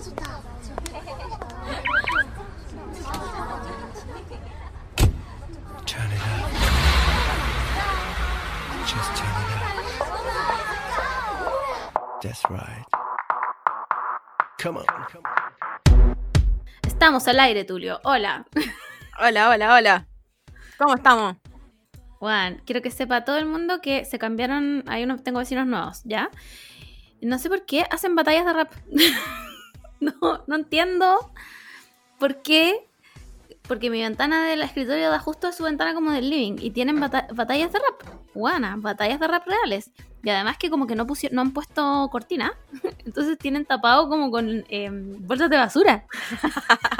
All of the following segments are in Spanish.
Turn it up. Just turn it up. That's right. Come on. Estamos al aire, Tulio. Hola. Hola, hola, hola. ¿Cómo estamos? Juan, quiero que sepa todo el mundo que se cambiaron. Hay unos, tengo vecinos nuevos, ¿ya? No sé por qué hacen batallas de rap. no, no entiendo por qué. Porque mi ventana del escritorio da justo a su ventana como del living. Y tienen bata- batallas de rap. Guana, batallas de rap reales. Y además que como que no, pusi- no han puesto cortina. Entonces tienen tapado como con em, bolsas de basura.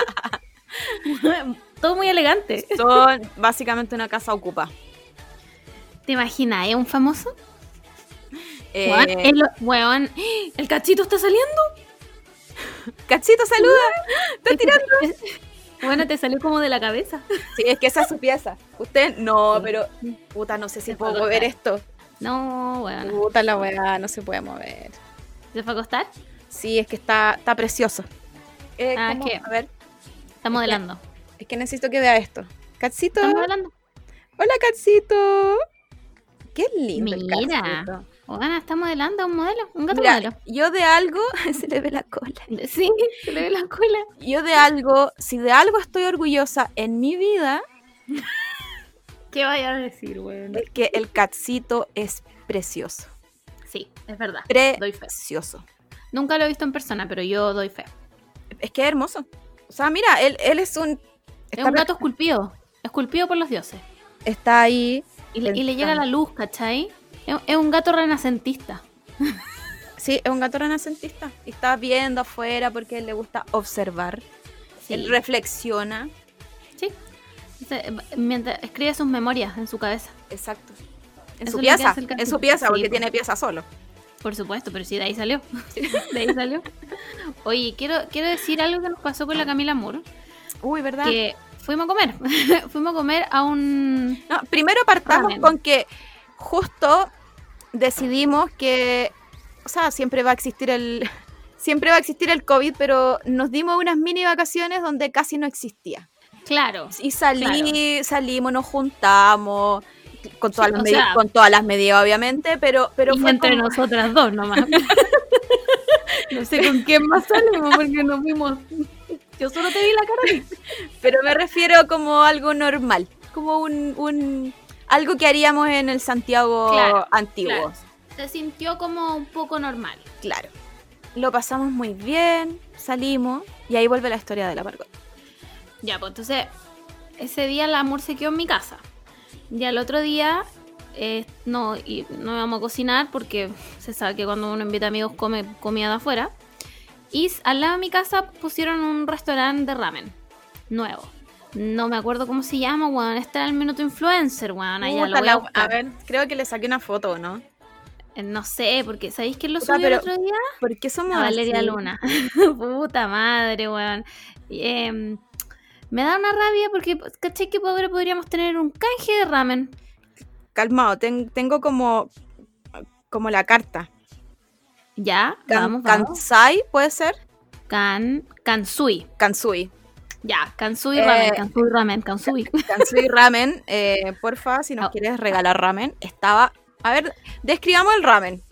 Todo muy elegante. Son básicamente una casa ocupa. ¿Te imaginas? ¿Es un famoso? Eh, el, weón, ¿el cachito está saliendo? Cachito, saluda. Está tirando. Bueno, te salió como de la cabeza. Sí, es que esa es su pieza. Usted no, pero puta, no sé si puedo mover esto. No, weón. Puta la weá, no se puede mover. ¿Se fue a acostar? Sí, es que está, está precioso. Eh, Ah, ¿cómo? ¿qué? A ver, Está modelando. es que necesito que vea esto. Modelando. Hola, Cachito. Qué lindo el Mira. Weón, está modelando un modelo, un gato Mira, modelo. yo de algo, se le ve la cola. Sí, se le ve la cola. Yo de algo, si de algo estoy orgullosa en mi vida, ¿Qué vaya a decir, weón? es que el Cachito es precioso. Sí, es verdad. Doy fe. Precioso. Nunca lo he visto en persona, pero yo doy fe. Es que es hermoso. O sea, mira, él, él es un... Es un gato esculpido. Esculpido por los dioses. está ahí. Y le, y le llega la luz, ¿cachai? Es, un gato renacentista. Sí, es un gato renacentista. Y está viendo afuera porque él le gusta observar. Sí. Él reflexiona. Sí. Mientras escribe sus memorias en su cabeza. Exacto. En Eso su pieza. En su pieza, porque tiene pieza solo. Por supuesto, pero sí, de ahí salió. De ahí salió. Oye, quiero, quiero decir algo que nos pasó con la Camila Moore. Uy, ¿verdad? Que fuimos a comer. fuimos a comer a un... No, primero partamos Ramen. con que justo decidimos que, o sea, siempre va a existir el, siempre va a existir el COVID, pero nos dimos unas mini vacaciones donde casi no existía. Claro. Y salí, salimos, nos juntamos, con todas, Sí, las o medi- sea- con todas las medidas, obviamente, pero, pero y fue entre como- nosotras dos nomás. no sé con quién más salimos porque nos vimos... Yo solo te vi la cara. pero me refiero como algo normal, como un, un algo que haríamos en el Santiago Claro, antiguo. claro. Se sintió como un poco normal. Claro. Lo pasamos muy bien, salimos y ahí vuelve la historia de la Margot. Ya, pues entonces, ese día el amor se quedó en mi casa. Y al otro día, eh, no, y no íbamos a cocinar porque se sabe que cuando uno invita amigos come comida de afuera. Y al lado de mi casa pusieron un restaurante de ramen nuevo. No me acuerdo cómo se llama, weón. Este era el minuto influencer, weón. Allá lo voy a, la- a ver, creo que le saqué una foto, ¿no? Eh, No sé, porque ¿sabéis quién lo Puta, subió el otro día? ¿Por qué somos A Valeria así? Luna. Puta madre, weón. Em, me da una rabia porque, pues, ¿cachai que pobre podríamos tener un canje de ramen? Calmado, ten- tengo como como la carta. Ya, Kan- vamos, vamos. Kansai, ¿puede ser? Kan, Kansui. Kansui. Ya, Kansui Eh, ramen, Kansui ramen, Kansui. Kansui ramen, eh, porfa, si nos Oh. quieres regalar ramen. Estaba... A ver, describamos el ramen.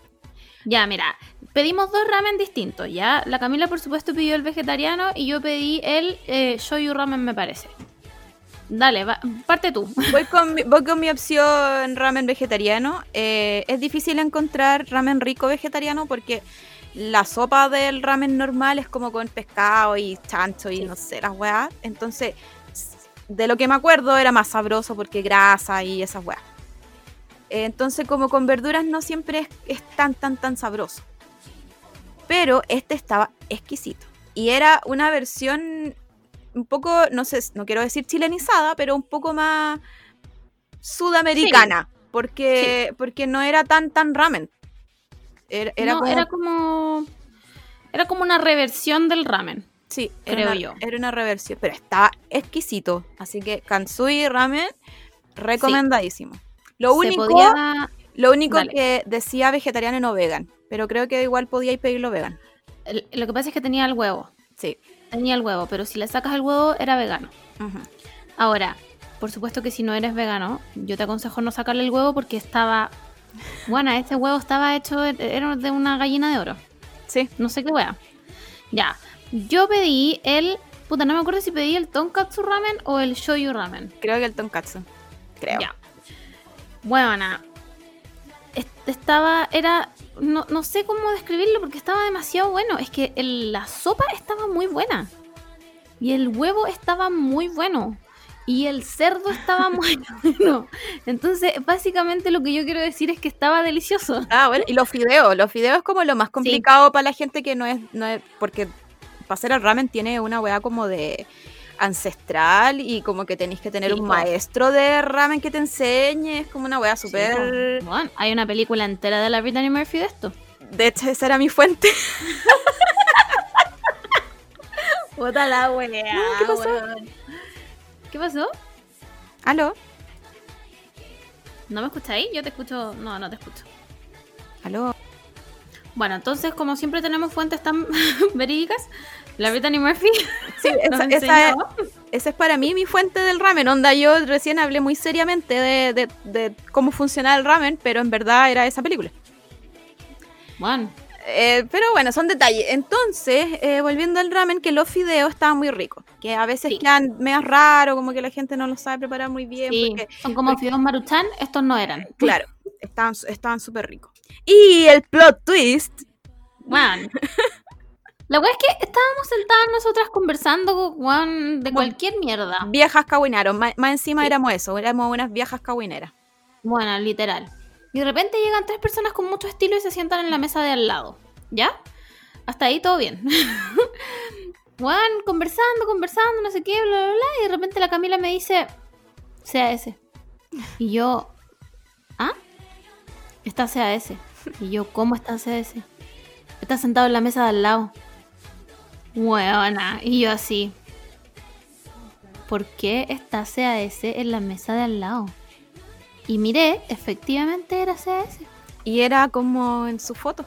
ya, mira, pedimos dos ramen distintos, ¿ya? La Camila, por supuesto, pidió el vegetariano y yo pedí el eh, shoyu ramen, me parece. Dale, va- parte tú. Voy con mi, voy con mi opción ramen vegetariano. Eh, es difícil encontrar ramen rico vegetariano porque la sopa del ramen normal es como con pescado y chancho y Sí. no sé, las weas. Entonces, de lo que me acuerdo era más sabroso porque grasa y esas weas. Entonces, como con verduras no siempre es, es tan, tan, tan sabroso. Pero este estaba exquisito. Y era una versión un poco, no sé, no quiero decir chilenizada, pero un poco más sudamericana. Porque, porque no era tan, tan ramen. Era, era no, como, era como. Era como una reversión del ramen. sí, era creo una, yo. Era una reversión, pero estaba exquisito. Así que Kansui Ramen, recomendadísimo. Lo único, podía- lo único Dale. que decía vegetariano y no vegan. Pero creo que igual podíais pedirlo vegan. el- Lo que pasa es que tenía el huevo. Sí. tenía el huevo, pero si le sacas el huevo era vegano. Ahora, por supuesto que si no eres vegano, yo te aconsejo no sacarle el huevo porque estaba... Bueno, ese huevo estaba hecho, era de una gallina de oro. Sí. No sé qué wea. Ya. Yo pedí el. Puta, no me acuerdo si pedí el tonkatsu ramen o el shoyu ramen. Creo que el tonkatsu. Creo. Ya. Buena. Este estaba. Era. No, no sé cómo describirlo porque estaba demasiado bueno. Es que el- la sopa estaba muy buena. Y el huevo estaba muy bueno. Y el cerdo estaba muy bueno. Entonces, básicamente lo que yo quiero decir es que estaba delicioso. Ah, bueno, y los fideos. Los fideos es como lo más complicado para la gente que no es, no es. Porque para hacer el ramen tiene una weá como de ancestral y como que tenéis que tener Sí, un maestro de ramen que te enseñe. Es como una weá súper. Bueno, hay una película entera de la Brittany Murphy de esto. De hecho, esa era mi fuente. Puta la weá. ¿qué pasó? weón. ¿Qué pasó? ¿Aló? ¿No me escucháis? Yo te escucho. No, no te escucho. ¿Aló? Bueno, entonces, como siempre tenemos fuentes tan verídicas, la Brittany Murphy Sí, esa, esa es, esa es para mí mi fuente del ramen. Onda, yo recién hablé muy seriamente de, de- de cómo funciona el ramen, pero en verdad era esa película. Bueno, Eh, pero bueno, son detalles. Entonces, eh, volviendo al ramen, que los fideos estaban muy ricos. Que a veces Sí. quedan medio raros, como que la gente no los sabe preparar muy bien. sí, Porque, son como fideos maruchan, estos no eran. claro, estaban estaban súper ricos. Y el plot twist. Bueno. La weá es que estábamos sentadas nosotras conversando weón, de Bueno. cualquier mierda. Viejas cahuinaron. Más, más encima éramos eso, éramos unas viejas cahuineras. Bueno, literal. Y de repente llegan tres personas con mucho estilo y se sientan en la mesa de al lado. ¿Ya? Hasta ahí todo bien. Juan, conversando, conversando, no sé qué, bla, bla, bla. Y de repente la Camila me dice, sea. Y yo, ¿ah? Está sea. Y yo, ¿cómo está sea ese? Está sentado en la mesa de al lado. Buena. Y yo así. ¿Por qué está CAS en la mesa de al lado? Y miré, efectivamente era CAS. Y era como en su foto.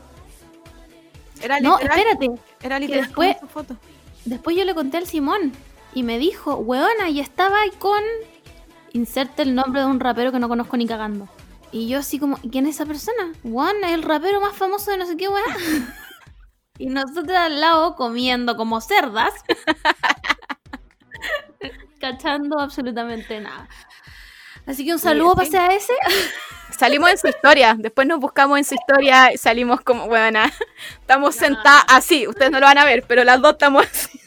Era No, literal. espérate. Era literal después- como en su foto. Después yo le conté al Simón y me dijo, weona, y estaba ahí con. Inserte el nombre de un rapero que no conozco ni cagando. Y yo así como, ¿y quién es esa persona? Juan, el rapero más famoso de no sé qué weá. y nosotros al lado comiendo como cerdas. cachando absolutamente nada. Así que un saludo sí. pase a ese. Salimos en su historia. Después nos buscamos en su historia y salimos como, bueno, estamos sentadas así. Ustedes no lo van a ver, pero las dos estamos así.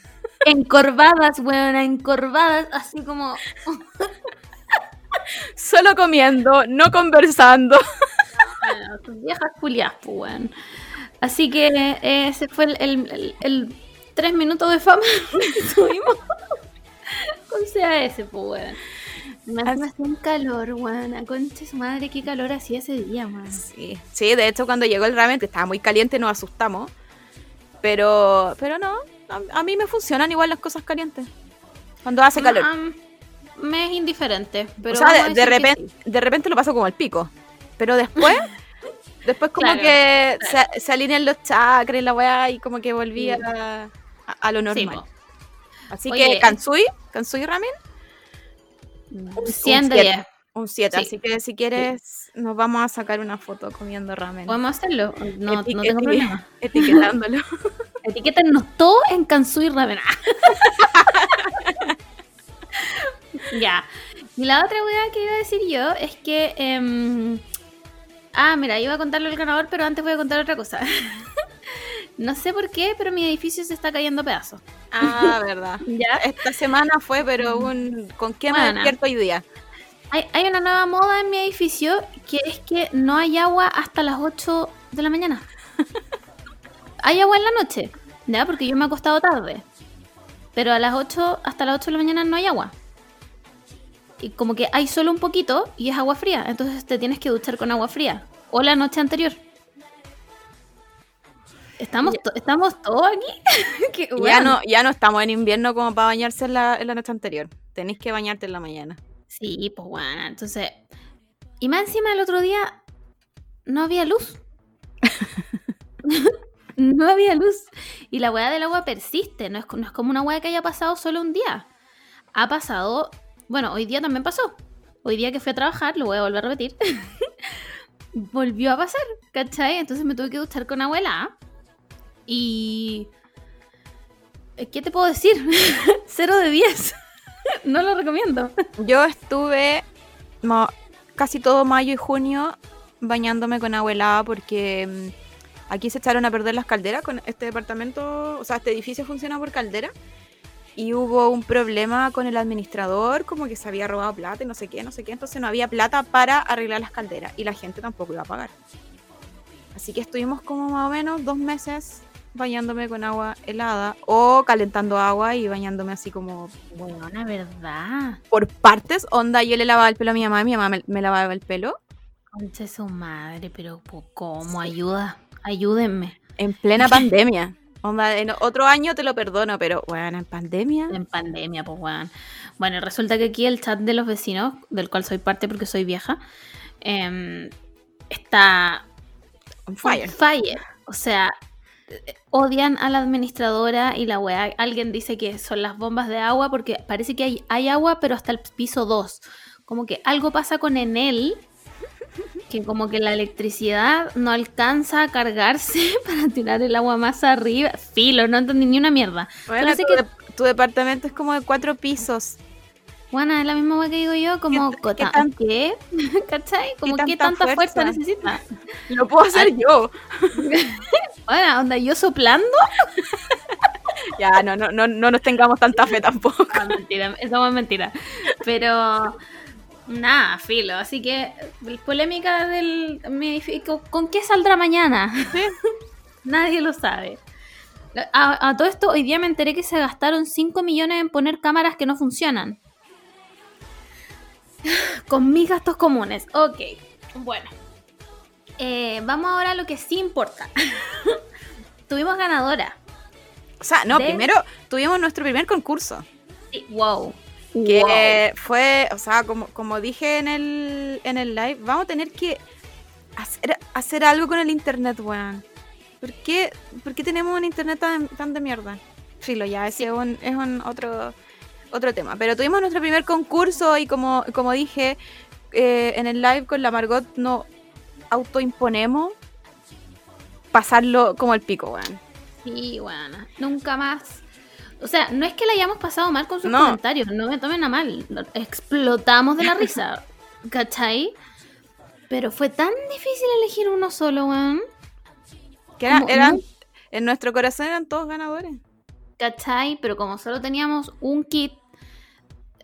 encorvadas, weona, encorvadas, así como. Solo comiendo, no conversando. Bueno, viejas culias, pues, weón. Así que eh, ese fue el, el- el- el tres minutos de fama que tuvimos con CAS, pues, weón. Me hacía un calor, weón. Concha su madre, qué calor hacía ese día, weón. Sí, sí, de hecho cuando llegó el ramen, que estaba muy caliente, nos asustamos. Pero, pero no, a, a mí me funcionan igual las cosas calientes. Cuando hace calor. Ah, me es indiferente, pero o sea, de, repente, sí. de repente lo paso como el pico. Pero después, después como Claro, que claro. se, se alinean los chakras la weá y como que volví Sí. a, a- lo normal. Así Oye, que Kansui, Kansui Ramen, un 100 de siete. 10. un 7. Sí. Así que si quieres, nos vamos a sacar una foto comiendo ramen. ¿Podemos hacerlo? No, Eti- no tengo problema. Etiquetándolo. Etiquétenos todo en Kansui Raven. ya. Y la otra weá que iba a decir yo es que. em, ah, mira, iba a contarlo el ganador, pero antes voy a contar otra cosa. no sé por qué, pero mi edificio se está cayendo a pedazos. Ah, verdad. ¿Ya? Esta semana fue, pero un ¿con qué me Bueno. despierto hoy día? Hay, hay una nueva moda en mi edificio que es que no hay agua hasta las 8 de la mañana. hay agua en la noche, ¿ya? Porque yo me he acostado tarde. Pero a las 8, hasta las 8 de la mañana no hay agua. Y como que hay solo un poquito y es agua fría. Entonces te tienes que duchar con agua fría. O la noche anterior. ¿Estamos, to- ¿estamos todos aquí? Qué Ya no, ya no estamos en invierno como para bañarse en la, en la noche anterior. Tenéis que bañarte en la mañana. Sí, pues bueno, entonces. Y más encima el otro día no había luz. no había luz. Y la weá del agua persiste, no es, no es como una weá que haya pasado solo un día. Ha pasado, bueno, hoy día también pasó. Hoy día que fui a trabajar, lo voy a volver a repetir. Volvió a pasar, ¿cachai? Entonces me tuve que duchar con abuela. Y... eh, ¿Qué te puedo decir? Cero de 10. no lo recomiendo. Yo estuve casi todo mayo y junio bañándome con agua porque mm, aquí se echaron a perder las calderas con este departamento, o sea, este edificio funciona por caldera y hubo un problema con el administrador, como que se había robado plata y no sé qué, no sé qué, entonces no había plata para arreglar las calderas y la gente tampoco iba a pagar. Así que estuvimos como más o menos dos meses bañándome con agua helada o calentando agua y bañándome así como Bueno, la verdad. por partes. Onda, yo le lavaba el pelo a mi mamá, mi mamá me, me lavaba el pelo. Concha su madre, pero ¿cómo? Ayuda. Ayúdenme. En plena pandemia. Onda, en otro año te lo perdono, pero bueno, en pandemia. En pandemia, pues weón. Bueno, resulta que aquí el chat de los vecinos, del cual soy parte porque soy vieja, em, está On fire. on fire. O sea, odian a la administradora y la weá. Alguien dice que son las bombas de agua porque parece que hay, hay agua, pero hasta el piso 2. Como que algo pasa con Enel, que como que la electricidad no alcanza a cargarse para tirar el agua más arriba. Filo, no entendí ni una mierda. Bueno, Parece tu, que- de- tu departamento es como de cuatro pisos. Bueno, es la misma que digo yo, como ¿Qué- qué tan- ¿qué? ¿Cachai? Como tanta qué tanta fuerza, fuerza? necesita. Lo puedo hacer yo. Bueno, onda yo soplando. Ya, no, no, no, no nos tengamos tanta fe tampoco. Ah, mentira, eso es mentira. Pero nada, filo. Así que polémica del ¿Con qué saldrá mañana? Nadie lo sabe. A, a todo esto, hoy día me enteré que se gastaron 5 millones en poner cámaras que no funcionan. Con mis gastos comunes. Ok, bueno. Eh, vamos ahora a lo que sí importa. Tuvimos ganadora. O sea, no, De- primero tuvimos nuestro primer concurso. Sí, wow. Que fue, o sea, como, como dije en el, en el live, vamos a tener que hacer, hacer algo con el internet, weón. ¿Por qué, por qué tenemos un internet tan, tan de mierda? Filo, ya, ese es un, es un otro, otro tema. Pero tuvimos nuestro primer concurso y como, como dije eh, en el live con la Margot, no autoimponemos pasarlo como el pico, weón. Sí, bueno, nunca más. O sea, no es que la hayamos pasado mal con sus No. comentarios, no me tomen a mal. Explotamos de la risa, ¿cachai? Pero fue tan difícil elegir uno solo, weón. Que era- eran, en nuestro corazón eran todos ganadores. ¿cachai? Pero como solo teníamos un kit,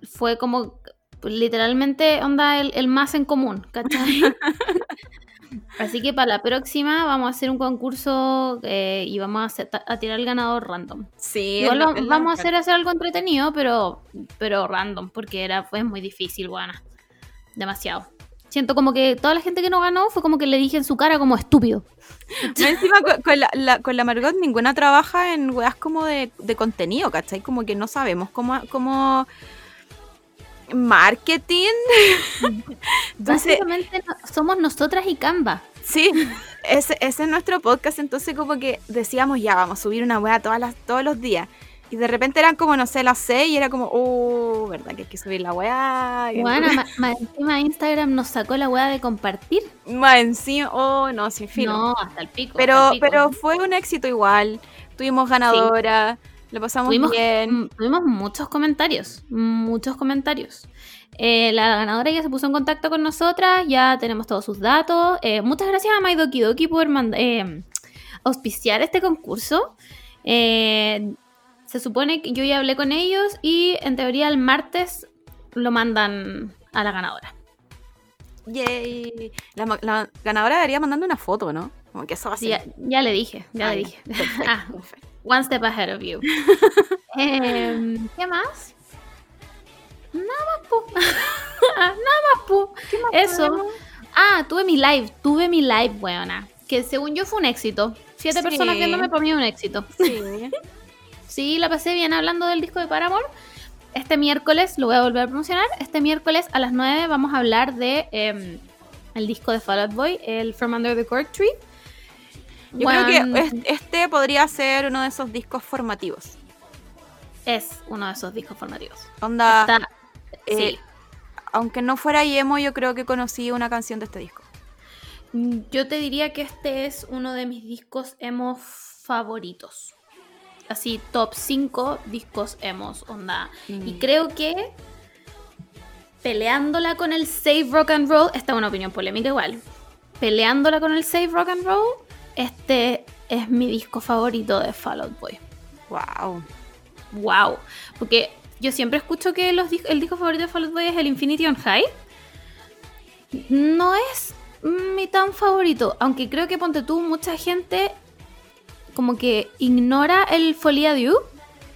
fue como literalmente onda el, el más en común, ¿cachai? Así que para la próxima vamos a hacer un concurso eh, y vamos a, hacer- a tirar el ganador random. Sí, Igual lo- lo- vamos a hacer, hacer algo entretenido, pero, pero random, porque era, fue muy difícil, buena. Demasiado. Siento como que toda la gente que no ganó fue como que le dije en su cara como estúpido. Encima con, con la, la- con la Margot ninguna trabaja en weas como de, de contenido, ¿cachai? Como que no sabemos cómo, cómo marketing. Entonces, Básicamente somos nosotras y Canva. sí, ese, ese es nuestro podcast, entonces como que decíamos ya, vamos a subir una wea todas las, todos los días. Y de repente eran como, no sé, las seis y era como, oh, ¿verdad que hay que subir la weá? Bueno, más encima Instagram nos sacó la weá de compartir. más encima, oh, no, sin fin. No, hasta el pico. Pero, hasta el pico. pero fue un éxito igual. Tuvimos ganadora, lo pasamos tuvimos, bien. tuvimos muchos comentarios, muchos comentarios. Eh, la ganadora ya se puso en contacto con nosotras, ya tenemos todos sus datos. Eh, muchas gracias a MyDokiDoki por mand- eh, auspiciar este concurso. Eh, se supone que yo ya hablé con ellos y en teoría el martes lo mandan a la ganadora. Yay. La, la ganadora debería mandando una foto, ¿no? Como que eso va a ser. ya, ya le dije, ya le dije. Perfecto, Ah, perfecto. One step ahead of you. Em, ¿Qué más? Nada más, po. Nada más, po. Eso. Ah, tuve mi live. Tuve mi live, weona. Que según yo fue un éxito. Siete Sí. personas viéndome para mí un éxito. Sí. Sí, la pasé bien hablando del disco de Paramore. Este miércoles, lo voy a volver a promocionar. Este miércoles a las 9 vamos a hablar de em, el disco de Fall Out Boy, el From Under the Cork Tree. Yo creo que Bueno, es- este podría ser uno de esos discos formativos. es uno de esos discos formativos. Onda, Está- eh, sí. aunque no fuera emo, yo creo que conocí una canción de este disco. Mm, Yo te diría que este es uno de mis discos emo favoritos. Así, top 5 discos emos, onda. Y Mm. creo que peleándola con el Save Rock and Roll, esta es una opinión polémica igual. Peleándola con el Save Rock and Roll, este es mi disco favorito de Fall Out Boy. Wow. Wow. Porque yo siempre escucho que los el disco favorito de Fall Out Boy es el Infinity on High. No es mi tan favorito. Aunque creo que ponte tú, mucha gente como que ignora el Folie Dieu.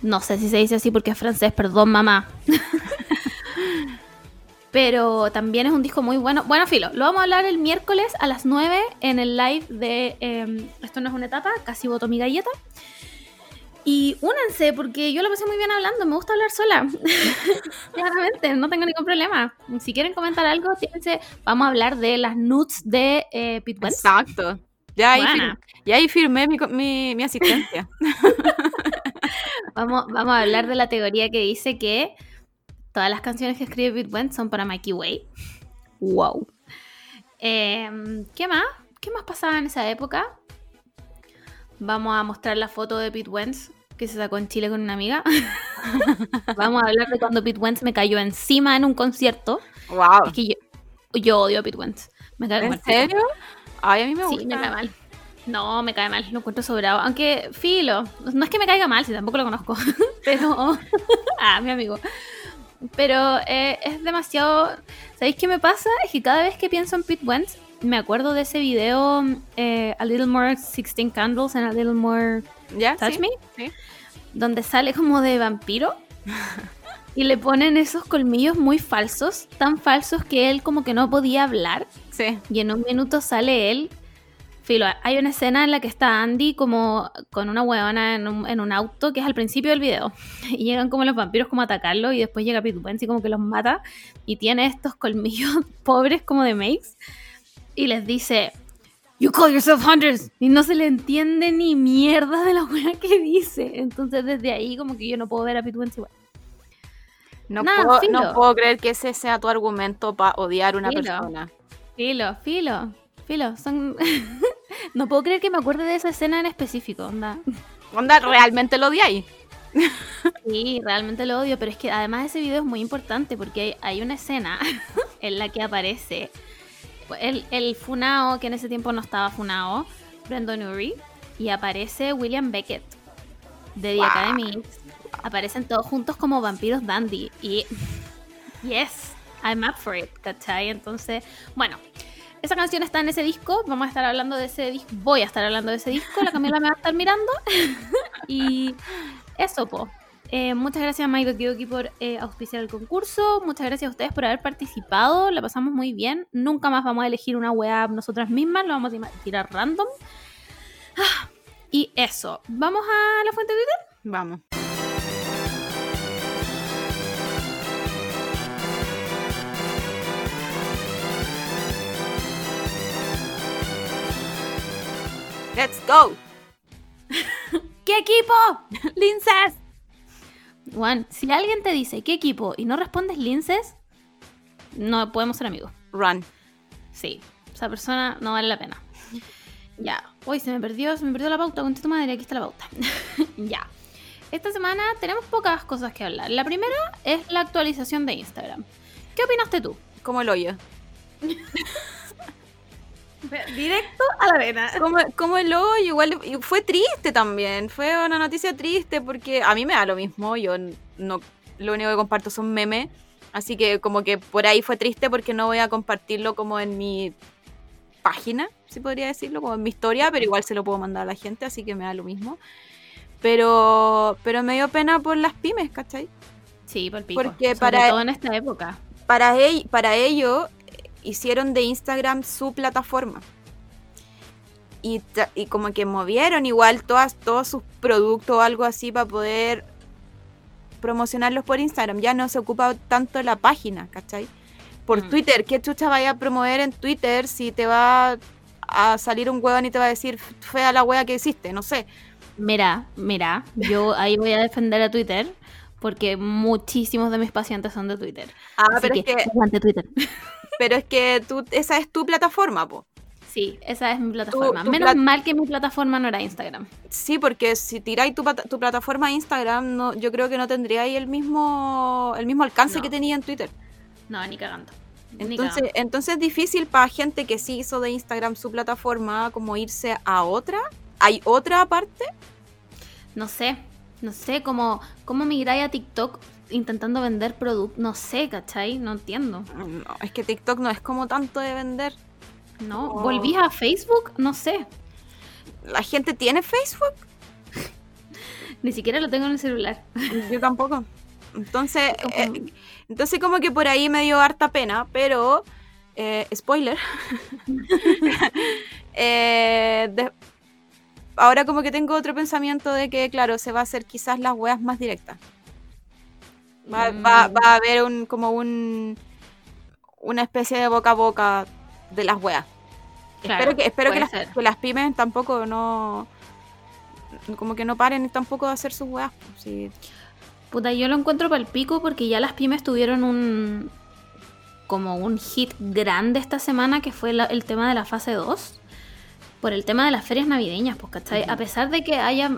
No sé si se dice así porque es francés, perdón, mamá. Pero también es un disco muy bueno. Bueno, Filo, lo vamos a hablar el miércoles a las 9 en el live de eh, Esto no es una etapa, casi voto mi galleta. Y únanse, porque yo lo pasé muy bien hablando, me gusta hablar sola. Claramente, no tengo ningún problema. Si quieren comentar algo, fíjense, vamos a hablar de las nudes de eh, Pete Wentz. Exacto. Ya ahí, ya ahí firmé mi, mi, mi asistencia. Vamos, vamos a hablar de la teoría que dice que todas las canciones que escribe Pete Wentz son para Mikey Way. Wow. Em, ¿Qué más? ¿Qué más pasaba en esa época? Vamos a mostrar la foto de Pete Wentz que se sacó en Chile con una amiga. Vamos a hablar de cuando Pete Wentz me cayó encima en un concierto. wow. Es que yo, yo odio a Pete Wentz. Me cae ¿En serio? Ay, a mí me gusta. Sí, me cae mal. No, me cae mal, lo encuentro sobrado. Aunque, filo, no es que me caiga mal, si tampoco lo conozco. Pero. ah, mi amigo. Pero eh, es demasiado. ¿Sabéis qué me pasa? Es que cada vez que pienso en Pete Wentz, me acuerdo de ese video eh, A Little More 16 Candles and A Little More. Touch ¿Sí? Me, sí. donde sale como de vampiro. y le ponen esos colmillos muy falsos, tan falsos que él como que no podía hablar. Sí. Y en un minuto sale él. Filo, hay una escena en la que está Andy como con una huevona en un, en un auto, que es al principio del video. Y llegan como los vampiros como a atacarlo y después llega Pete Wentz y como que los mata. Y tiene estos colmillos pobres como de Mace. Y les dice, You call yourself hunters. Y no se le entiende ni mierda de la buena que dice. Entonces desde ahí como que yo no puedo ver a Pete Wentz igual. No, Nada, puedo, filo. no puedo creer que ese sea tu argumento para odiar a una Filo. persona. Filo, filo, filo. Son... no puedo creer que me acuerde de esa escena en específico. Onda. Onda, ¿realmente lo odiáis? Sí, realmente lo odio, pero es que además ese video es muy importante porque hay, hay una escena en la que aparece el, el Funao, que en ese tiempo no estaba Funao, Brandon Urie, y aparece William Beckett de The Wow. Academy. Aparecen todos juntos como vampiros dandy y yes, I'm up for it, ¿cachai? Entonces, bueno, esa canción está en ese disco, vamos a estar hablando de ese disco, voy a estar hablando de ese disco, la Camila me va a estar mirando y eso, po. Eh, muchas gracias a Mike Kyoki por eh, auspiciar el concurso. Muchas gracias a ustedes por haber participado. La pasamos muy bien. Nunca más vamos a elegir una weá nosotras mismas. Lo vamos a tirar random. Ah, y eso. ¿Vamos a la fuente de Twitter? Vamos. Let's go. ¿Qué equipo? ¡Linces! Juan, si alguien te dice ¿qué equipo? y no respondes Linces, no podemos ser amigos. Run. Sí, esa persona no vale la pena. Ya, hoy se me perdió, se me perdió la pauta, con tu madre, aquí está la pauta. ya. Esta semana tenemos pocas cosas que hablar. La primera es la actualización de Instagram. ¿Qué opinaste tú? Como el hoyo. Directo a la vena. Como, como el hoyo, igual fue triste también. Fue una noticia triste porque a mí me da lo mismo. Yo no, lo único que comparto son memes. Así que como que por ahí fue triste porque no voy a compartirlo como en mi página, si podría decirlo, como en mi historia, pero igual se lo puedo mandar a la gente, así que me da lo mismo. Pero, pero me dio pena por las pymes, ¿cachai? Sí, por pico. Porque Sobre para- todo en esta época. para, ell- para ello hicieron de Instagram su plataforma. Y, como que movieron igual todas, todos sus productos o algo así para poder promocionarlos por Instagram. Ya no se ocupa tanto la página, ¿cachai? Por Mm. Twitter, ¿qué chucha vaya a promover en Twitter si te va a salir un huevón y te va a decir fea la wea que hiciste, no sé. Mira, mira, yo ahí voy a defender a Twitter porque muchísimos de mis pacientes son de Twitter. Ah, Así pero es que, Twitter. Pero es que tú, esa es tu plataforma, po. Sí, esa es mi plataforma. tu Menos plat- mal que mi plataforma no era Instagram. Sí, porque si tiráis tu, tu plataforma a Instagram, no, yo creo que no tendría ahí el mismo, el mismo alcance No. que tenía en Twitter. No, ni cagando. Entonces, entonces es difícil para gente que sí hizo de Instagram su plataforma como irse a otra. ¿Hay otra aparte? No sé, no sé cómo, cómo migráis a TikTok intentando vender productos. No sé, ¿cachai? No entiendo. No, es que TikTok no es como tanto de vender. No, Oh. ¿volvís a Facebook? No sé. ¿La gente tiene Facebook? Ni siquiera lo tengo en el celular. Yo tampoco. Entonces, eh, entonces como que por ahí me dio harta pena, pero eh, spoiler. Eh, de- ahora como que tengo otro pensamiento de que, claro, se va a hacer quizás las weas más directas. Va, va- Mm. va a haber un como un una especie de boca a boca de las weas. Claro, espero que, espero que las, que las pymes tampoco no como que no paren tampoco de hacer sus weas. pues, sí. Puta, yo lo encuentro para el pico porque ya las pymes tuvieron un. como un hit grande esta semana que fue la- el tema de la fase 2. Por el tema de las ferias navideñas, pues, ¿cachai? A pesar de que haya.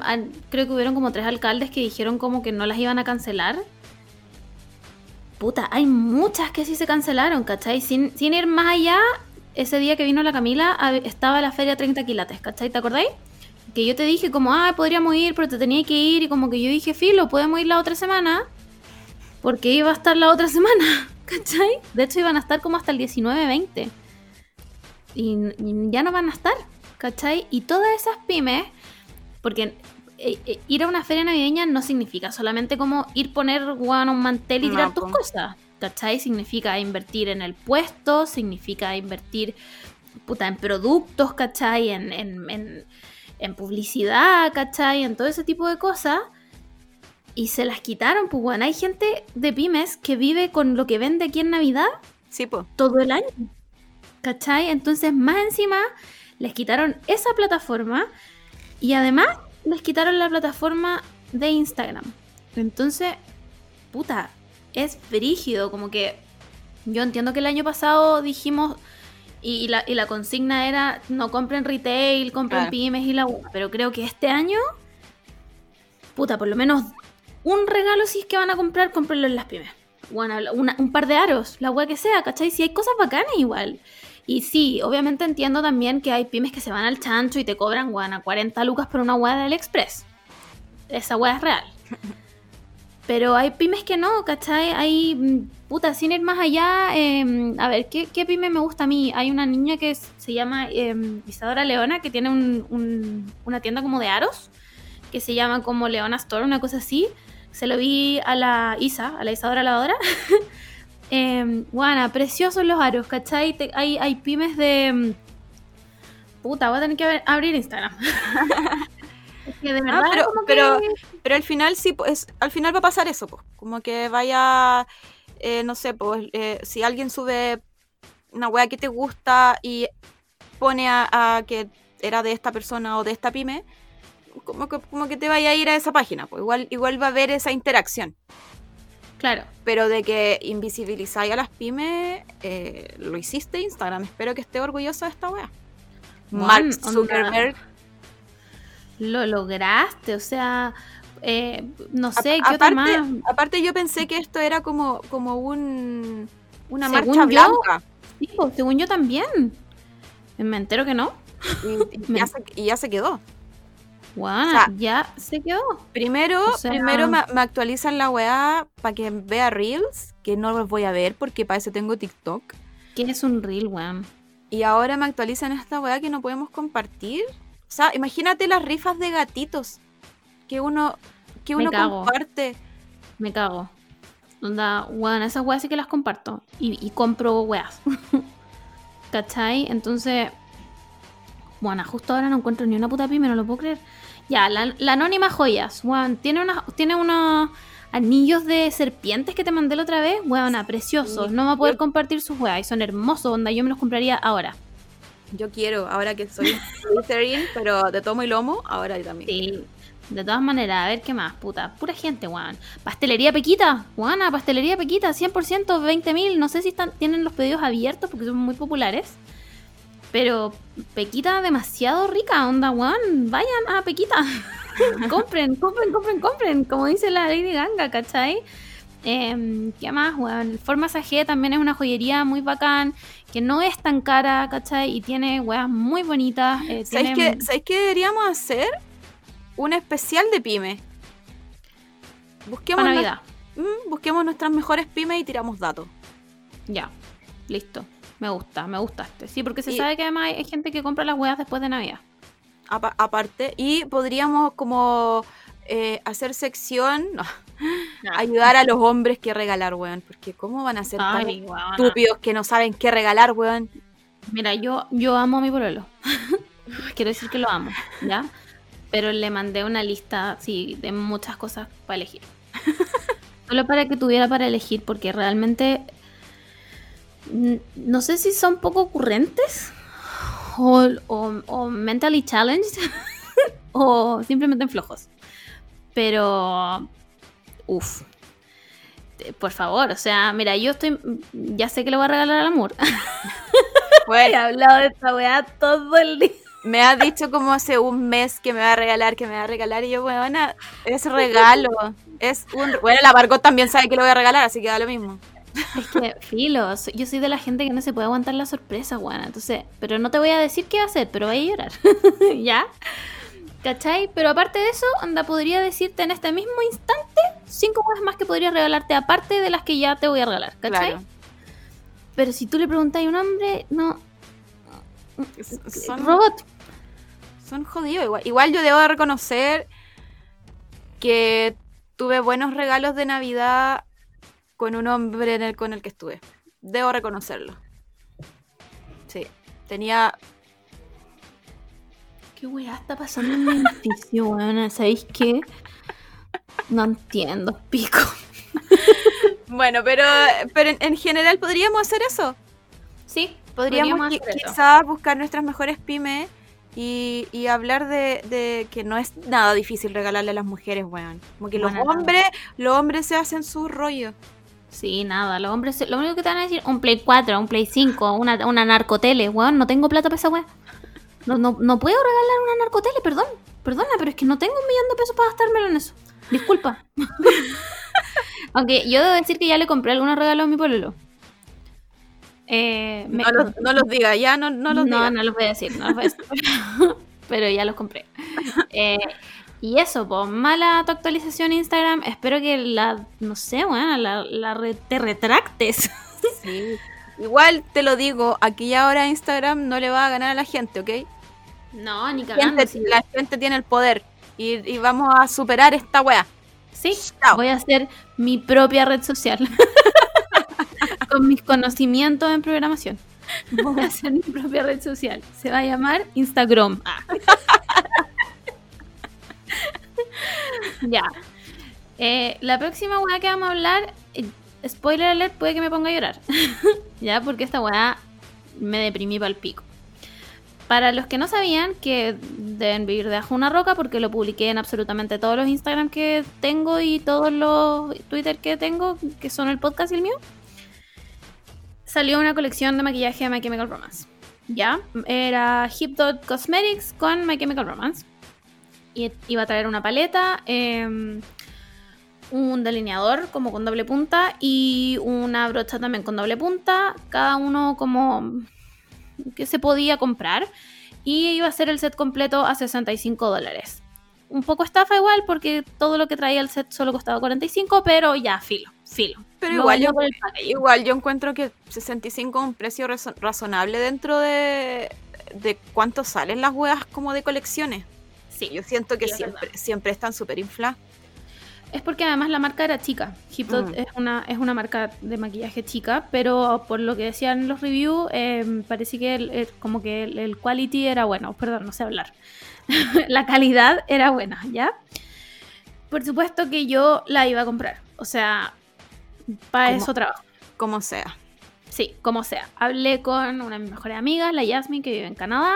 creo que hubieron como tres alcaldes que dijeron como que no las iban a cancelar. Puta, hay muchas que sí se cancelaron, ¿cachai? Sin, sin ir más allá, ese día que vino la Camila estaba la feria 30 quilates, ¿cachai? ¿Te acordáis? Que yo te dije como, ah, podríamos ir, pero te tenía que ir. Y como que yo dije, filo, podemos ir la otra semana. Porque iba a estar la otra semana, ¿cachai? De hecho, iban a estar como hasta el 19-20. Y, y ya no van a estar, ¿cachai? Y todas esas pymes, porque eh, eh, ir a una feria navideña no significa solamente como ir poner weón, un mantel y No, tirar tus po. cosas, ¿cachai? Significa invertir en el puesto, significa invertir puta, en productos, ¿cachai? En, en, en, en publicidad, ¿cachai? En todo ese tipo de cosas. Y se las quitaron, pues bueno, hay gente de pymes que vive con lo que vende aquí en Navidad Sí, pues. todo el año. ¿Cachai? Entonces, más encima, les quitaron esa plataforma y además les quitaron la plataforma de Instagram. Entonces, puta, es brígido, como que yo entiendo que el año pasado dijimos y, y la, y la consigna era no compren retail, compren Claro. pymes y la wea, pero creo que este año, puta, por lo menos un regalo si es que van a comprar, cómprenlo en las pymes. Bueno, una- un par de aros, la wea que sea, ¿cachai? Si hay cosas bacanas igual. Y sí, obviamente entiendo también que hay pymes que se van al chancho y te cobran, weón, a 40 lucas por una wea de AliExpress. Esa wea es real. Pero hay pymes que no, ¿cachai? Hay, mm, puta, sin ir más allá, eh, a ver, ¿qué, ¿qué pyme me gusta a mí? Hay una niña que se llama eh, Isadora Leona, que tiene un- un- una tienda como de aros, que se llama como Leona Store, una cosa así. Se lo vi a la Isa, a la Isadora Lavadora. eh, bueno, preciosos los aros, ¿cachai? Te- hay, hay pymes de... mm, Puta, voy a tener que ab- abrir Instagram. es que de verdad Ah, pero, como pero, que... pero al final sí, pues, al final va a pasar eso, pues. Como que vaya, eh, no sé, pues, eh, si alguien sube una wea que te gusta y pone a, a que era de esta persona o de esta pyme, como que, como que te vaya a ir a esa página, pues igual, igual va a haber esa interacción. Claro. Pero de que invisibilizáis a las pymes, eh, lo hiciste Instagram. Espero que esté orgulloso de esta wea. Mark onda. Zuckerberg. Lo lograste, o sea, eh, no A- sé, ¿qué otra aparte, más? aparte yo pensé que esto era como, como un una Según marcha yo- blanca. Sí, pues, según yo también. Me entero que no. Y, y Me- ya se, y ya se quedó. Guau, O sea, ya se quedó. Primero, O sea- primero me, me actualizan la weá para que vea Reels, que no los voy a ver porque para eso tengo TikTok. ¿Qué es un reel, weón? Y ahora me actualizan esta weá que no podemos compartir. O sea, imagínate las rifas de gatitos que uno, que uno comparte. Me cago. Onda, weón, esas weas sí que las comparto. Y, y compro weas. ¿Cachai? Entonces, bueno, justo ahora no encuentro ni una puta pyme, no lo puedo creer. Ya, la, la anónima joyas, weón, tiene, unas tiene unos anillos de serpientes que te mandé la otra vez, weón, preciosos. Sí. No va a poder Yo- compartir sus weas y son hermosos, onda, yo me los compraría ahora. Yo quiero, ahora que soy Slytherin, pero de tomo y lomo, ahora yo también. Sí. De todas maneras, a ver qué más, puta. Pura gente, weón. Pastelería Pequita, Juana, pastelería Pequita, 100%, 20.000. No sé si están, tienen los pedidos abiertos porque son muy populares. Pero Pequita demasiado rica, onda, weón. Vayan a Pequita. compren, compren, compren, compren. Como dice la Lady Ganga, ¿cachai? Em, ¿Qué más, weón? Forma G también es una joyería muy bacán, que no es tan cara, ¿cachai? Y tiene weas muy bonitas. eh, ¿Sabéis tiene- qué, ¿Sabéis qué deberíamos hacer? Un especial de pyme. Busquemos, Navidad. Mm, busquemos nuestras mejores pymes y tiramos datos. Ya, listo. Me gusta, me gustaste. Sí, porque se Y- sabe que además hay gente que compra las weas después de Navidad. Apa- aparte. Y podríamos como eh, hacer sección, no, ayudar a los hombres que regalar, weón. Porque ¿cómo van a ser tan estúpidos que no saben qué regalar, weón? Mira, yo, yo amo a mi pololo. Quiero decir que lo amo, ¿ya? Pero le mandé una lista, sí, de muchas cosas para elegir. Solo para que tuviera para elegir, porque realmente no sé si son poco ocurrentes o, o- o mentally challenged o simplemente flojos. Pero, uff, por favor, o sea, mira, yo estoy, ya sé que le voy a regalar al amor. He Bueno, hablado de esta weá todo el día. me ha dicho como hace un mes que me va a regalar, que me va a regalar. Y yo, weona, es regalo. Es un... Bueno, la Margot también sabe que lo voy a regalar, así que da lo mismo. Es que, filo, yo soy de la gente que no se puede aguantar la sorpresa, weá. Entonces, pero no te voy a decir qué va a hacer, pero voy a llorar. ¿Ya? ¿Cachai? Pero aparte de eso, anda, podría decirte en este mismo instante cinco cosas más que podría regalarte, aparte de las que ya te voy a regalar, ¿cachai? Claro. Pero si tú le preguntas a un hombre, no. Son, Robot. son jodidos. Igual, igual yo debo de reconocer que tuve buenos regalos de Navidad con un hombre en el, con el que estuve. Debo reconocerlo. Sí. Tenía. ¿Qué weá está pasando en mi edificio, weón? ¿Sabéis qué? No entiendo, pico. Bueno, pero, pero en, en general podríamos hacer eso. Sí, Podríamos, podríamos quizás buscar nuestras mejores pymes y, y hablar de, de que no es nada difícil regalarle a las mujeres, weón. Como que los Bueno, hombres, los hombres se hacen su rollo. Sí, nada, los hombres, lo único que te van a decir, un Play 4, un Play 5, una, una narcotele, weón, no tengo plata para esa weá. No, no, no puedo regalar una narcotele, perdón, perdona, pero es que no tengo un millón de pesos para gastármelo en eso. Disculpa. Aunque yo debo decir que ya le compré algunos regalos a mi pololo. Eh, me- No, los, no los diga, ya no, no los no, diga. no los voy a decir, no los voy a decir. Pero ya los compré. Eh, y eso, pues, mala tu actualización Instagram. Espero que la, no sé, bueno, la, la re- te retractes. Sí. Igual te lo digo, aquí y ahora Instagram no le va a ganar a la gente, ¿ok? No, ni La cagando. gente, la gente tiene el poder y, y vamos a superar esta wea. Sí, Chao. voy a hacer mi propia red social. Con mis conocimientos en programación. Voy a hacer mi propia red social. Se va a llamar Instagram. Ah. Ya. Eh, la próxima weá que vamos a hablar, eh, spoiler alert, puede que me ponga a llorar. ya, porque esta weá me deprimí para el pico. Para los que no sabían que deben vivir debajo de una roca, porque lo publiqué en absolutamente todos los Instagram que tengo y todos los Twitter que tengo, que son el podcast y el mío, salió una colección de maquillaje de My Chemical Romance. ¿Ya? Era Hip Dot Cosmetics con My Chemical Romance. Iba a traer una paleta, em, un delineador como con doble punta y una brocha también con doble punta, cada uno como que se podía comprar y iba a ser el set completo a 65 dólares. Un poco estafa igual porque todo lo que traía el set solo costaba 45, pero ya, filo, filo. Pero igual yo, igual yo encuentro que 65 es un precio razo- razonable dentro de, de cuánto salen las weas como de colecciones. Sí, Yo siento que es siempre, están súper infladas. Es porque además la marca era chica. Hip Mm. es, una, es una marca de maquillaje chica, pero por lo que decían los reviews, eh, parece que el, el- como que el, el quality era bueno. Perdón, no sé hablar. la calidad era buena, ¿ya? Por supuesto que yo la iba a comprar. O sea, para eso trabajo. Como sea. Sí, como sea. Hablé con una de mis mejores amigas, la Yasmin, que vive en Canadá.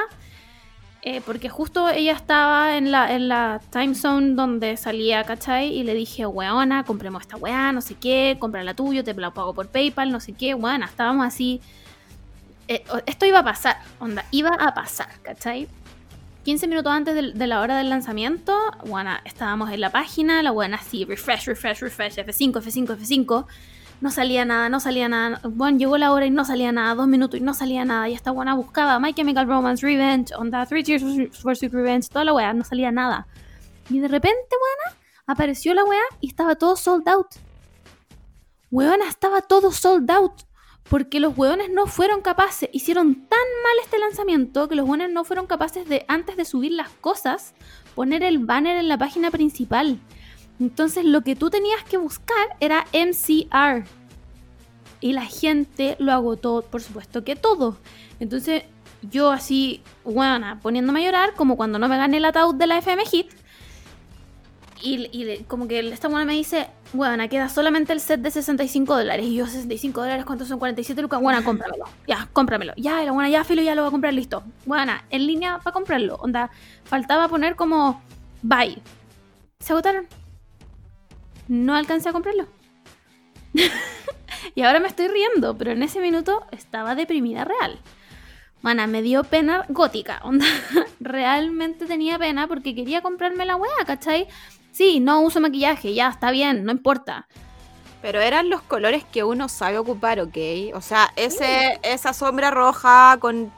Eh, porque justo ella estaba en la, en la time zone donde salía, ¿cachai? Y le dije, weona, compremos esta weá, no sé qué, compra la tuya, te la pago por PayPal, no sé qué. Weona, estábamos así. eh, esto iba a pasar, onda, iba a pasar, ¿cachai? 15 minutos antes del- de, la hora del lanzamiento, bueno, estábamos en la página, la buena así, refresh, refresh, refresh, F5, F5, F5. No salía nada, no salía nada. Bueno, llegó la hora y no salía nada, dos minutos y no salía nada. Y esta buena buscaba My Chemical Romance, Revenge, Onda, Three Tears for Revenge, toda la weá, no salía nada. Y de repente, buena, apareció la weá y estaba todo sold out. Weona, estaba todo sold out. Porque los hueones no fueron capaces, hicieron tan mal este lanzamiento que los hueones no fueron capaces de, antes de subir las cosas, poner el banner en la página principal. Entonces lo que tú tenías que buscar era MCR. Y la gente lo agotó, por supuesto que todo. Entonces yo así, buena, poniéndome a llorar, como cuando no me gané el ataúd de la FM Hit. Y, como que esta buena me dice, bueno, queda solamente el set de 65 dólares. Y yo, 65 dólares, ¿cuántos son? 47 lucas. Bueno, cómpramelo. Ya, cómpramelo. Ya, la buena, ya, filo, ya lo voy a comprar, listo. Buena, en línea para comprarlo. Onda, faltaba poner como, bye. Se agotaron. No alcancé a comprarlo. y ahora me estoy riendo, pero en ese minuto estaba deprimida real. Mana, me dio pena gótica. Onda, realmente tenía pena porque quería comprarme la weá, ¿cachai? Sí, no uso maquillaje, ya, está bien, no importa. Pero eran los colores que uno sabe ocupar, ¿ok? O sea, ese, esa sombra roja con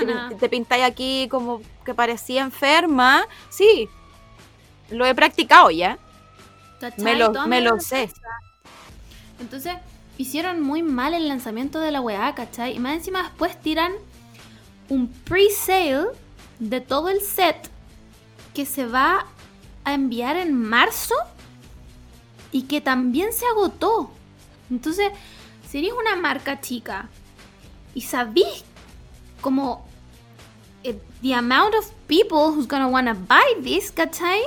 y te, te pintáis aquí como que parecía enferma. Sí, lo he practicado ya. ¿Cachai? Me lo, me sé. Entonces, hicieron muy mal el lanzamiento de la weá, ¿cachai? Y más encima después tiran un pre-sale de todo el set que se va a enviar en marzo y que también se agotó. Entonces, si eres una marca chica y sabís como eh, the amount of people who's gonna wanna buy this, ¿cachai?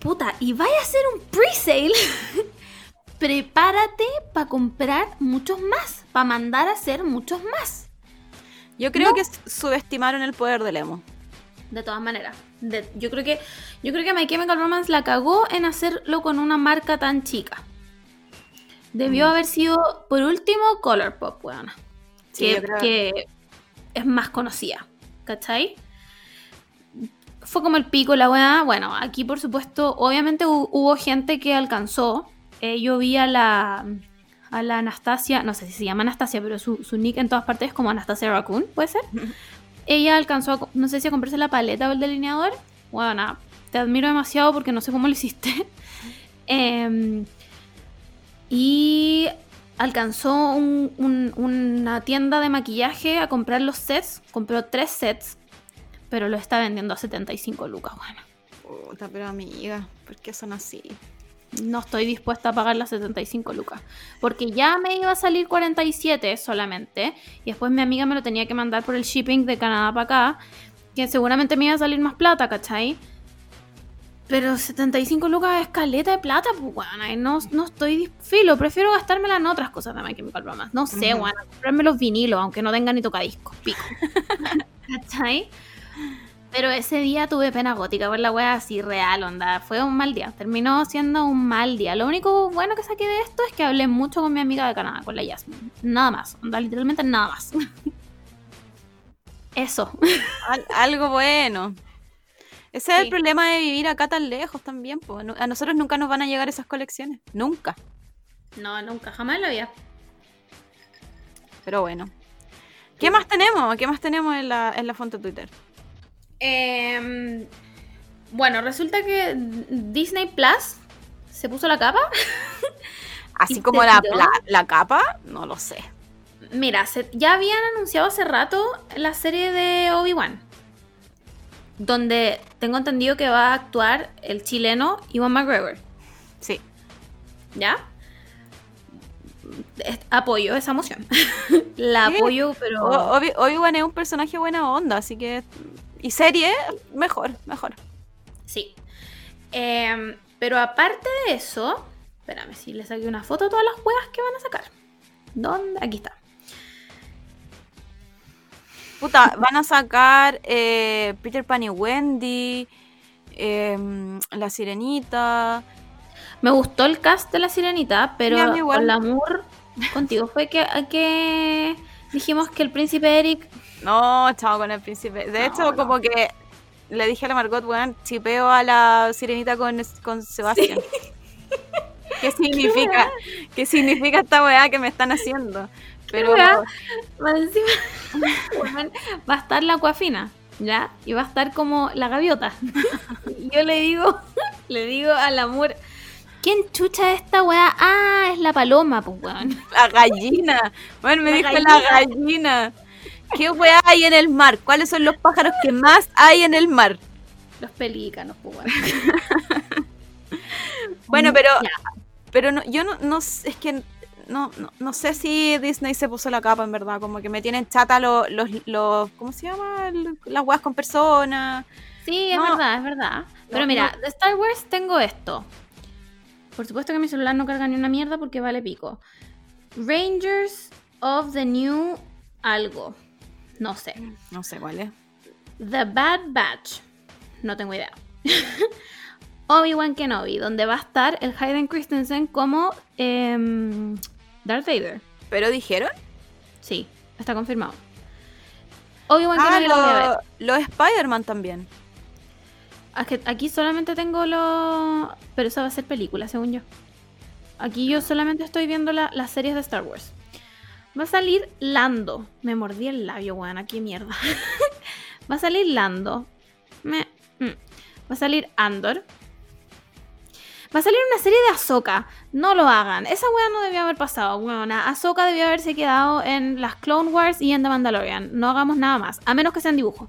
Puta, y vaya a hacer un pre-sale prepárate para comprar muchos más, para mandar a hacer muchos más. Yo creo No. que subestimaron el poder del emo. De todas maneras, De- yo creo que yo creo que My Chemical Romance la cagó en hacerlo con una marca tan chica. Debió Mm. haber sido por último Colourpop. Sí, que, creo- que es más conocida, ¿cachai? Fue como el pico la weá. Bueno, aquí por supuesto, obviamente hu- hubo gente que alcanzó. Eh, yo vi a la, a la Anastasia, no sé si se llama Anastasia, pero su, su nick en todas partes es como Anastasia Raccoon, ¿puede ser? Ella alcanzó, a no sé si a comprarse la paleta o el delineador. Bueno, nada, te admiro demasiado porque no sé cómo lo hiciste. Em, y alcanzó un- un- una tienda de maquillaje a comprar los sets. Compró tres sets, pero lo está vendiendo a 75 lucas. Bueno, Puta, pero amiga, ¿por qué son así? no estoy dispuesta a pagar las 75 lucas. Porque ya me iba a salir 47 solamente. Y después mi amiga me lo tenía que mandar por el shipping de Canadá para acá. Que seguramente me iba a salir más plata, ¿cachai? Pero 75 lucas es caleta de plata, pues, y No, no estoy filo. Prefiero gastármela en otras cosas de My Chemical Romance. No sé, weón. Comprarme los vinilos, aunque no tengan ni tocadiscos. Pico. ¿Cachai? Pero ese día tuve pena gótica por la wea así real, onda. Fue un mal día. Terminó siendo un mal día. Lo único bueno que saqué de esto es que hablé mucho con mi amiga de Canadá, con la Yasmin. Nada más. Onda, literalmente nada más. Eso. Al- algo bueno. Ese es el problema de vivir acá tan lejos también. po. A nosotros nunca nos van a llegar esas colecciones. Nunca. No, nunca, jamás la vida. Pero bueno. ¿Qué más tenemos? ¿Qué más tenemos en la, en la fuente Twitter? Em, bueno, resulta que Disney Plus se puso la capa. Así ¿Y como la, la, la capa, no lo sé. Mira, se- ya habían anunciado hace rato la serie de Obi-Wan. Donde tengo entendido que va a actuar el chileno Iwan McGregor. Sí. ¿Ya? Apoyo esa moción. la apoyo, pero. Obi- Obi-Wan es un personaje buena onda, así que. Y serie, mejor, mejor. Sí. Em, pero aparte de eso. Espérame, si le saqué una foto a todas las juegas que van a sacar. ¿Dónde? Aquí está. Puta, van a sacar eh, Peter Pan y Wendy, em, La Sirenita. Me gustó el cast de la sirenita, pero con Lamour contigo fue que, que dijimos que el príncipe Eric. No, chao con el príncipe. De No, hecho, no. como que le dije a la Margot, weón, chipeo a la Sirenita con, con Sebastián. ¿Qué significa? ¿Qué significa esta weá que me están haciendo? Pero encima, va a estar la cuafina, ¿ya? Y va a estar como la gaviota. Yo le digo, le digo a Lamour, ¿quién chucha es esta weá? Ah, es la paloma, pues weón. la gallina. Bueno, me La dijo la gallina. ¿Qué weá hay en el mar? ¿Cuáles son los pájaros que más hay en el mar? Los pelícanos, pues. Bueno, pero pero no, yo no, es que no, no, no sé si Disney se puso la capa en verdad, como que me tienen chata los, los, los ¿cómo se llama? Las weas con personas. Sí, es No. verdad, es verdad. Pero mira, de Star Wars tengo esto. Por supuesto que mi celular no carga ni una mierda porque vale pico. Rangers of the New algo. No sé. No sé cuál es. The Bad Batch. No tengo idea. Obi-Wan Kenobi, donde va a estar el Hayden Christensen como em, Darth Vader. ¿Pero dijeron? Sí, está confirmado. Obi-Wan Ah, Kenobi lo voy a ver. lo- los Spider-Man también. Aquí solamente tengo lo. Pero eso va a ser película, según yo. Aquí yo solamente estoy viendo la- las series de Star Wars. Va a salir Lando. Me mordí el labio, weón. Qué mierda. va a salir Lando. Me- mm. Va a salir Andor. Va a salir una serie de Ahsoka. No lo hagan. Esa weá no debió haber pasado, weón. Ahsoka debió haberse quedado en las Clone Wars y en The Mandalorian. No hagamos nada más. A menos que sea en dibujo.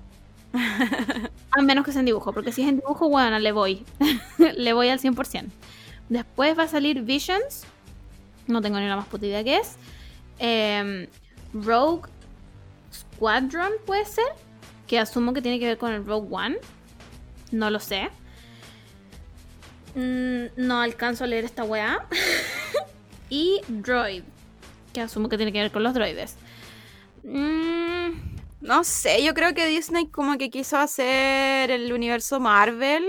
A menos que sea en dibujo, porque si es en dibujo, bueno, le voy. le voy al 100%. Después va a salir Visions. No tengo ni la más puta idea qué es. Em, Rogue Squadron, puede ser. Que asumo que tiene que ver con el Rogue One. No lo sé. Mm, no alcanzo a leer esta weá. y Droid. Que asumo que tiene que ver con los droides. Mm, No sé, yo creo que Disney como que quiso hacer el universo Marvel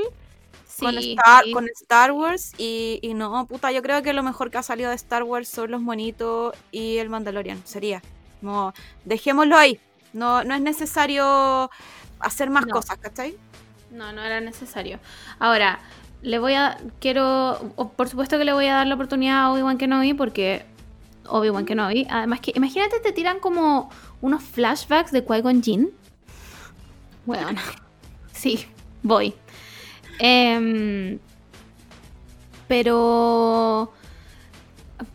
con, Star, sí. con Star Wars y, y no, puta, yo creo que lo mejor que ha salido de Star Wars son los monitos y el Mandalorian, sería. No, dejémoslo ahí. No, no es necesario hacer más No. cosas, ¿cachai? No, no era necesario. Ahora, le voy a. Quiero. por supuesto que le voy a dar la oportunidad a Obi-Wan Kenobi porque. Obi-Wan Kenobi. Además, que imagínate, te tiran como unos flashbacks de Qui-Gon Jinn. Bueno, sí, voy. Em, pero.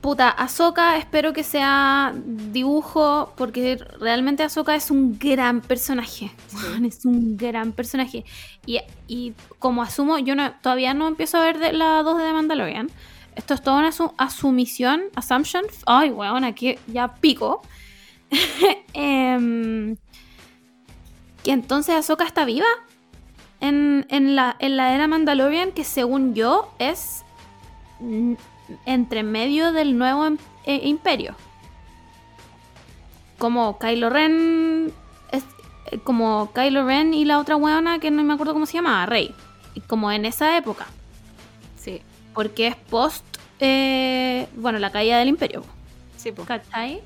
Puta, Ahsoka espero que sea dibujo, porque realmente Ahsoka es un gran personaje. Es un gran personaje. Y, y como asumo, yo no, todavía no empiezo a ver de la 2 de Mandalorian. Esto es toda una asu- asumición, assumption. Ay, weón, aquí ya pico. Em, que entonces Ahsoka está viva en, en la, en la era Mandalorian, que según yo es entre medio del nuevo em- eh, imperio. Como Kylo Ren. Es, eh, como Kylo Ren y la otra weona que no me acuerdo cómo se llamaba, Rey. Como en esa época. Sí, Porque es post. eh, bueno, la caída del imperio. sí, pues. ¿Cachai?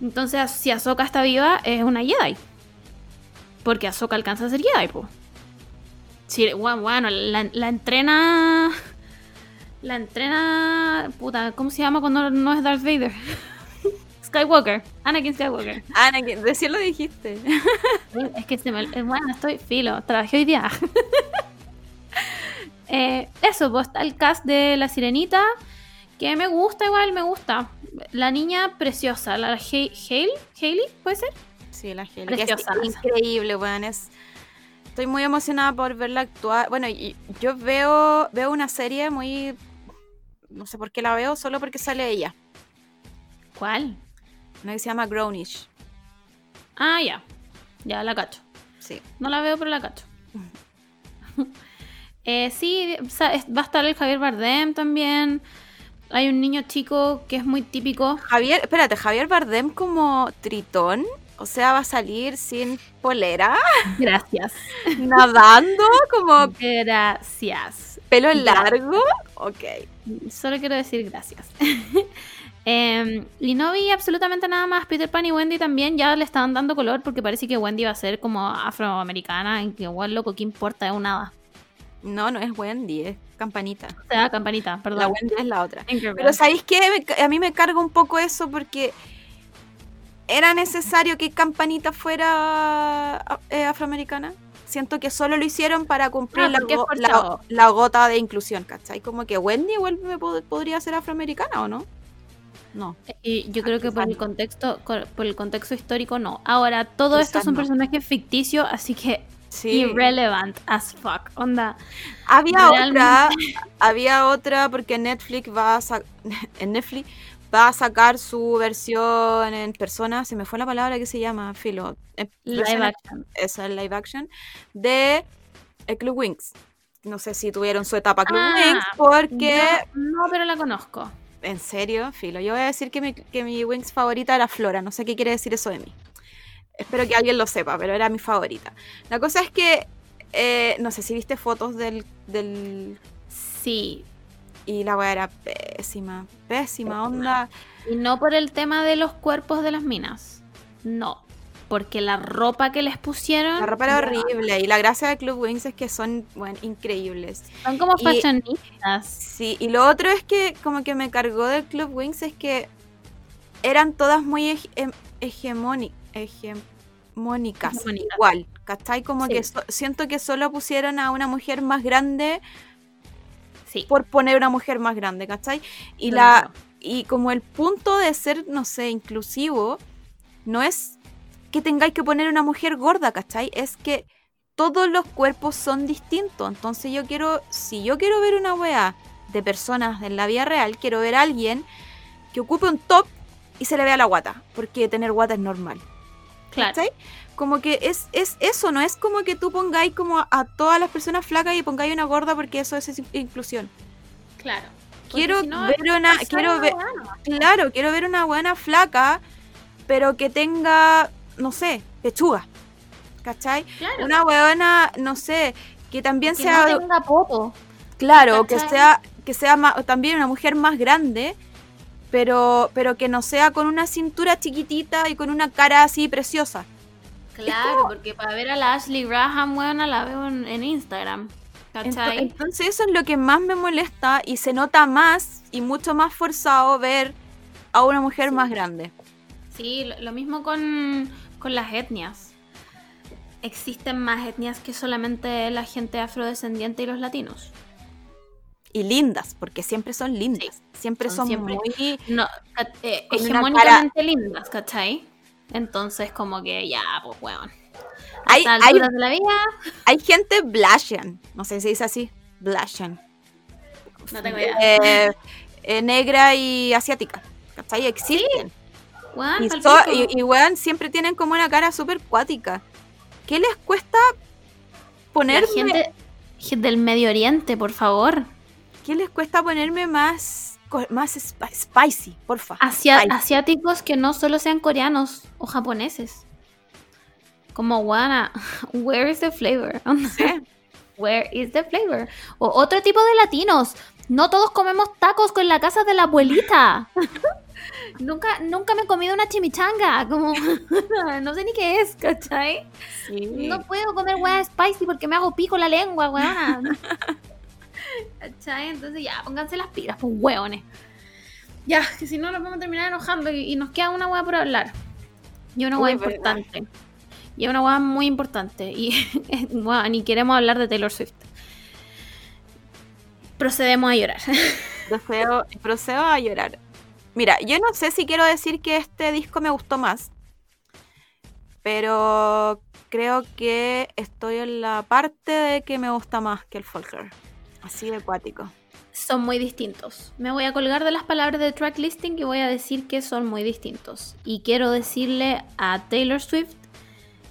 Entonces, si Ahsoka está viva, es una Jedi. Porque Ahsoka alcanza a ser Jedi, po. Sí, bueno, la, la entrena. La entrena. Puta, ¿cómo se llama cuando no es Darth Vader? Skywalker. Anakin Skywalker. Ana, que recién lo dijiste. Es que se me. eh, Bueno, estoy filo. Trabajé hoy día. Eh, eso, pues está el cast de La Sirenita. Que me gusta, igual me gusta. La niña preciosa, la Hale- Hale- Hailey, ¿puede ser? Sí, la es Preciosa. increíble, weón. Es... Estoy muy emocionada por verla actuar. Bueno, y yo veo, veo una serie muy. No sé por qué la veo, solo porque sale ella. ¿Cuál? Una que se llama Grownish. Ah, ya. Ya la cacho. Sí. No la veo, pero la cacho. Eh, sí, va a estar el Javier Bardem también. Hay un niño chico que es muy típico. Javier, espérate, Javier Bardem como tritón. O sea, va a salir sin polera, Gracias. nadando, como Gracias. pelo largo. Ok. Solo quiero decir gracias. Em, y no vi absolutamente nada más. Peter Pan y Wendy también ya le estaban dando color porque parece que Wendy va a ser como afroamericana. Y que igual loco, ¿qué importa? Es un nada. No, no es Wendy, es Campanita. O sea, campanita, La perdón. Wendy es la otra. Pero ¿sabéis qué? A mí me carga un poco eso porque era necesario que Campanita fuera a- eh, afroamericana. Siento que solo lo hicieron para cumplir Ah, la, go- gota de inclusión, ¿cachai? Como que Wendy igual me pod- podría ser afroamericana o no. No. Y yo creo que por el contexto, co- por el contexto histórico no. Ahora, todo esto Quizás es un no. personaje ficticio, así que Sí. irrelevant as fuck. Onda. Había Realmente. otra, había otra porque Netflix va a en Netflix va a sacar su versión en persona, se me fue la palabra que se llama, filo, en Live action. esa es live action de el Club Wings. No sé si tuvieron su etapa Club Ah, Wings porque No, no, pero la conozco. en serio, filo, yo voy a decir que mi, que mi Wings favorita era Flora, no sé qué quiere decir eso de mí. Espero que alguien lo sepa, pero era mi favorita. La cosa es que eh, no sé si viste fotos del, del Sí. Y la weá era pésima, pésima, onda. Y no por el tema de los cuerpos de las minas. No. Porque la ropa que les pusieron. La ropa era horrible. Y la gracia de Club Wings es que son, bueno, increíbles. Son como Y- fashionistas. Sí, y lo otro es que como que me cargó del Club Wings es que eran todas muy hege- em- hegemónicas. Hegemónicas. Igual, ¿cachai? Como Sí. que so- siento que solo pusieron a una mujer más grande Sí. por poner una mujer más grande, ¿cachai? Y la, y como el punto de ser, no sé, inclusivo, no es que tengáis que poner una mujer gorda, ¿cachai? Es que todos los cuerpos son distintos. Entonces yo quiero, si yo quiero ver una wea de personas en la vida real, quiero ver a alguien que ocupe un top y se le vea la guata, porque tener guata es normal. Claro. ¿cachai? Como que es, es eso, no es como que tú pongáis como a, todas las personas flacas y pongáis una gorda porque eso es inclusión. Claro. Quiero si no, ver una, quiero ver, nomás. Claro, quiero ver una buena flaca, pero que tenga, no sé, pechuga. ¿Cachai? Claro. Una buena, no sé, que también que sea, no tenga poto. claro, que sea, que sea ma- también una mujer más grande, pero, pero que no sea con una cintura chiquitita y con una cara así preciosa. Claro, porque para ver a la Ashley Graham, weona, la veo en, en Instagram. ¿Cachai? Entonces eso es lo que más me molesta y se nota más y mucho más forzado ver a una mujer Sí. más grande. Sí, lo, lo mismo con, con las etnias. Existen más etnias que solamente la gente afrodescendiente y los latinos. y lindas, porque siempre son lindas. Siempre son son, siempre- muy. No, eh, hegemónicamente lindas, ¿cachai? Entonces, como que ya, pues, weón. Hay, hay, de la vida, hay gente blashian, no sé si se dice así, blashian. no tengo idea. Eh, eh, negra y asiática. ¿Cachai? Existen. Weón, y, so- y, y, siempre tienen como una cara súper cuática. ¿Qué les cuesta ponerme, La gente gente del Medio Oriente, por favor. ¿qué les cuesta ponerme más, más sp- spicy, porfa? Asia- Spicy. asiáticos que no solo sean coreanos o japoneses. Como, guana, where is the flavor? Sí. Where is the flavor? O otro tipo de latinos. No todos comemos tacos con la casa de la abuelita. nunca, nunca me he comido una chimichanga. Como, no sé ni qué es, ¿cachai? Sí. No puedo comer hueá spicy porque me hago pico la lengua, weona. ¿Cachai? Entonces ya, pónganse las pilas, pues hueones. Ya, que si no nos vamos a terminar enojando y, y nos queda una hueá por hablar. Y una hueá Uy, verdad. importante. Y una hueá muy importante. Y bueno, ni queremos hablar de Taylor Swift. Procedemos a llorar. Procedo, procedo a llorar. Mira, yo no sé si quiero decir que este disco me gustó más, pero creo que estoy en la parte de que me gusta más que el folklore. Así de acuático. son muy distintos. Me voy a colgar de las palabras de track listing y voy a decir que son muy distintos. Y quiero decirle a Taylor Swift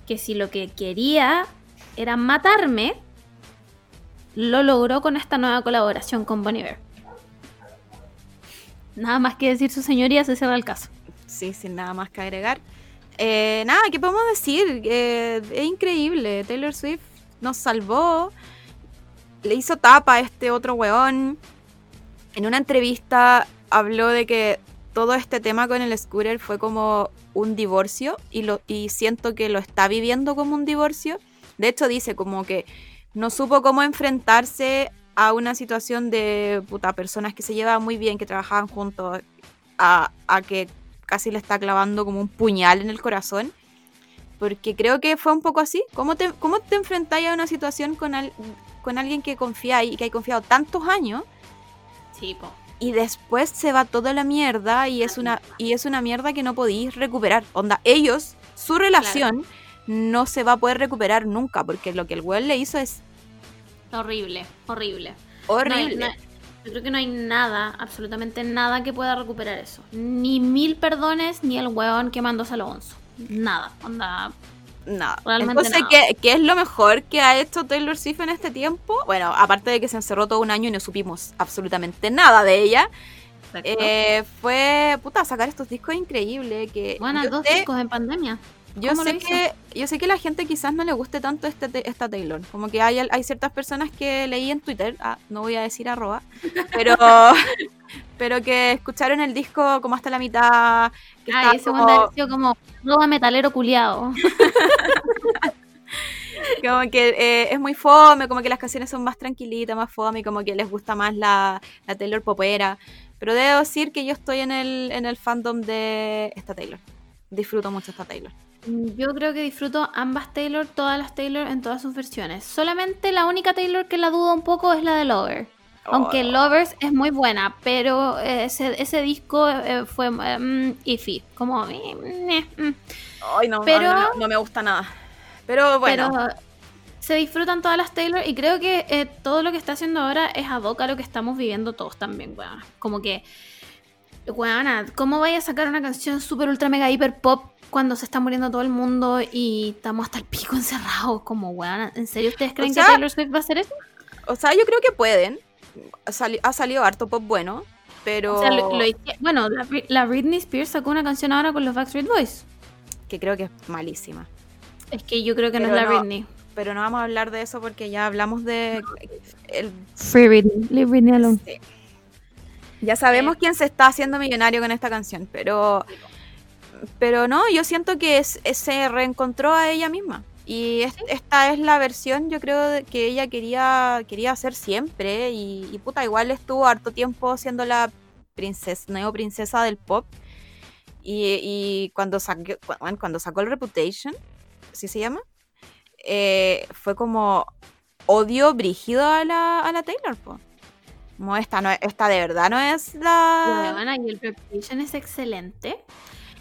que si lo que quería era matarme, lo logró con esta nueva colaboración con Bon Iver. nada más que decir su señoría, se cierra el caso. Sí, sin nada más que agregar. Eh, nada, ¿qué podemos decir? Eh, es increíble. Taylor Swift nos salvó. Le hizo tapa a este otro weón. En una entrevista habló de que todo este tema con el scooter fue como un divorcio y, lo, y siento que lo está viviendo como un divorcio. De hecho dice como que no supo cómo enfrentarse a una situación de puta, personas que se llevaban muy bien, que trabajaban juntos, a, a que casi le está clavando como un puñal en el corazón. Porque creo que fue un poco así. ¿Cómo te, cómo te enfrentáis a una situación con, al- con alguien que confías y que hay confiado tantos años Sí, po. y después se va toda la mierda y es una, y es una mierda que no podéis recuperar? Onda, ellos, su relación no se va a poder recuperar nunca porque lo que el weón le hizo es Horrible, horrible. No hay- horrible. no yo creo que no hay nada, absolutamente nada que pueda recuperar eso. Ni mil perdones, ni el hueón que mandó a Alonso. Nada, onda. Nada. Realmente Entonces, nada. ¿qué, qué es lo mejor que ha hecho Taylor Swift en este tiempo? Bueno, aparte de que se encerró todo un año y no supimos absolutamente nada de ella, eh, fue, puta, sacar estos discos increíbles que bueno, dos discos en pandemia. Yo ¿cómo lo sé que yo sé que la gente quizás no le guste tanto te- esta Taylor, como que hay, hay ciertas personas que leí en Twitter, ah, no voy a decir arroba, pero pero que escucharon el disco como hasta la mitad, que Ay, ese como- como... sido como roba metalero culiado. Como que eh, es muy fome, como que las canciones son más tranquilitas, más fome, como que les gusta más la, la Taylor popera. Pero debo decir que yo estoy en el, en el fandom de esta Taylor. Disfruto mucho esta Taylor. Yo creo que disfruto ambas Taylor, todas las Taylor en todas sus versiones. Solamente la única Taylor que la dudo un poco es la de Lover. Aunque Oh. Lovers es muy buena, pero eh, ese, ese disco eh, fue mm, iffy. Como. eh, mm. Ay, no, Pero- no, no, no me gusta nada. Pero bueno, Pero se disfrutan todas las Taylor y creo que eh, todo lo que está haciendo ahora es ad hoc a lo que estamos viviendo todos también, weón. Como que, weona, ¿cómo vaya a sacar una canción super ultra mega hiper pop cuando se está muriendo todo el mundo y estamos hasta el pico encerrados? Como, weona, ¿en serio ustedes creen sea- que Taylor Swift va a hacer eso? o sea, yo creo que pueden. Sali- ha salido harto pop bueno, pero O sea, lo- lo bueno, la, Bri- la Britney Spears sacó una canción ahora con los Backstreet Boys. que creo que es malísima. Es que yo creo que no es la no. Britney. Pero no vamos a hablar de eso porque ya hablamos de el Free Britney, leave Britney alone. Sí. Ya sabemos quién se está haciendo millonario con esta canción, pero pero no, yo siento que es- es- se reencontró a ella misma. Y es- esta es la versión, yo creo, que ella quería, quería hacer siempre. Y, y puta, igual estuvo harto tiempo siendo la princesa, neo princesa del pop. Y, y cuando, bueno, cuando sacó el Reputation, ¿sí se llama? Eh, fue como odio brígido a la, a la Taylor, po. Como esta, no, esta de verdad no es la... Weona, y el Reputation es excelente.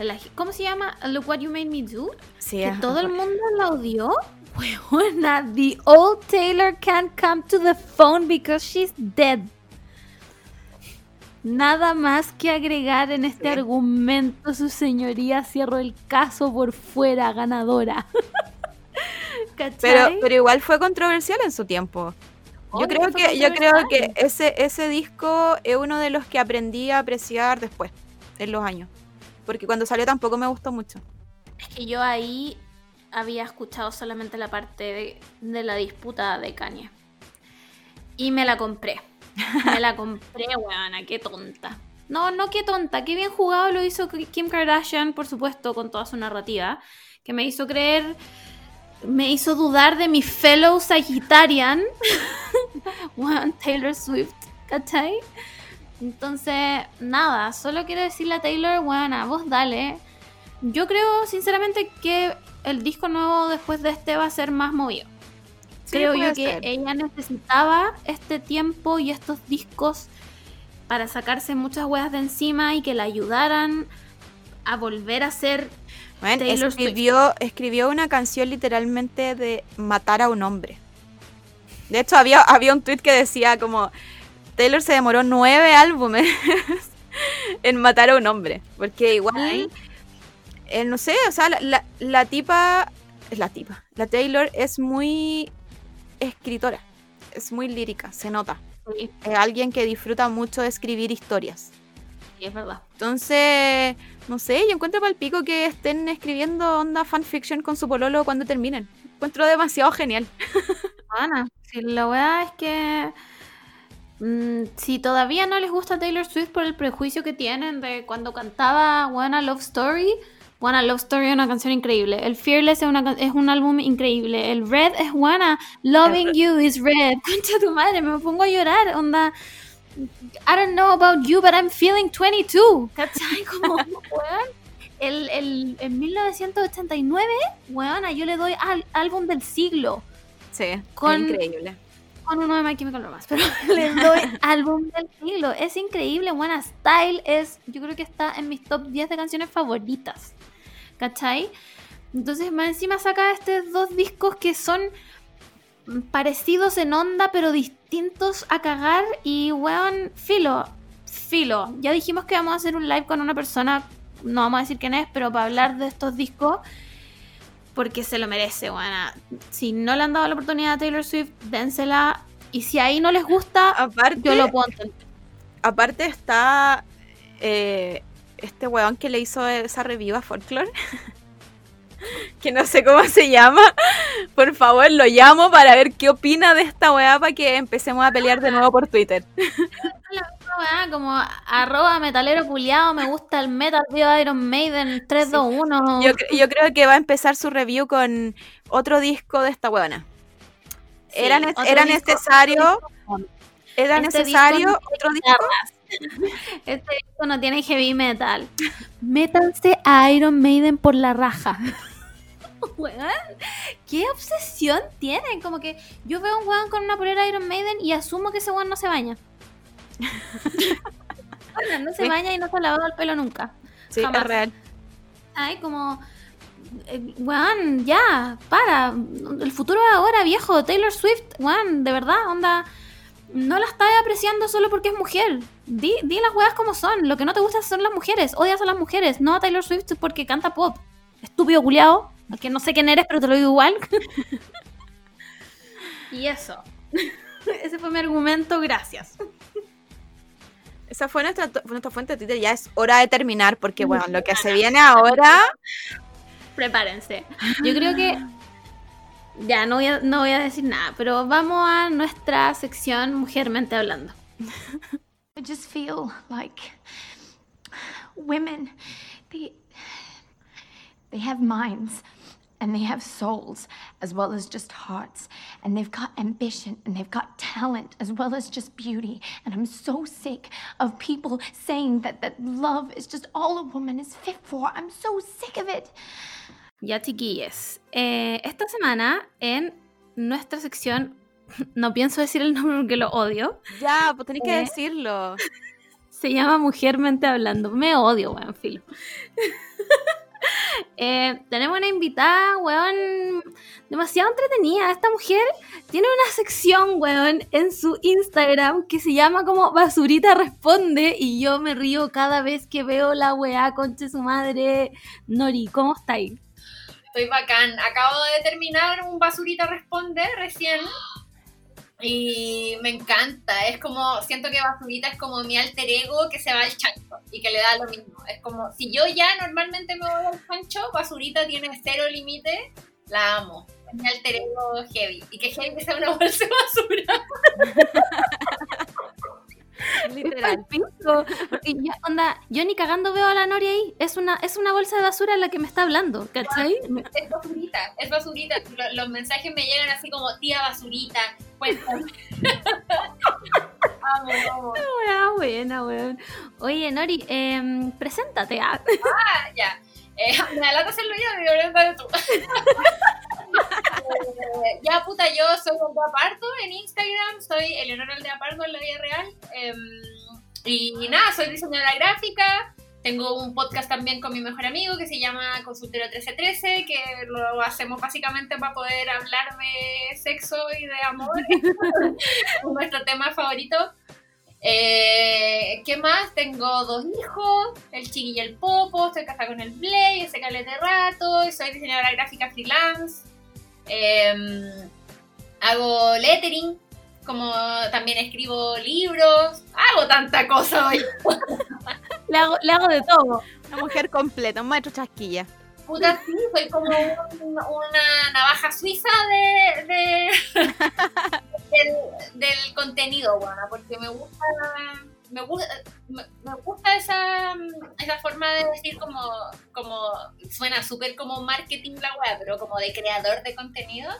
La- ¿Cómo se llama? Look What You Made Me Do. Sí, Que todo el mundo la odió. Weona, the old Taylor can't come to the phone because she's dead. Nada más que agregar en este argumento, su señoría cierro el caso por fuera, ganadora. Pero, pero igual fue controversial en su tiempo. Yo creo que, yo creo que ese, ese disco es uno de los que aprendí a apreciar después, en los años. Porque cuando salió tampoco me gustó mucho. Es que yo ahí había escuchado solamente la parte de, la disputa de Kanye. Y me la compré. Me la compré, weona, qué tonta. No, no qué tonta, qué bien jugado lo hizo Kim Kardashian, por supuesto, con toda su narrativa, que me hizo creer, me hizo dudar de mi fellow Sagittarian, weón, Taylor Swift, ¿cachai? Entonces, nada, solo quiero decirle a Taylor, weona, vos dale. Yo creo, sinceramente, que el disco nuevo después de este va a ser más movido. Sí, creo yo que ella necesitaba este tiempo y estos discos para sacarse muchas weas de encima y que la ayudaran a volver a ser Bueno, Taylor escribió, escribió una canción literalmente de matar a un hombre. De hecho, había, había un tweet que decía como Taylor se demoró nueve álbumes en matar a un hombre. Porque igual, eh, no sé, o sea, la, la- la tipa, es la tipa, la Taylor es muy escritora, es muy lírica, se nota. Es alguien que disfruta mucho de escribir historias. Sí, es verdad. Entonces, no sé, yo encuentro para el pico que estén escribiendo onda fanfiction con su pololo cuando terminen. Encuentro demasiado genial. Ana, si la weá es que. Mm, si todavía no les gusta Taylor Swift por el prejuicio que tienen de cuando cantaba Wanna Love Story, Wanna Love Story es una canción increíble. El Fearless es, una es un álbum increíble. El Red es Wanna. Loving You is Red. Concha tu madre, me pongo a llorar. Onda. I don't know about you, but I'm feeling 22. ¿Cachai? Como, weón. El, el, en 1989, weona, yo le doy al álbum del siglo Sí, Con- increíble. Con uno de My Chemical Romance, pero le doy álbum del siglo. Es increíble, buena style. Es, yo creo que está en mis top 10 de canciones favoritas. ¿Cachai? Entonces, más encima saca estos dos discos que son parecidos en onda, pero distintos a cagar. Y, weón, filo, filo. Ya dijimos que vamos a hacer un live con una persona, no vamos a decir quién es, pero para hablar de estos discos. Porque se lo merece, buena. Si no le han dado la oportunidad a Taylor Swift, dénsela. Y si ahí no les gusta, Aparte, yo lo puedo entender. aparte está eh, este weón que le hizo esa review a Folklore. que no sé cómo se llama. Por favor, lo llamo para ver qué opina de esta weá para que empecemos a pelear de nuevo por Twitter. Como arroba metalero culiado, me gusta el metal, veo Iron Maiden 321. Yo, cre- yo creo que va a empezar su review con otro disco de esta weona. Sí, era ne- era disco- necesario, era Este necesario disco no otro disco. guitarras. Este disco no tiene heavy metal. Métanse a Iron Maiden por la raja. Weón, ¿qué obsesión tienen? Como que yo veo a un weón con una polera Iron Maiden y asumo que ese weón no se baña. No se baña y no se ha lavado el pelo nunca. Sí, jamás. es real. Ay, como. eh, Weón, ya, para. El futuro es ahora, viejo. Taylor Swift, weón, de verdad, onda. No la estás apreciando solo porque es mujer. Di, di las weas como son. Lo que no te gusta son las mujeres. Odias a las mujeres. No a Taylor Swift porque canta pop. Estúpido culiao. Que no sé quién eres, pero te lo digo igual. y eso. Ese fue mi argumento, gracias. Esa fue nuestra, nuestra fuente de Twitter. Ya es hora de terminar porque, bueno, lo que se viene ahora. Prepárense. Yo creo que. Ya, no voy, a, no voy a decir nada, pero vamos a nuestra sección Mujermente Hablando. I just feel like women, they they have minds and they have souls as well as just hearts and they've got ambition and they've got talent as well as just beauty and I'm so sick of people saying that that love is just all a woman is fit for. I'm so sick of it. Ya, chiquilles. eh, esta semana en nuestra sección, no pienso decir el nombre porque lo odio, Ya, pues tenés que ¿Eh? decirlo. se llama Mujermente Hablando. Me odio, weón, filo. Eh, tenemos una invitada, weón, demasiado entretenida. Esta mujer tiene una sección, weón, en su Instagram que se llama como Basurita Responde y yo me río cada vez que veo la weá, conche su madre. Nori, ¿cómo estáis? Estoy bacán. Acabo de terminar un basurita responde recién. Y me encanta. Es como, siento que basurita es como mi alter ego que se va al chancho y que le da lo mismo. Es como, si yo ya normalmente me voy al chancho, basurita tiene cero límite, la amo. Es mi alter ego heavy. Y que heavy que sea una bolsa de basura. Literal. Pico, porque ya, onda, yo ni cagando veo a la Nori ahí. Es una, es una bolsa de basura la que me está hablando, ¿cachai? Es basurita, es basurita. Lo- Los, mensajes me llegan así como, tía basurita, cuéntame. amo, amo. Ah, buena, weón. Oye, Nori, em, preséntate. ah. Ah, ya. Eh, me da lata hacerlo yo, me tú. Eh, ya, puta, yo soy Aldea Pardo en Instagram, soy Eleonora Aldea Pardo en la vida real. em, y nada, soy diseñadora gráfica. Tengo un podcast también con mi mejor amigo que se llama Consultero 1313, que lo hacemos básicamente para poder hablar de sexo y de amor. es nuestro tema favorito. Eh, ¿Qué más? Tengo dos hijos, el Chiqui y el Popo, estoy casada con el Blay, ese calete de rato, y soy diseñadora gráfica freelance. Em, hago lettering, como también escribo libros, hago tanta cosa hoy. Le hago, le hago de todo. Una mujer completa, un maestro chasquilla. Puta, sí, soy como un- una navaja suiza de, de- del, del contenido, buena, porque me gusta, me gusta, me, me gusta esa, esa forma de decir como, como suena súper como marketing la web, pero como de creador de contenido,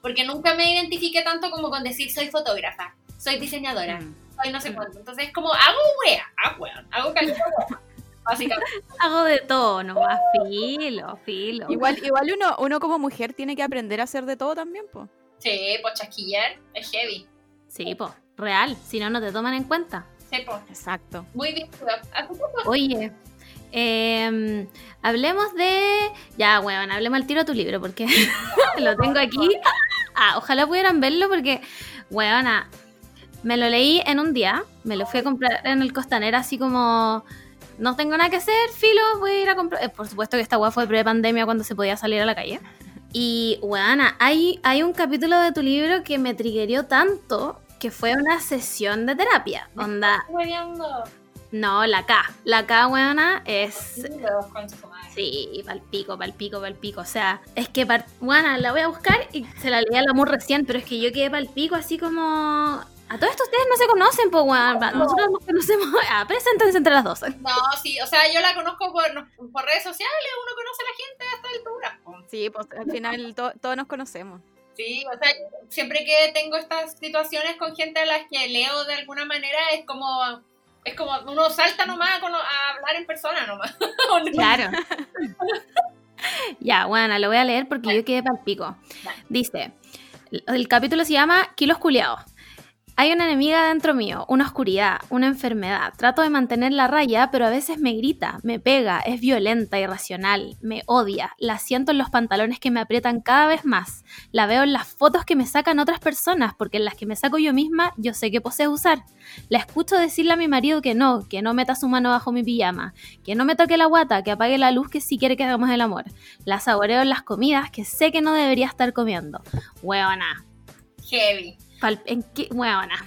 porque nunca me identifiqué tanto como con decir soy fotógrafa, soy diseñadora, Mm. soy no sé cuánto. Entonces es como hago wea, hago wea, hago básicamente. Hago de todo nomás. Filo, filo. Igual, igual uno, uno como mujer tiene que aprender a hacer de todo también, pues. Sí, pues chasquillar es heavy. Sí, po. Real. Si no, no te toman en cuenta. Exacto. Muy bien. Oye. em, hablemos de. Ya, weón, hablemos al tiro de tu libro, porque lo tengo aquí. Ah, ojalá pudieran verlo, porque, weona, me lo leí en un día. Me lo fui a comprar en el Costanera, así como. No tengo nada que hacer, filo, voy a ir a comprar. eh, por supuesto que esta weá fue pre-pandemia cuando se podía salir a la calle. Y, weona, hay, hay un capítulo de tu libro que me triggerió tanto que fue una sesión de terapia. Onda, no, la K. La K, weona, es. Sí, palpico, palpico, palpico. O sea, es que, par- weona, la voy a buscar y se la leí a la muy recién, pero es que yo quedé palpico así como. A todos estos ustedes no se conocen, pues, weón. Nosotros nos conocemos. Ah, preséntense entre las dos. No, sí, o sea, yo la conozco por, por redes sociales, uno conoce a la gente a esta altura. Sí, pues al final to- todos nos conocemos. Sí, o sea, siempre que tengo estas situaciones con gente a las que leo de alguna manera, es como, es como uno salta nomás a, hablar en persona nomás. Claro. ya, bueno, lo voy a leer porque yo quedé palpico. Dice, el capítulo se llama Kilos Culeados. Hay una enemiga dentro mío, una oscuridad, una enfermedad. Trato de mantener la raya, pero a veces me grita, me pega, es violenta, irracional, me odia. La siento en los pantalones que me aprietan cada vez más. La veo en las fotos que me sacan otras personas, porque en las que me saco yo misma, yo sé que poseo usar. La escucho decirle a mi marido que no, que no meta su mano bajo mi pijama, que no me toque la guata, que apague la luz que sí quiere que hagamos el amor. La saboreo en las comidas que sé que no debería estar comiendo. Hueona. Heavy. Pal- ¿En qué? Hueona.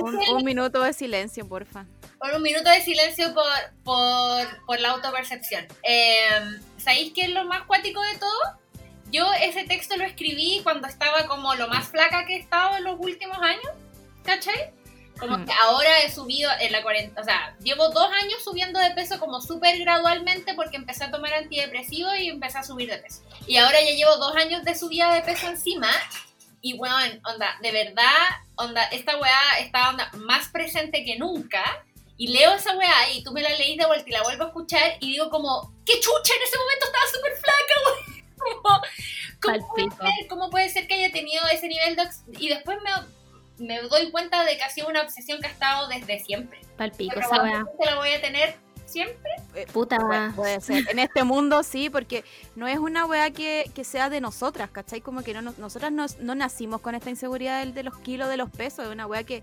Un, un minuto de silencio, porfa. Por un minuto de silencio por, por, por la autopercepción. Eh, ¿Sabéis qué es lo más cuático de todo? Yo ese texto lo escribí cuando estaba como lo más flaca que he estado en los últimos años, ¿cachai? Como Mm. que ahora he subido en la cuarenta, o sea, llevo dos años subiendo de peso como súper gradualmente porque empecé a tomar antidepresivos y empecé a subir de peso. Y ahora ya llevo dos años de subida de peso encima y weón, onda, de verdad, onda, esta weá está onda, más presente que nunca. Y leo esa weá y tú me la leís de vuelta y la vuelvo a escuchar y digo como, qué chucha, en ese momento estaba súper flaca, weón. Como, ¿cómo, puede ser, ¿Cómo puede ser que haya tenido ese nivel de... Y después me, me doy cuenta de que ha sido una obsesión que ha estado desde siempre. Palpico esa probablemente la voy a tener siempre. Puta. Puede, puede ser. En este mundo sí, porque no es una weá que, que sea de nosotras, ¿cachai? Como que no, nos- nosotras no, no nacimos con esta inseguridad del- de los kilos, de los pesos, es una weá que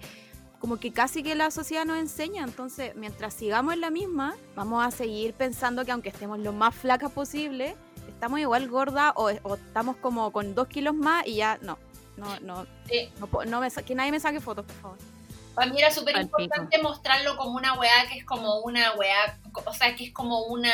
como que casi que la sociedad nos enseña. Entonces, mientras sigamos en la misma, vamos a seguir pensando que aunque estemos lo más flacas posible, estamos igual gordas o, o estamos como con dos kilos más y ya no. No, no, Sí. no, no me que nadie me saque fotos, por favor. Para mí era súper importante mostrarlo como una weá que es como una weá, o sea, que es como una,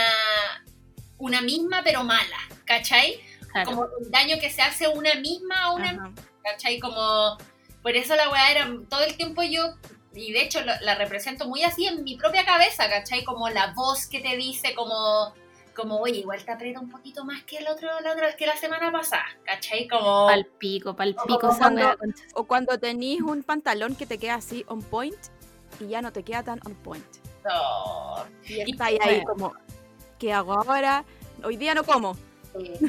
una misma pero mala, ¿cachai? Claro. Como el daño que se hace una misma a una Ajá. ¿cachai? Como, por eso la weá era todo el tiempo yo, y de hecho lo- la represento muy así en mi propia cabeza, ¿cachai? Como la voz que te dice, como, como oye, igual te aprieta un poquito más que el otro, la otra, que la semana pasada, ¿cachai? Como, Palpico, palpico esa cuando-. O cuando tenís un pantalón que te queda así on point y ya no te queda tan on point. no, Y Y está ahí, ahí como, ¿qué hago ahora? Hoy día no como. eh,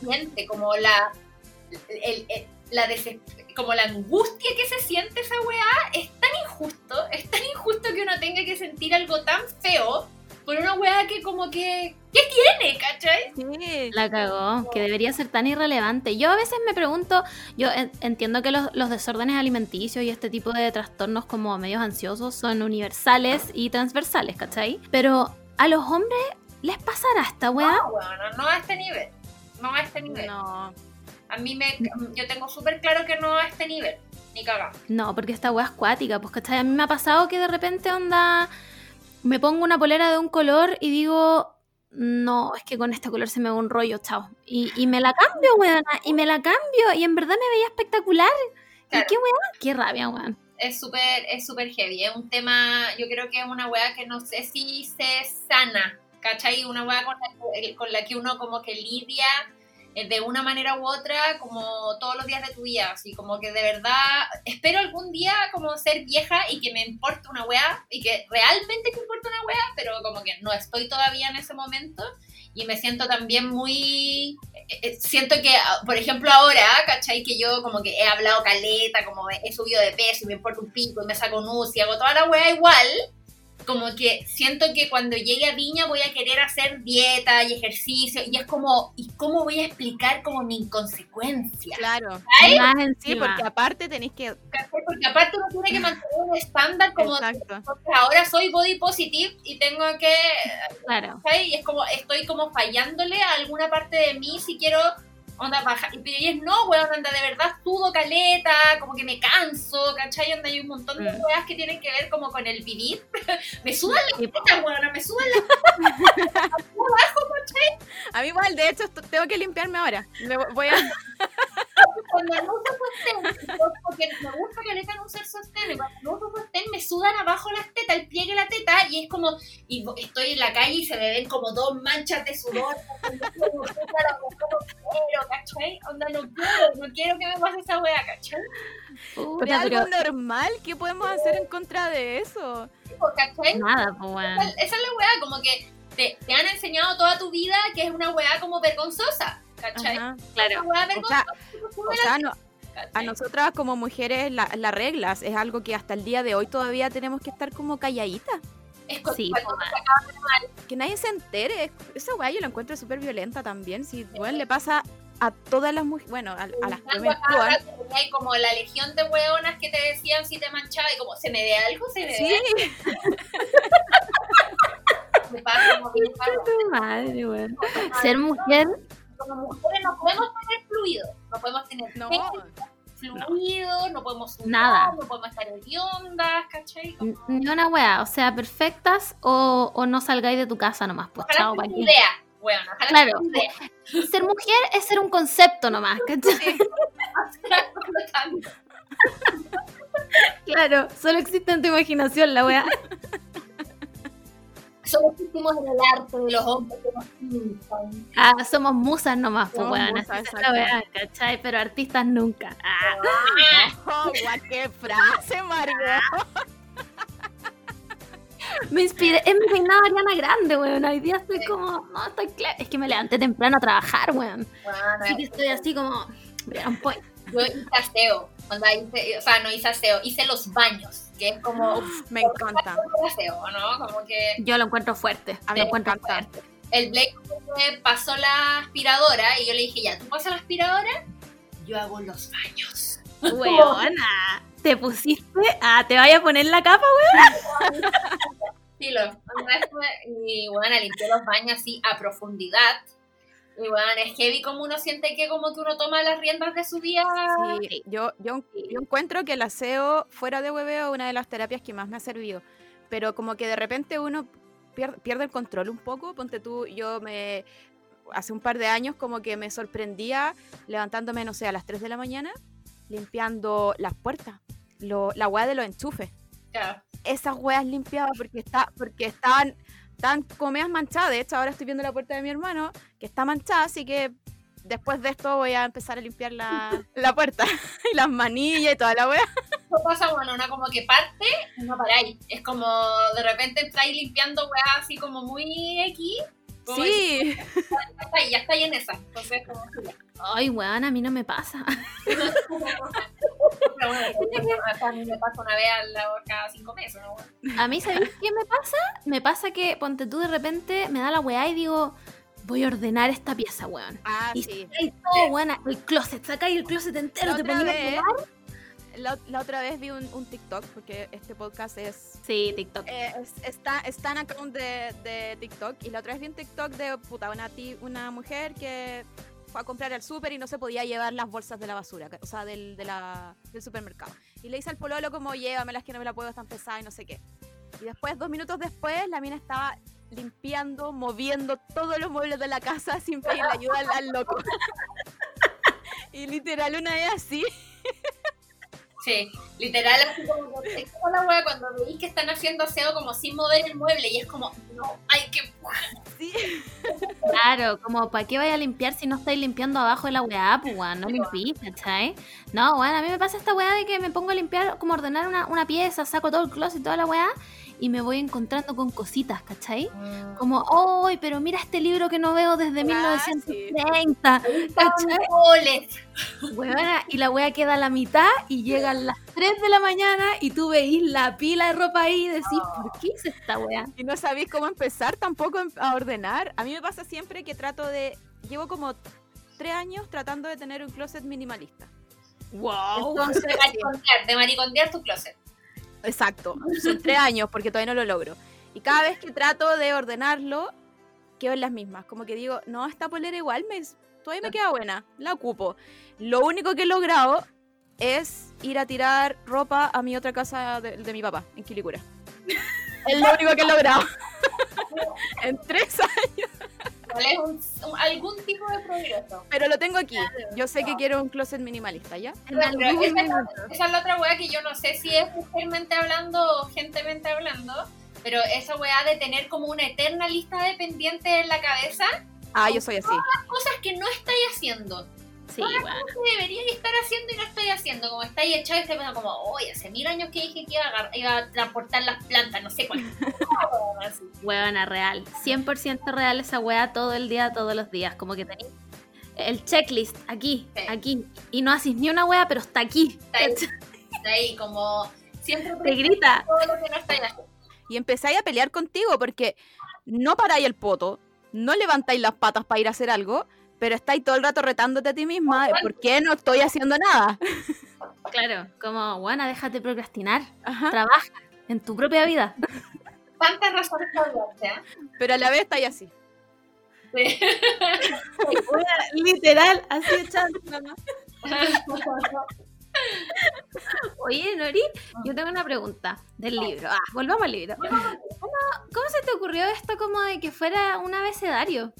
siente como la, el- el- la como la angustia que se siente esa weá es tan injusto, es tan injusto que uno tenga que sentir algo tan feo por una weá que como que, ¿qué tiene, cachai? Sí. La cagó, que debería ser tan irrelevante. Yo a veces me pregunto, yo en- entiendo que los, los desórdenes alimenticios y este tipo de trastornos como medios ansiosos son universales y transversales, ¿cachai? Pero a los hombres les pasará esta weá. No, bueno, no a este nivel, no a este nivel. No. A mí me, yo tengo súper claro que no a este nivel, ni cagamos. No, porque esta weá es cuática, pues ¿cachai? A mí me ha pasado que de repente onda... me pongo una polera de un color y digo, no, es que con este color se me ve un rollo, chao. Y, y me la cambio, weón, y me la cambio, y en verdad me veía espectacular. Claro. ¿Y qué weón? Qué rabia, weón. es súper es súper heavy. Es un tema, yo creo que es una weá que no sé si se sana, ¿cachai? Una weá con la, que- con la que uno como que lidia de una manera u otra como todos los días de tu vida. Así como que de verdad espero algún día como ser vieja y que me importe una weá y que realmente me importe una weá, pero como que no estoy todavía en ese momento. Y me siento también muy... eh, eh, siento que, ah, por ejemplo, ahora, ¿cachai? Que yo como que he hablado caleta, como he subido de peso y me importa un pico y me saco nudos y hago toda la wea igual. Como que siento que cuando llegue a Viña voy a querer hacer dieta y ejercicio y es como, ¿y cómo voy a explicar como mi inconsecuencia? Claro. Más Sí, encima. porque aparte tenéis que. Porque aparte uno tiene que mantener un estándar como... Exacto. Ahora soy body positive y tengo que Claro. ¿cachai? Y es como, estoy como fallándole a alguna parte de mí si quiero onda baja. Y pero es no, weón, onda de verdad sudo caleta, como que me canso, ¿cachai? Onda hay un montón de Mm. weas que tienen que ver como con el vivir. me sudan las tetas, weón, me sudan las A mí, igual, de hecho, tengo que limpiarme ahora. Me vo- voy a. cuando no uso sostén, porque me gusta caleta no usar sostén, y cuando no uso sostén me sudan abajo las tetas, el pliegue de la teta, y es como, y estoy en la calle y se me ven como dos manchas de sudor, como no quiero, ¿cachai? Onda, no quiero, no quiero que me pase esa wea, ¿cachai? Puta, ¿Es algo normal? ¿Qué podemos hacer en contra de eso? ¿Cachai? nada, pues. Esa esa es la weá, como que te, te han enseñado toda tu vida que es una weá como vergonzosa, ¿cachai? Ajá. Weá O sea, o me la- sea, no- a nosotras como mujeres la- las reglas es algo que hasta el día de hoy todavía tenemos que estar como calladitas. Es Sí. Que nadie se entere. Esa weá yo la encuentro súper violenta también. Si bueno, le pasa a todas las mujeres, bueno, a, a las que Hay como la legión de weonas que te decían si te manchaba y como, ¿se me ve algo? ¿Se me Sí, ve algo? Me pasa como madre, weón. Ser mujer, Como mujeres no podemos tener fluido, no podemos tener no. fluido, no podemos sudar, Nada. no podemos estar hediondas, ¿cachai? Como- ni una weá. O sea, perfectas o, o no salgáis de tu casa nomás. Pues Ojalá chao, sea ¿para tu qué? idea, weón, ojalá Claro. idea. Ser mujer es ser un concepto nomás, ¿cachai? Claro, solo existe en tu imaginación la weá. Solo existimos en el arte de los hombres que nos pintan. Ah, somos musas nomás, pues Somos weón. ¿cachai? Pero artistas nunca. Ah, Oh, qué frase, Mario. me inspiré, es mi peinado Ariana Grande, weón. Hoy día estoy como, no, estoy clara. Es que me levanté temprano a trabajar, weón. Bueno, Así que estoy así como, on point. yo hice aseo, onda, hice- o sea, no hice aseo, hice los baños, que es como Me encanta. aseo, ¿no? Como que Yo lo encuentro fuerte. A mí lo me encuentro encanta. fuerte. el Blake me pasó la aspiradora y yo le dije, ya, ¿tú pasas la aspiradora? Yo hago los baños. Weona, te pusiste, ah, te vaya a poner la capa, weón. Sí, lo, y bueno, limpié los baños así a profundidad. Y bueno, es heavy como uno siente que como que uno toma las riendas de su vida. Sí, yo, yo, yo encuentro que el aseo fuera de hueveo es una de las terapias que más me ha servido. Pero como que de repente uno pier- pierde el control un poco. Ponte tú, yo me. Hace un par de años, como que me sorprendía levantándome, no sé, a las 3 de la mañana, limpiando las puertas, lo- la hueá de los enchufes. Claro. Esas hueas limpiaba porque, está, porque estaban tan como medias manchadas. De hecho, ahora estoy viendo la puerta de mi hermano que está manchada, así que después de esto voy a empezar a limpiar la, la puerta y las manillas y toda la wea. Eso pasa, bueno, una como que parte y no paráis. Es como de repente estáis limpiando weas así como muy X. Sí, Ya está ahí, ya está ahí en esa. Entonces, como. Ay, weón, a mí no me pasa. Pero bueno, a mí me pasa una vez a la, cada cinco meses, ¿no? A mí, ¿sabes qué me pasa? Me pasa que, ponte tú, de repente me da la weá y digo, voy a ordenar esta pieza, weón. ah, Y sí. todo, weón, el closet, sacáis el closet entero, La te otra, ponías a la, la otra vez vi un, un TikTok, porque este podcast es Sí, TikTok. eh, es- está, está en account de, de TikTok y la otra vez vi un TikTok de puta, una, ti- una mujer que a comprar al súper y no se podía llevar las bolsas de la basura, o sea, del, del supermercado. Y le dice al pololo como, llévamelas que no me la puedo, están pesadas y no sé qué. Y después, dos minutos después, la mina estaba limpiando, moviendo todos los muebles de la casa sin pedirle ayuda al, al loco. y literal, una vez así, Sí, literal, así como, es como la wea cuando veis que están haciendo aseo como sin mover el mueble y es como, no, hay que sí, Claro, como ¿para qué vaya a limpiar si no estáis limpiando abajo de la weá, pues? No limpies, ¿cachai? No, weón, a mí me pasa esta weá de que me pongo a limpiar, como ordenar una, una pieza, saco todo el closet y toda la weá, y me voy encontrando con cositas, ¿cachai? Como, ¡ay, pero mira este libro que no veo desde Ah, 1930! ¿cachai? goles. Weona, y la wea queda a la mitad y llegan las 3 de la mañana y tú veís la pila de ropa ahí y decís, ¿por qué hice esta wea? y no sabéis cómo empezar tampoco a ordenar. A mí me pasa siempre que trato de. Llevo como tres años tratando de tener un closet minimalista. ¡Wow! Entonces, De maricondear, de maricondear tu closet. Exacto, son tres años porque todavía no lo logro. Y cada vez que trato de ordenarlo, quedo en las mismas. Como que digo, no, esta polera igual me, todavía me queda buena, la ocupo. Lo único que he logrado es ir a tirar ropa a mi otra casa de, de mi papá, en Quilicura. Es lo único que he logrado. en tres años. ¿Cuál es un- un- algún tipo de progreso? Pero lo tengo aquí. Yo sé que quiero un closet minimalista, ¿ya? Pero esa, es la, minuto. esa es la otra weá que yo no sé si es mujermente hablando o gentemente hablando, pero esa weá de tener como una eterna lista de pendientes en la cabeza, Ah, yo soy así. cosas que no estáis haciendo, Sí, weón. que deberíais estar haciendo y no estáis haciendo, como estáis echado y estáis pensando como, oye, hace mil años que dije que iba a, iba a transportar las plantas, no sé cuál. Weona, real. 100% real esa wea todo el día, todos los días. Como que tenéis el checklist aquí, Sí. aquí. Y no haces ni una wea, pero está aquí. Está ahí, está ahí, como siempre Te grita. todo lo que no estáis haciendo. Y empezáis a pelear contigo porque no paráis el poto, no levantáis las patas para ir a hacer algo, pero estáis todo el rato retándote a ti misma por qué no estoy haciendo nada. Claro, como, buena, déjate procrastinar. Ajá. Trabaja en tu propia vida. Tantas razones para ¿eh? Pero a la vez estáis así. Sí. Literal, así echando Oye, Nori, yo tengo una pregunta del libro. Ah, volvamos al libro. ¿Cómo, cómo se te ocurrió esto como de que fuera un abecedario?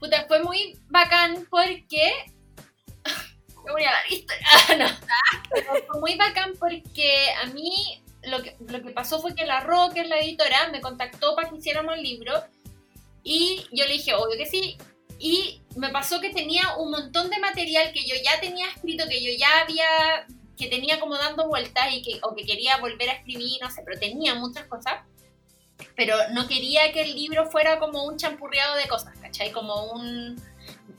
Puta, fue muy bacán porque. Voy a historia. Ah, no. Fue muy bacán porque a mí lo que, lo que pasó fue que la es la editora, me contactó para que hiciéramos el libro y yo le dije, obvio que sí. Y me pasó que tenía un montón de material que yo ya tenía escrito, que yo ya había, que tenía como dando vueltas y que, o que quería volver a escribir, no sé, pero tenía muchas cosas. Pero no quería que el libro fuera como un champurreado de cosas, ¿cachai? Como un...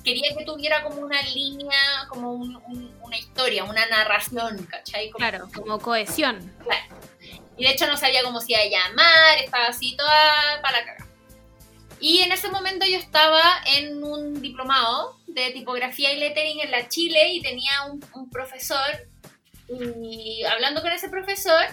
Quería que tuviera como una línea, como un- un- una historia, una narración, ¿cachai? Como- Claro, como cohesión. y de hecho no sabía cómo se iba a llamar, estaba así toda para la caga. Y en ese momento yo estaba en un diplomado de tipografía y lettering en la Chile y tenía un, un profesor y hablando con ese profesor,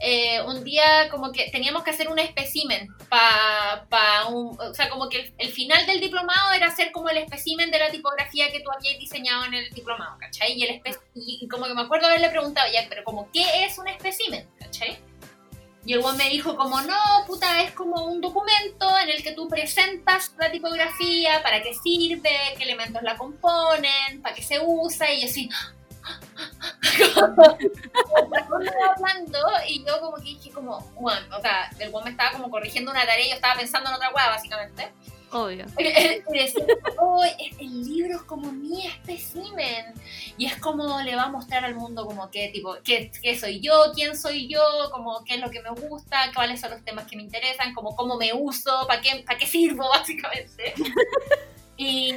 eh, un día como que teníamos que hacer un espécimen para pa un... O sea, como que el, final del diplomado era hacer como el espécimen de la tipografía que tú habías diseñado en el diplomado, ¿cachai? Y, como que me acuerdo haberle preguntado, ya, pero como, ¿qué es un espécimen? ¿cachai? Y el me dijo como, no, puta, es como un documento en el que tú presentas la tipografía, para qué sirve, qué elementos la componen, para qué se usa, y yo así... hablando y yo como que dije como, bueno, o sea, el weón me estaba como corrigiendo una tarea y yo estaba pensando en otra weá básicamente. Obvio. Y decía, "Oh, el libro es como mi espécimen y es como le va a mostrar al mundo como qué tipo, qué, qué soy yo, quién soy yo, como qué es lo que me gusta, cuáles son los temas que me interesan, como cómo me uso, para qué, para qué sirvo básicamente. Y,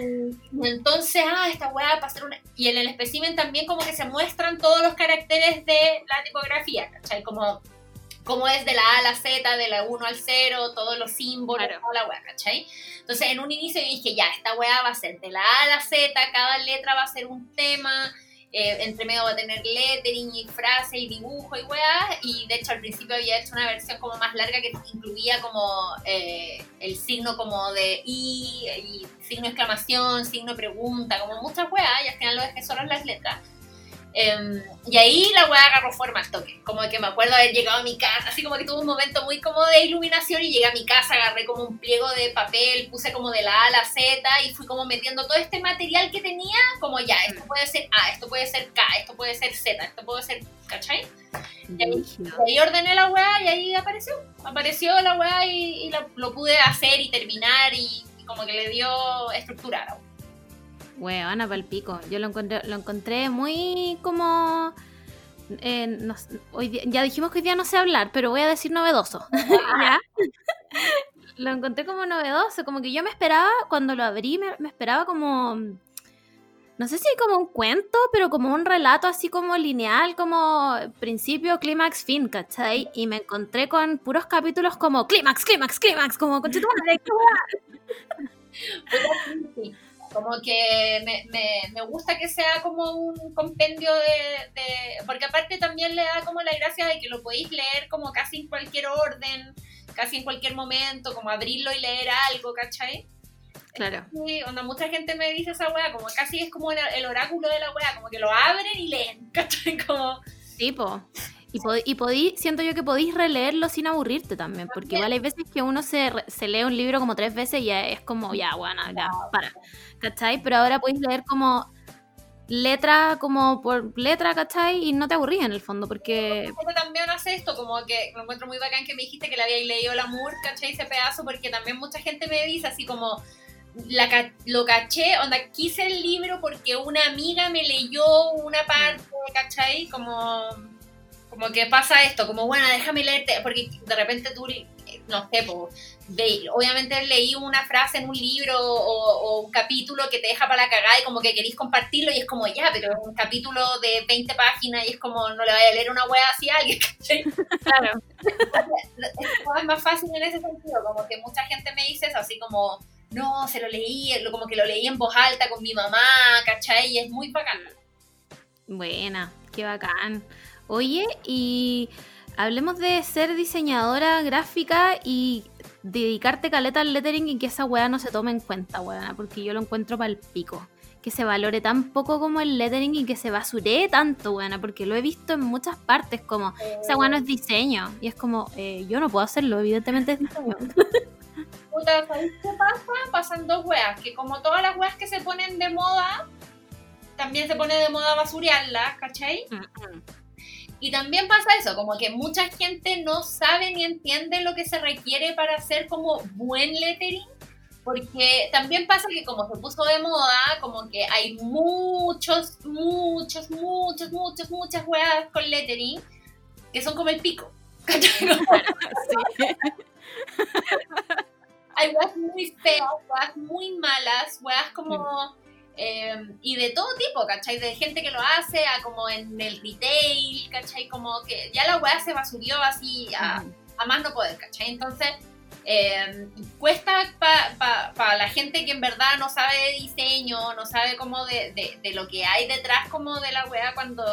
entonces, ah, esta weá para hacer una... Y en el espécimen también como que se muestran todos los caracteres de la tipografía, ¿cachai? Como, como es de la A a la Z, de la 1 al 0, todos los símbolos, Claro. toda la weá, ¿cachai? Entonces, en un inicio dije, ya, esta weá va a ser de la A a la Z, cada letra va a ser un tema, eh, entre medio va a tener lettering y frase y dibujo y weá, y de hecho al principio había hecho una versión como más larga que incluía como eh, el signo como de y, y signo exclamación, signo pregunta, como muchas weá, y al final lo dejé solo en las letras. Em, y ahí la weá agarró forma al toque. Como que me acuerdo haber llegado a mi casa, así como que tuve un momento muy como de iluminación y llegué a mi casa, agarré como un pliego de papel, puse como de la A a la Z y fui como metiendo todo este material que tenía, como ya, esto puede ser A, esto puede ser K, esto puede ser Z, esto puede ser, ¿cachai? Y ahí, y ahí ordené la weá y ahí apareció. Apareció la weá y, lo pude hacer y terminar y, y como que le dio estructura a la weá. Weona, pa'l pico. Yo lo encontré, lo encontré muy como. eh, no hoy día- ya dijimos que hoy día no sé hablar, pero voy a decir novedoso. ¿Ya? lo encontré como novedoso, como que yo me esperaba, cuando lo abrí, me, me esperaba como. No sé si como un cuento, pero como un relato así como lineal, como principio, clímax, fin, ¿cachai? Y me encontré con puros capítulos como clímax, clímax, clímax, como conchetumare, wea". Sí, Como que me, me, me gusta que sea como un compendio de, de- Porque aparte también le da como la gracia de que lo podéis leer como casi en cualquier orden, casi en cualquier momento, como abrirlo y leer algo, ¿cachai? Claro. Sí, onda, mucha gente me dice esa wea, como casi es como el, el oráculo de la wea, como que lo abren y leen, ¿cachai? Como... Sí, po. Y, pod- y podí, siento yo que podéis releerlo sin aburrirte también, porque igual hay veces que uno se, se lee un libro como tres veces y ya es como, ya, bueno, ya, para. ¿Cachai? Pero ahora podéis leer como letra, como por letra, ¿cachai? Y no te aburrís en el fondo, porque... También hace esto, como que lo encuentro muy bacán que me dijiste que le habíais leído el amor, ¿cachai? Ese pedazo, porque también mucha gente me dice así como, la, ca- lo caché, onda, quise el libro porque una amiga me leyó una parte, ¿cachai? Como, como que pasa esto, como, bueno, déjame leerte, porque de repente tú, eh, no sé, po, obviamente leí una frase en un libro o, o un capítulo que te deja para la cagada y como que querís compartirlo y es como, ya, pero es un capítulo de 20 páginas y es como, no le vaya a leer una wea así a alguien, ¿cachai? Claro. es más fácil en ese sentido, como que mucha gente me dice eso, así como, no, se lo leí, como que lo leí en voz alta con mi mamá, ¿cachai? Y es muy bacán. Buena, qué bacán. Oye, y hablemos de ser diseñadora gráfica y dedicarte caleta al lettering y que esa weá no se tome en cuenta, weá, porque yo lo encuentro para el pico. Que se valore tan poco como el lettering y que se basuree tanto, weá, porque lo he visto en muchas partes, como esa weá no es diseño. Y es como, eh, yo no puedo hacerlo, evidentemente es diseño. Puta, ¿sabéis qué pasa? Pasan dos weas, que como todas las weas que se ponen de moda, también se pone de moda basurearlas, ¿cachai? Y también pasa eso, como que mucha gente no sabe ni entiende lo que se requiere para hacer como buen lettering, porque también pasa que como se puso de moda, como que hay muchos, muchos, muchos, muchos, muchas weas con lettering que son como el pico. hay weas muy feas, weas muy malas, weas como... eh, y de todo tipo, ¿cachai? De gente que lo hace, a como en el retail, ¿cachai? Como que ya la wea se basurió así a, a más no poder, ¿cachai? Entonces, eh, cuesta para la gente que en verdad no sabe de diseño, no sabe como de, de- de lo que hay detrás como de la wea cuando...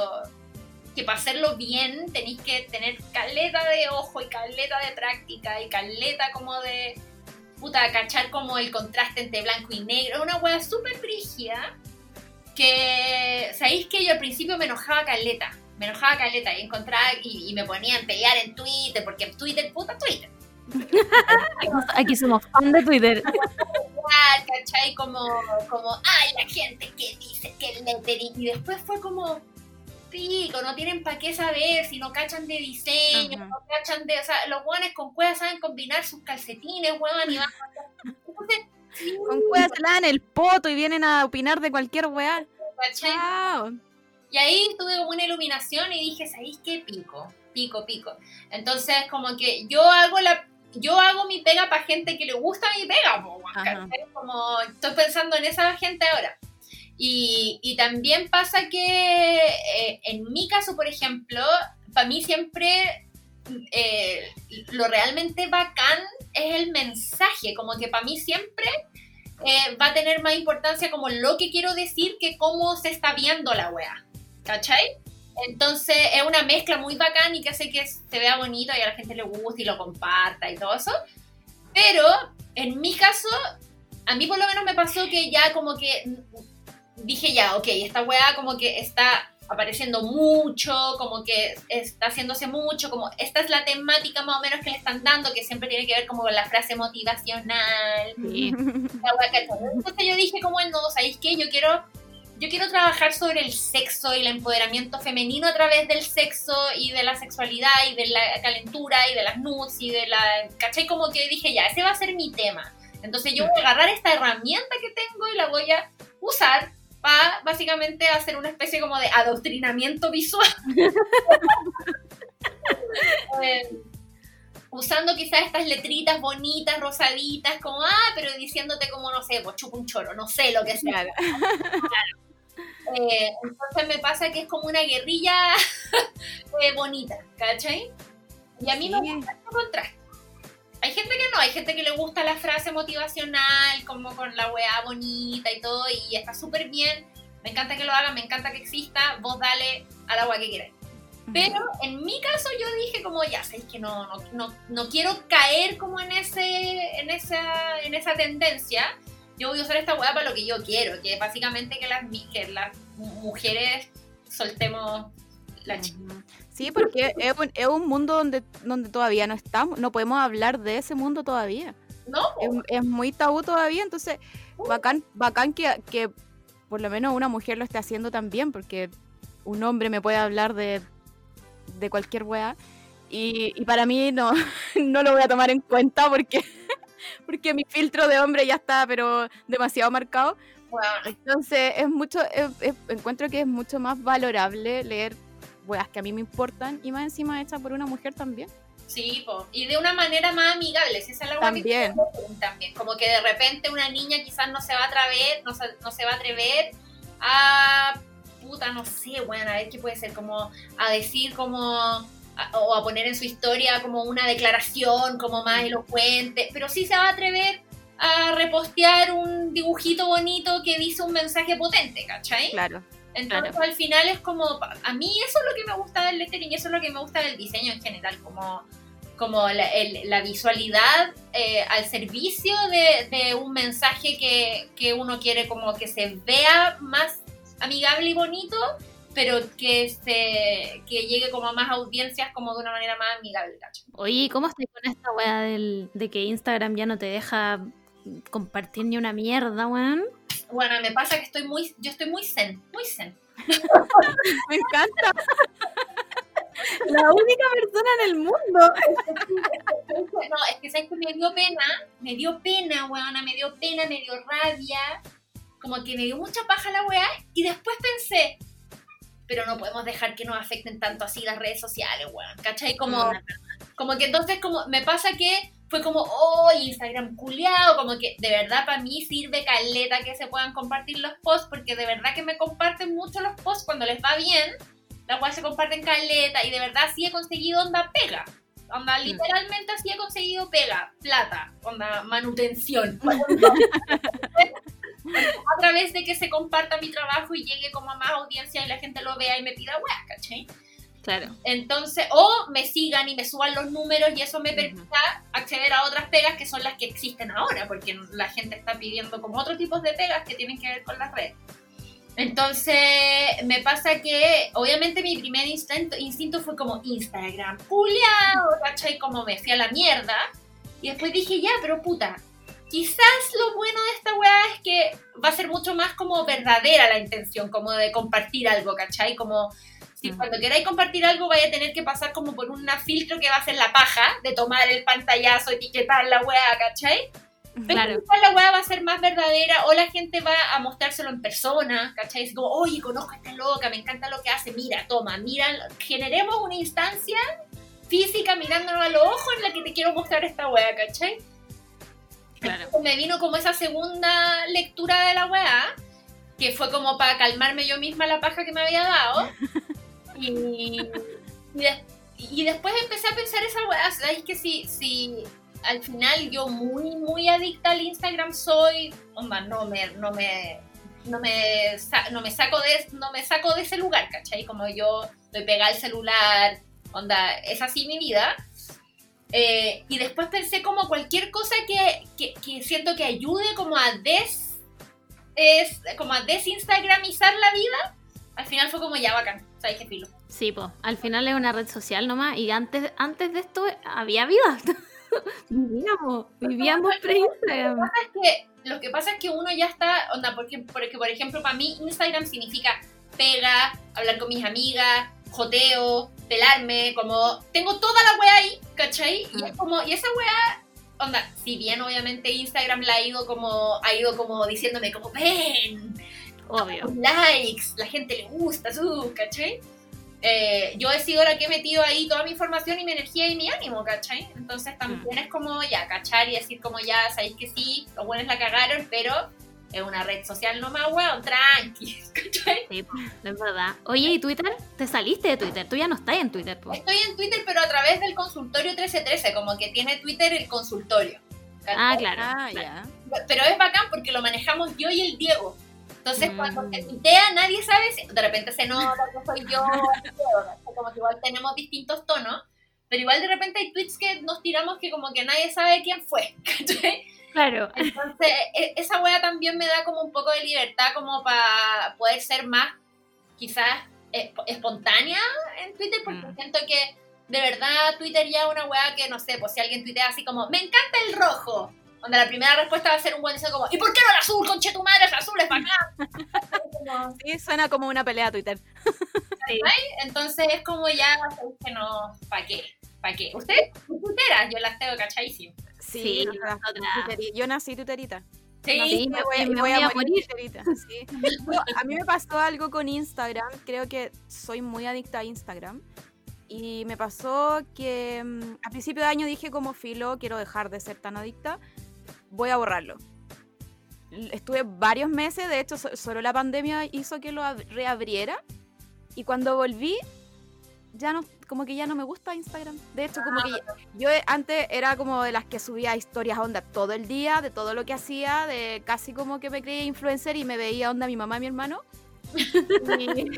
Que para hacerlo bien tenéis que tener caleta de ojo y caleta de práctica y caleta como de puta, cachar como el contraste entre blanco y negro, una wea súper brígida, que, ¿sabéis que yo al principio me enojaba caleta? Me enojaba caleta y encontraba y, y me ponía a pelear en Twitter, porque en Twitter, puta Twitter, Aquí somos fan de Twitter. ¿cachai? Como, como, ay, la gente que dice que el lettering, y después fue como, pico, no tienen para qué saber, si no cachan de diseño, Ajá. no cachan de, o sea, los guanes con cuevas saben combinar sus calcetines, huevan y van a... Entonces, sí, Con cuevas se le dan el poto y vienen a opinar de cualquier weá. Y ahí tuve como una iluminación y dije, ¿sabéis qué? Pico, pico, pico. Entonces, como que yo hago la... Yo hago mi pega para gente que le gusta mi pega. Como estoy pensando en esa gente ahora. Y, y también pasa que eh, en mi caso, por ejemplo, para mí siempre eh, lo realmente bacán es el mensaje, como que para mí siempre eh, va a tener más importancia como lo que quiero decir que cómo se está viendo la wea, ¿cachai? Entonces es una mezcla muy bacán y que hace que se vea bonito y a la gente le guste y lo comparta y todo eso. Pero en mi caso, a mí por lo menos me pasó que ya como que dije ya, ok, esta weá como que está apareciendo mucho, como que está haciéndose mucho, como esta es la temática más o menos que le están dando, que siempre tiene que ver como con la frase motivacional. Sí. la que- Entonces yo dije como, no, ¿sabéis qué? Yo quiero, yo quiero trabajar sobre el sexo y el empoderamiento femenino a través del sexo y de la sexualidad y de la calentura y de las nudes y de la... ¿Cachai? Como que dije, ya, ese va a ser mi tema. Entonces yo voy a agarrar esta herramienta que tengo y la voy a usar para básicamente hacer una especie como de adoctrinamiento visual. Eh, usando quizás estas letritas bonitas, rosaditas, como, ah, pero diciéndote como, no sé, pues chupa un choro, no sé lo que sea. Claro. Eh, entonces me pasa que es como una guerrilla eh, bonita, ¿cachai? Y a mí me gusta el contraste. Hay gente que no, hay gente que le gusta la frase motivacional, como con la weá bonita y todo, y está súper bien. Me encanta que lo hagan, me encanta que exista. Vos dale al agua que quieras. Pero en mi caso yo dije como, ya sabéis que no, no, no, no quiero caer como en ese, en esa, en esa tendencia. Yo voy a usar esta weá para lo que yo quiero, que es básicamente que las, que las mu- mujeres soltemos la chica. Sí, porque es un, es un mundo donde, donde todavía no estamos, no podemos hablar de ese mundo todavía. ¿No? Es, es muy tabú todavía, entonces bacán, bacán que, que por lo menos una mujer lo esté haciendo también, porque un hombre me puede hablar de, de cualquier weá. Y, y para mí no, no lo voy a tomar en cuenta porque, porque mi filtro de hombre ya está, pero demasiado marcado. Bueno, Entonces, es mucho, es- es- encuentro que es mucho más valorable leer weas que a mí me importan y más encima hecha por una mujer también. sí, po. y de una manera más amigable, si esa es la que También. decir también. Como que de repente una niña quizás no se va a atrever, no se, no se va a atrever a puta, no sé, bueno, a ver qué puede ser, como a decir como a- o a poner en su historia como una declaración como más elocuente, pero sí se va a atrever a repostear un dibujito bonito que dice un mensaje potente, ¿cachai? Claro. Entonces al final es como, a mí eso es lo que me gusta del lettering y eso es lo que me gusta del diseño en general, como, como la, el- la visualidad eh, al servicio de, de un mensaje que, que uno quiere como que se vea más amigable y bonito, pero que se que llegue como a más audiencias como de una manera más amigable, ¿cachai? Oye, ¿cómo estás con esta weá del, de que Instagram ya no te deja compartir ni una mierda, weón? Bueno, me pasa que estoy muy, yo estoy muy zen, muy zen. Me encanta. La única persona en el mundo. No, es que sabes que me dio pena, me dio pena, weona, me dio pena, me dio rabia, como que me dio mucha paja la weá, y después pensé, pero no podemos dejar que nos afecten tanto así las redes sociales, weón, ¿cachai? Como, como que entonces como me pasa que fue como, oh, Instagram culiado, como que de verdad para mí sirve caleta que se puedan compartir los posts, porque de verdad que me comparten mucho los posts cuando les va bien, la cual se comparten caleta, y de verdad sí he conseguido onda pega. Onda, literalmente así he conseguido pega, plata, onda, manutención. a través de que se comparta mi trabajo y llegue como a más audiencia y la gente lo vea y me pida weá, ¿cachai? Claro. Entonces, o me sigan y me suban los números y eso me permita acceder a otras pegas que son las que existen ahora, porque la gente está pidiendo como otros tipos de pegas que tienen que ver con las redes. Entonces, me pasa que, obviamente, mi primer instinto, instinto fue como Instagram, culiao, ¿cachai? Como me fui a la mierda. Y después dije, ya, pero puta, quizás lo bueno de esta weá es que va a ser mucho más como verdadera la intención, como de compartir algo, ¿cachai? Como si Ujú. cuando queráis compartir algo vaya a tener que pasar como por un filtro que va a ser la paja, de tomar el pantallazo, etiquetar la weá, ¿cachai? Pero Claro. la weá va a ser más verdadera o la gente va a mostrárselo en persona, ¿cachai? Es como, oye, conozco a esta loca, me encanta lo que hace, mira, toma, mira, generemos una instancia física mirándonos a los ojos en la que te quiero mostrar esta weá, ¿cachai? Claro. Entonces me vino como esa segunda lectura de la weá, que fue como para calmarme yo misma la paja que me había dado. Y, y, de- y después empecé a pensar esa weá, ¿sabes? Que si, si al final yo muy, muy adicta al Instagram soy, onda, no me, no me, no me, no me saco de, no me saco de ese lugar, ¿cachai? Como yo estoy pegada al celular, onda, es así mi vida. Eh, y después pensé como cualquier cosa que, que, que siento que ayude como a des es como a desinstagramizar la vida al final fue como ya bacán, ¿sabes qué filo? Sí, pues, al final es una red social nomás y antes, antes de esto había vida. vivíamos, vivíamos pre-Instagram. Lo que pasa es que lo que pasa es que uno ya está, onda, porque, porque por ejemplo, para mí Instagram significa pega, hablar con mis amigas, joteo, pelarme, como tengo toda la wea ahí, ¿cachai? Y es como, y esa wea, onda, si bien obviamente Instagram la ha ido como, ha ido como diciéndome como, ven, Obvio. likes, la gente le gusta, su, ¿cachai? Eh, yo he sido la que he metido ahí toda mi información y mi energía y mi ánimo, ¿cachai? Entonces también es como ya, cachar y decir como ya, sabéis que sí, los buenos la cagaron, pero es una red social nomás, weón, tranqui, ¿cachai? Sí, po, es verdad. Oye, ¿y Twitter? ¿Te saliste de Twitter? Tú ya no estás en Twitter, pues. Estoy en Twitter, pero a través del consultorio 1313, como que tiene Twitter el consultorio. ¿cachai? Ah, claro. Ah, claro. ya. Pero es bacán porque lo manejamos yo y el Diego. Entonces, Mm. cuando se tuitea, nadie sabe si de repente se nota que soy yo, como que igual tenemos distintos tonos, pero igual de repente hay tweets que nos tiramos que como que nadie sabe quién fue, ¿cachai? Claro. Entonces, e- esa wea también me da como un poco de libertad como para poder ser más, quizás, esp- espontánea en Twitter, porque Mm. siento que de verdad Twitter ya es una wea que, no sé, pues si alguien tuitea así como, me encanta el rojo, donde la primera respuesta va a ser un buen diciendo como, ¿y por qué no el azul, conche tu madre, el azul es bacán? Sí, suena como una pelea a Twitter. Entonces es como ya, que no, ¿para qué? ¿Para qué? ¿Usted? tuitera, yo las tengo cachadísimo. Sí, sea, nosotras. yo nací tuterita. Sí, Nací, Sí, me voy, me me voy voy a morir morir. tuterita, sí. No, a mí me pasó algo con Instagram. Creo que soy muy adicta a Instagram. Y me pasó que mm, a principio de año dije como filo, quiero dejar de ser tan adicta. Voy a borrarlo. Estuve varios meses, de hecho so- solo la pandemia hizo que lo ab- reabriera. Y cuando volví, ya no, como que ya no me gusta Instagram. De hecho, como que ya- yo antes era como de las que subía historias onda todo el día, de todo lo que hacía, de casi como que me creía influencer y me veía onda mi mamá y mi hermano. y,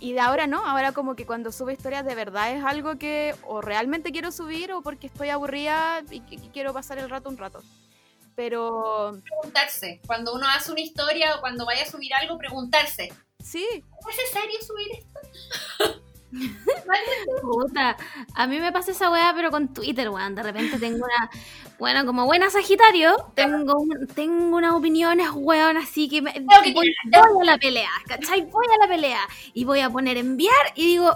y de ahora no, ahora como que cuando subo historias de verdad es algo que o realmente quiero subir o porque estoy aburrida y, que quiero pasar el rato un rato. Pero preguntarse. Cuando uno hace una historia o cuando vaya a subir algo, preguntarse. sí, ¿Es necesario subir esto? Puta, a mí me pasa esa weá, pero con Twitter, weón. De repente tengo una. Bueno, como buena Sagitario, tengo, un- tengo unas opiniones, weón, así que me, que voy, voy a la pelea, ¿cachai? Voy a la pelea. Y voy a poner enviar y digo,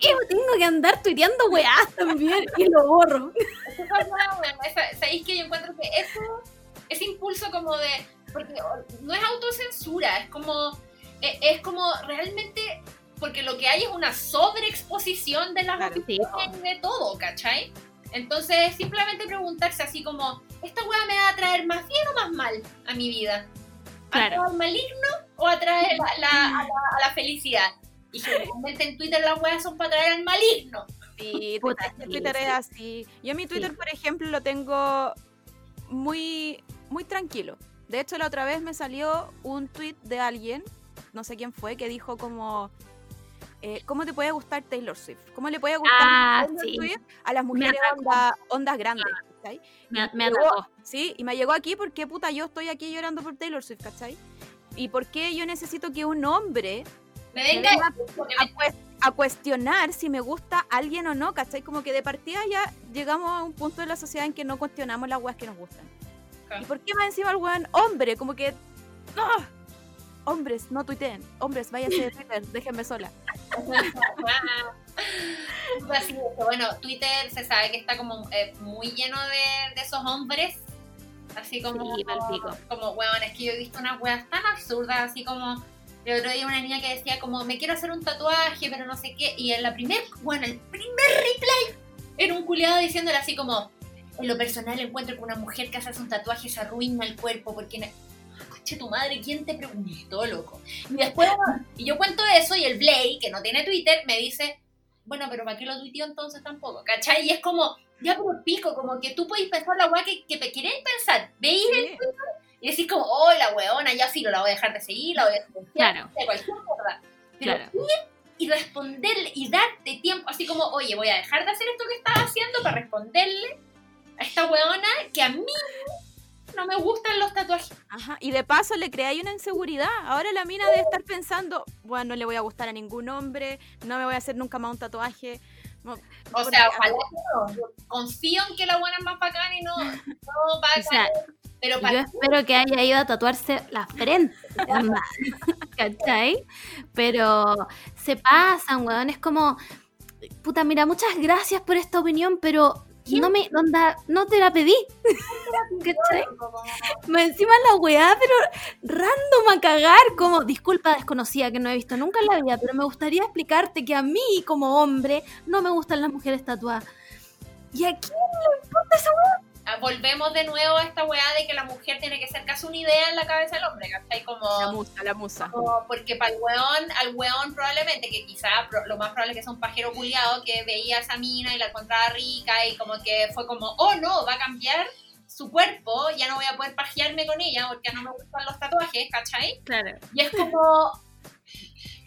¿qué? Tengo que andar tuiteando weás también y lo borro. ¿Sabéis que yo encuentro que eso, ese impulso como de. Porque no es autocensura, es como. Es, es como realmente. Porque lo que hay es una sobreexposición de las Claro. y de todo, ¿cachai? Entonces, simplemente preguntarse así como: ¿esta weá me va a traer más bien o más mal a mi vida? ¿A Claro. traer maligno o a traer la, la- a, la, a la felicidad? Y generalmente en Twitter las weas son para traer al maligno. Sí, Puta, Twitter, sí, Twitter sí. es así. Yo mi Twitter, por ejemplo, lo tengo muy, muy tranquilo. De hecho, la otra vez me salió un tweet de alguien, no sé quién fue, que dijo como, eh, ¿cómo te puede gustar Taylor Swift? ¿Cómo le puede gustar Ah, Taylor sí. Swift a las mujeres onda- ondas grandes? ¿cachai? Me, me llegó- atacó. Sí, y me llegó aquí porque, puta, yo estoy aquí llorando por Taylor Swift, ¿cachai? ¿Y por qué yo necesito que un hombre Me venga venga a, cues- a cuestionar si me gusta alguien o no, ¿cachai? Como que de partida ya llegamos a un punto de la sociedad en que no cuestionamos las weas que nos gustan. ¿Y por qué más encima el weón hombre? Como que... ¡ah! Hombres, no tuiteen. Hombres, váyanse de Twitter, déjenme sola. Así es que, bueno, Twitter se sabe que está como eh, muy lleno de, de esos hombres. Así como, Sí, palpico. como, weón, es que yo he visto unas weas tan absurdas, así como, el otro día una niña que decía como, me quiero hacer un tatuaje, pero no sé qué, y en la primer, bueno, el primer replay era un culiado diciéndole así como, en lo personal encuentro que una mujer que hace un tatuaje se arruina el cuerpo porque... Coche tu madre, ¿quién te preguntó, loco? Y después, y yo cuento eso y el Blay, que no tiene Twitter, me dice, bueno, pero ¿para qué lo tuiteó entonces tampoco? ¿Cachai? Y es como, ya por pico, como que tú podéis pensar la weá que, que queréis pensar. Veis el Sí. y decís como, oh, la weona, ya sí, la voy a dejar de seguir, la voy a silenciar, Claro. de cualquier mierda. Pero Claro. ir y responderle y darte tiempo, así como, oye, voy a dejar de hacer esto que estaba haciendo para responderle a esta weona que a mí no me gustan los tatuajes. Ajá, y de paso le creáis una inseguridad. Ahora la mina debe estar pensando, bueno, no le voy a gustar a ningún hombre, no me voy a hacer nunca más un tatuaje. No, O sea, ojalá que no. Yo confío en que la buena es más bacana y no, no va a O sea, caer. Pero Yo para espero que haya ido a tatuarse la frente, ¿cachai? Pero se pasan, weón, es como, puta, mira, muchas gracias por esta opinión, pero no me, onda, no te la pedí, ¿cachai? Me encima la weá, pero random a cagar, como, disculpa desconocida que no he visto nunca en la vida, pero me gustaría explicarte que a mí, como hombre, no me gustan las mujeres tatuadas. ¿Y aquí le importa esa weá? Ah, volvemos de nuevo a esta weá de que la mujer tiene que ser casi una idea en la cabeza del hombre, ¿cachai? Como, La musa, la musa. como porque para el weón, al weón probablemente, que quizá lo más probable es que sea un pajero culiado que veía a esa mina y la encontraba rica y como que fue como, oh no, va a cambiar su cuerpo, ya no voy a poder pajearme con ella porque no me gustan los tatuajes, ¿cachai? Claro. Y es como,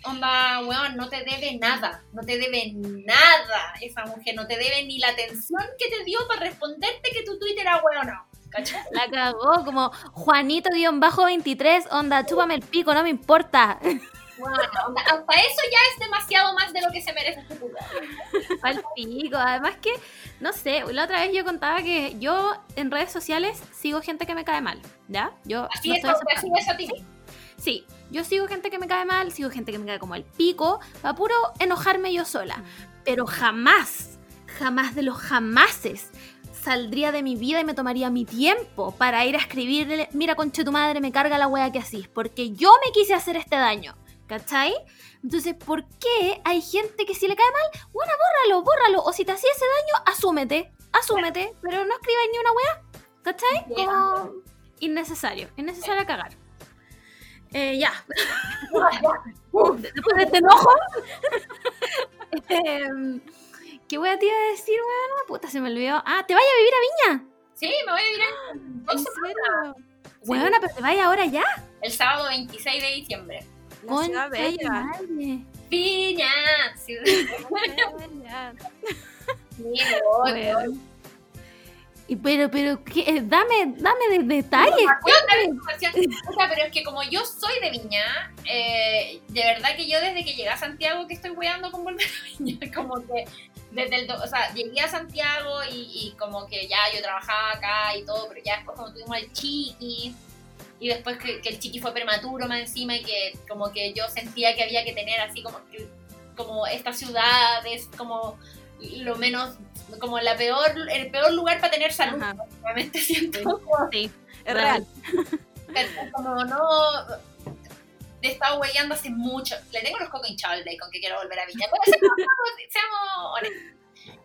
onda, weón, no te debe nada, no te debe nada esa mujer, no te debe ni la atención que te dio para responderte que tu Twitter era weón o no, ¿cachai? La cagó como Juanito-23, onda, chúpame el pico, no me importa. Bueno, hasta eso ya es demasiado más de lo que se merece este puto. Al pico. Además que, no sé, la otra vez yo contaba que yo en redes sociales sigo gente que me cae mal, ¿ya? Yo Así no es, estoy así aceptando. es a ti. Sí, yo sigo gente que me cae mal, sigo gente que me cae como el pico, para puro enojarme yo sola. Pero jamás, jamás de los jamases saldría de mi vida y me tomaría mi tiempo para ir a escribirle, mira conche tu madre, me carga la wea que así, porque yo me quise hacer este daño, ¿cachai? Entonces, ¿por qué hay gente que si le cae mal, bueno, bórralo, bórralo, o si te hacía ese daño, asúmete, asúmete, pero no escribáis ni una wea, ¿cachai? Como innecesario, innecesario cagar. Eh, ya, después de este enojo. Em, ¿Qué voy a te iba a decir, weón? Puta, se me olvidó. Ah, ¿te vayas a vivir a Viña? Sí, me voy a vivir en dos ¿En semanas. serio? Weona, pero te vayas ahora ya. El sábado 26 de diciembre. La ciudad bella. Bella. sí, Y pero, pero, ¿qué? Eh, dame, dame de detalles. O sea, pero es que como yo soy de Viña, eh, de verdad que yo desde que llegué a Santiago que estoy weando con volver a Viña, como que desde el, o sea, llegué a Santiago y, y como que ya yo trabajaba acá y todo, pero ya después como tuvimos el chiqui y después que, que el chiqui fue prematuro más encima y que como que yo sentía que había que tener así como como esta ciudad es como lo menos como la peor el peor lugar para tener salud obviamente siento Sí, Es real. pero como no he estado huellando hace mucho. Le tengo los cocos hinchados al bacon que quiero volver a Viña. Seamos, seamos honestos.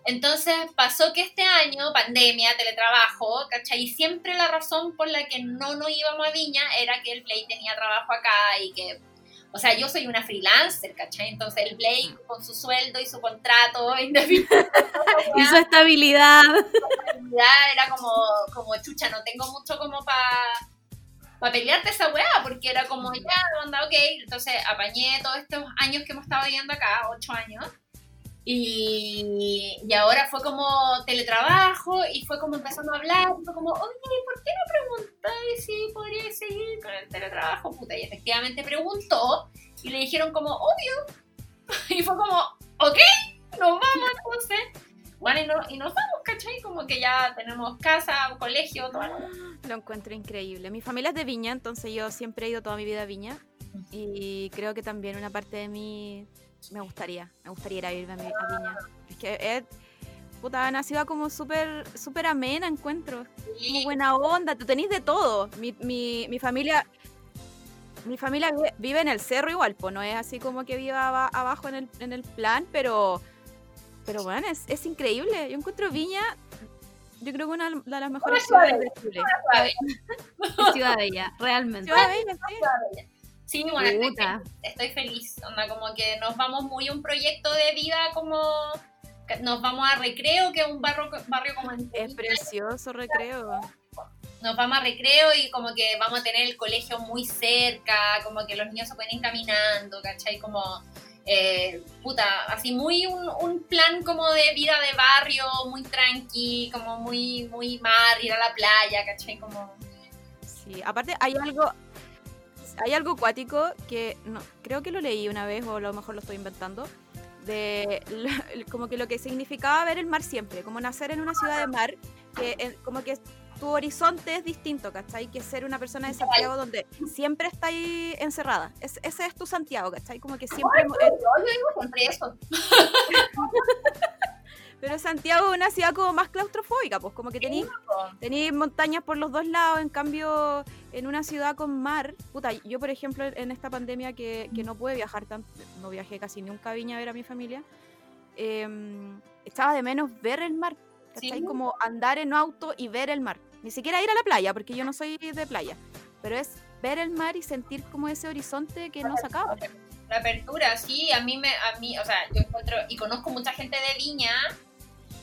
Entonces pasó que este año, pandemia, teletrabajo, ¿cachai? Y siempre la razón por la que no nos íbamos a Viña era que el Blake tenía trabajo acá y que, o sea, yo soy una freelancer, ¿cachai? Entonces el Blake con su sueldo y su contrato indefinido Y su estabilidad. realidad era como, como chucha, no tengo mucho como para pa pelearte esa weá, porque era como ya, onda, ok, entonces apañé todos estos años que hemos estado viviendo acá, ocho años, y, y ahora fue como teletrabajo, y fue como empezando a hablar, fue como, oye, ¿por qué no preguntáis si podría seguir con el teletrabajo? Puta, y efectivamente preguntó, y le dijeron como, obvio, y fue como, ok, nos vamos entonces. Bueno, y, no- y nos vamos, ¿cachai? Como que ya tenemos casa, colegio, todo. Lo encuentro increíble. Mi familia es de Viña, entonces yo siempre he ido toda mi vida a Viña. Y creo que también una parte de mí me gustaría, me gustaría ir a vivir a, mi- a Viña. Es que es, puta, una ciudad como súper súper amena, encuentro. Como buena onda, tú tenés de todo. Mi, mi, mi familia... Mi familia vive, en el cerro igual, pues no es así como que viva aba- abajo en el, en el plan, pero pero bueno, es, es increíble. Yo encuentro Viña, yo creo que una de las mejores ciudad ciudades de Chile. Ciudad Bella, realmente. Ciudad Bella, sí. Sí, bueno, estoy, estoy feliz. Onda, como que nos vamos muy a un proyecto de vida como... Nos vamos a Recreo, que es un barrio, barrio como... en- Es precioso recreo. nos vamos a recreo y como que vamos a tener el colegio muy cerca, como que los niños se pueden ir caminando, ¿cachai? Como, eh, puta, así muy un, un plan como de vida de barrio, muy tranqui, como muy, muy mar, ir a la playa, ¿cachai? Como Sí, aparte hay algo hay algo acuático que no, creo que lo leí una vez o a lo mejor lo estoy inventando de como que lo que significaba ver el mar siempre, como nacer en una ciudad de mar, que como que tu horizonte es distinto, ¿cachai? Que ser una persona de Santiago donde siempre está ahí encerrada. Es- ese es tu Santiago, ¿cachai? Como que siempre... Yo, yo digo siempre eso. Pero Santiago es una ciudad como más claustrofóbica, pues como que tenéis Tenéis montañas por los dos lados, en cambio, en una ciudad con mar. Puta, yo, por ejemplo, en esta pandemia que, que no pude viajar tanto, no viajé casi nunca a Viña a ver a mi familia, em, echaba de menos ver el mar. ¿Cachai? Sí. Como andar en auto y ver el mar. Ni siquiera ir a la playa, porque yo no soy de playa. Pero es ver el mar y sentir como ese horizonte que no se acaba. La apertura, sí, a mí me, a mí, o sea, yo encuentro, y conozco mucha gente de Viña,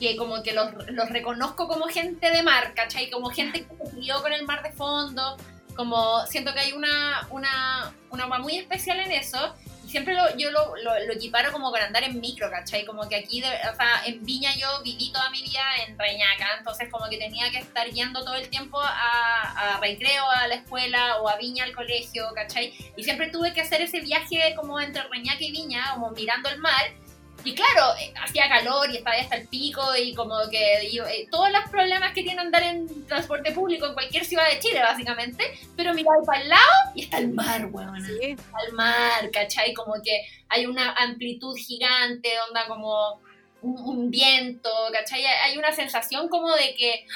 que como que los, los reconozco como gente de mar, ¿cachai? Como gente que se crió con el mar de fondo, como siento que hay una, una, una muy especial en eso, y siempre lo, yo lo, lo, lo equiparo como con andar en micro, ¿cachai? Como que aquí, de- o sea, en Viña yo viví toda mi vida en Reñaca, entonces como que tenía que estar yendo todo el tiempo a, a recreo, a la escuela, o a Viña al colegio, ¿cachai? Y siempre tuve que hacer ese viaje como entre Reñaca y Viña, como mirando el mar. Y claro, eh, hacía calor y estaba hasta el pico y como que y, eh, todos los problemas que tiene andar en transporte público en cualquier ciudad de Chile, básicamente. Pero miraba para el lado y está el mar, weón. Sí. Al mar, ¿cachai? Como que hay una amplitud gigante, onda como un, un viento, ¿cachai? Hay una sensación como de que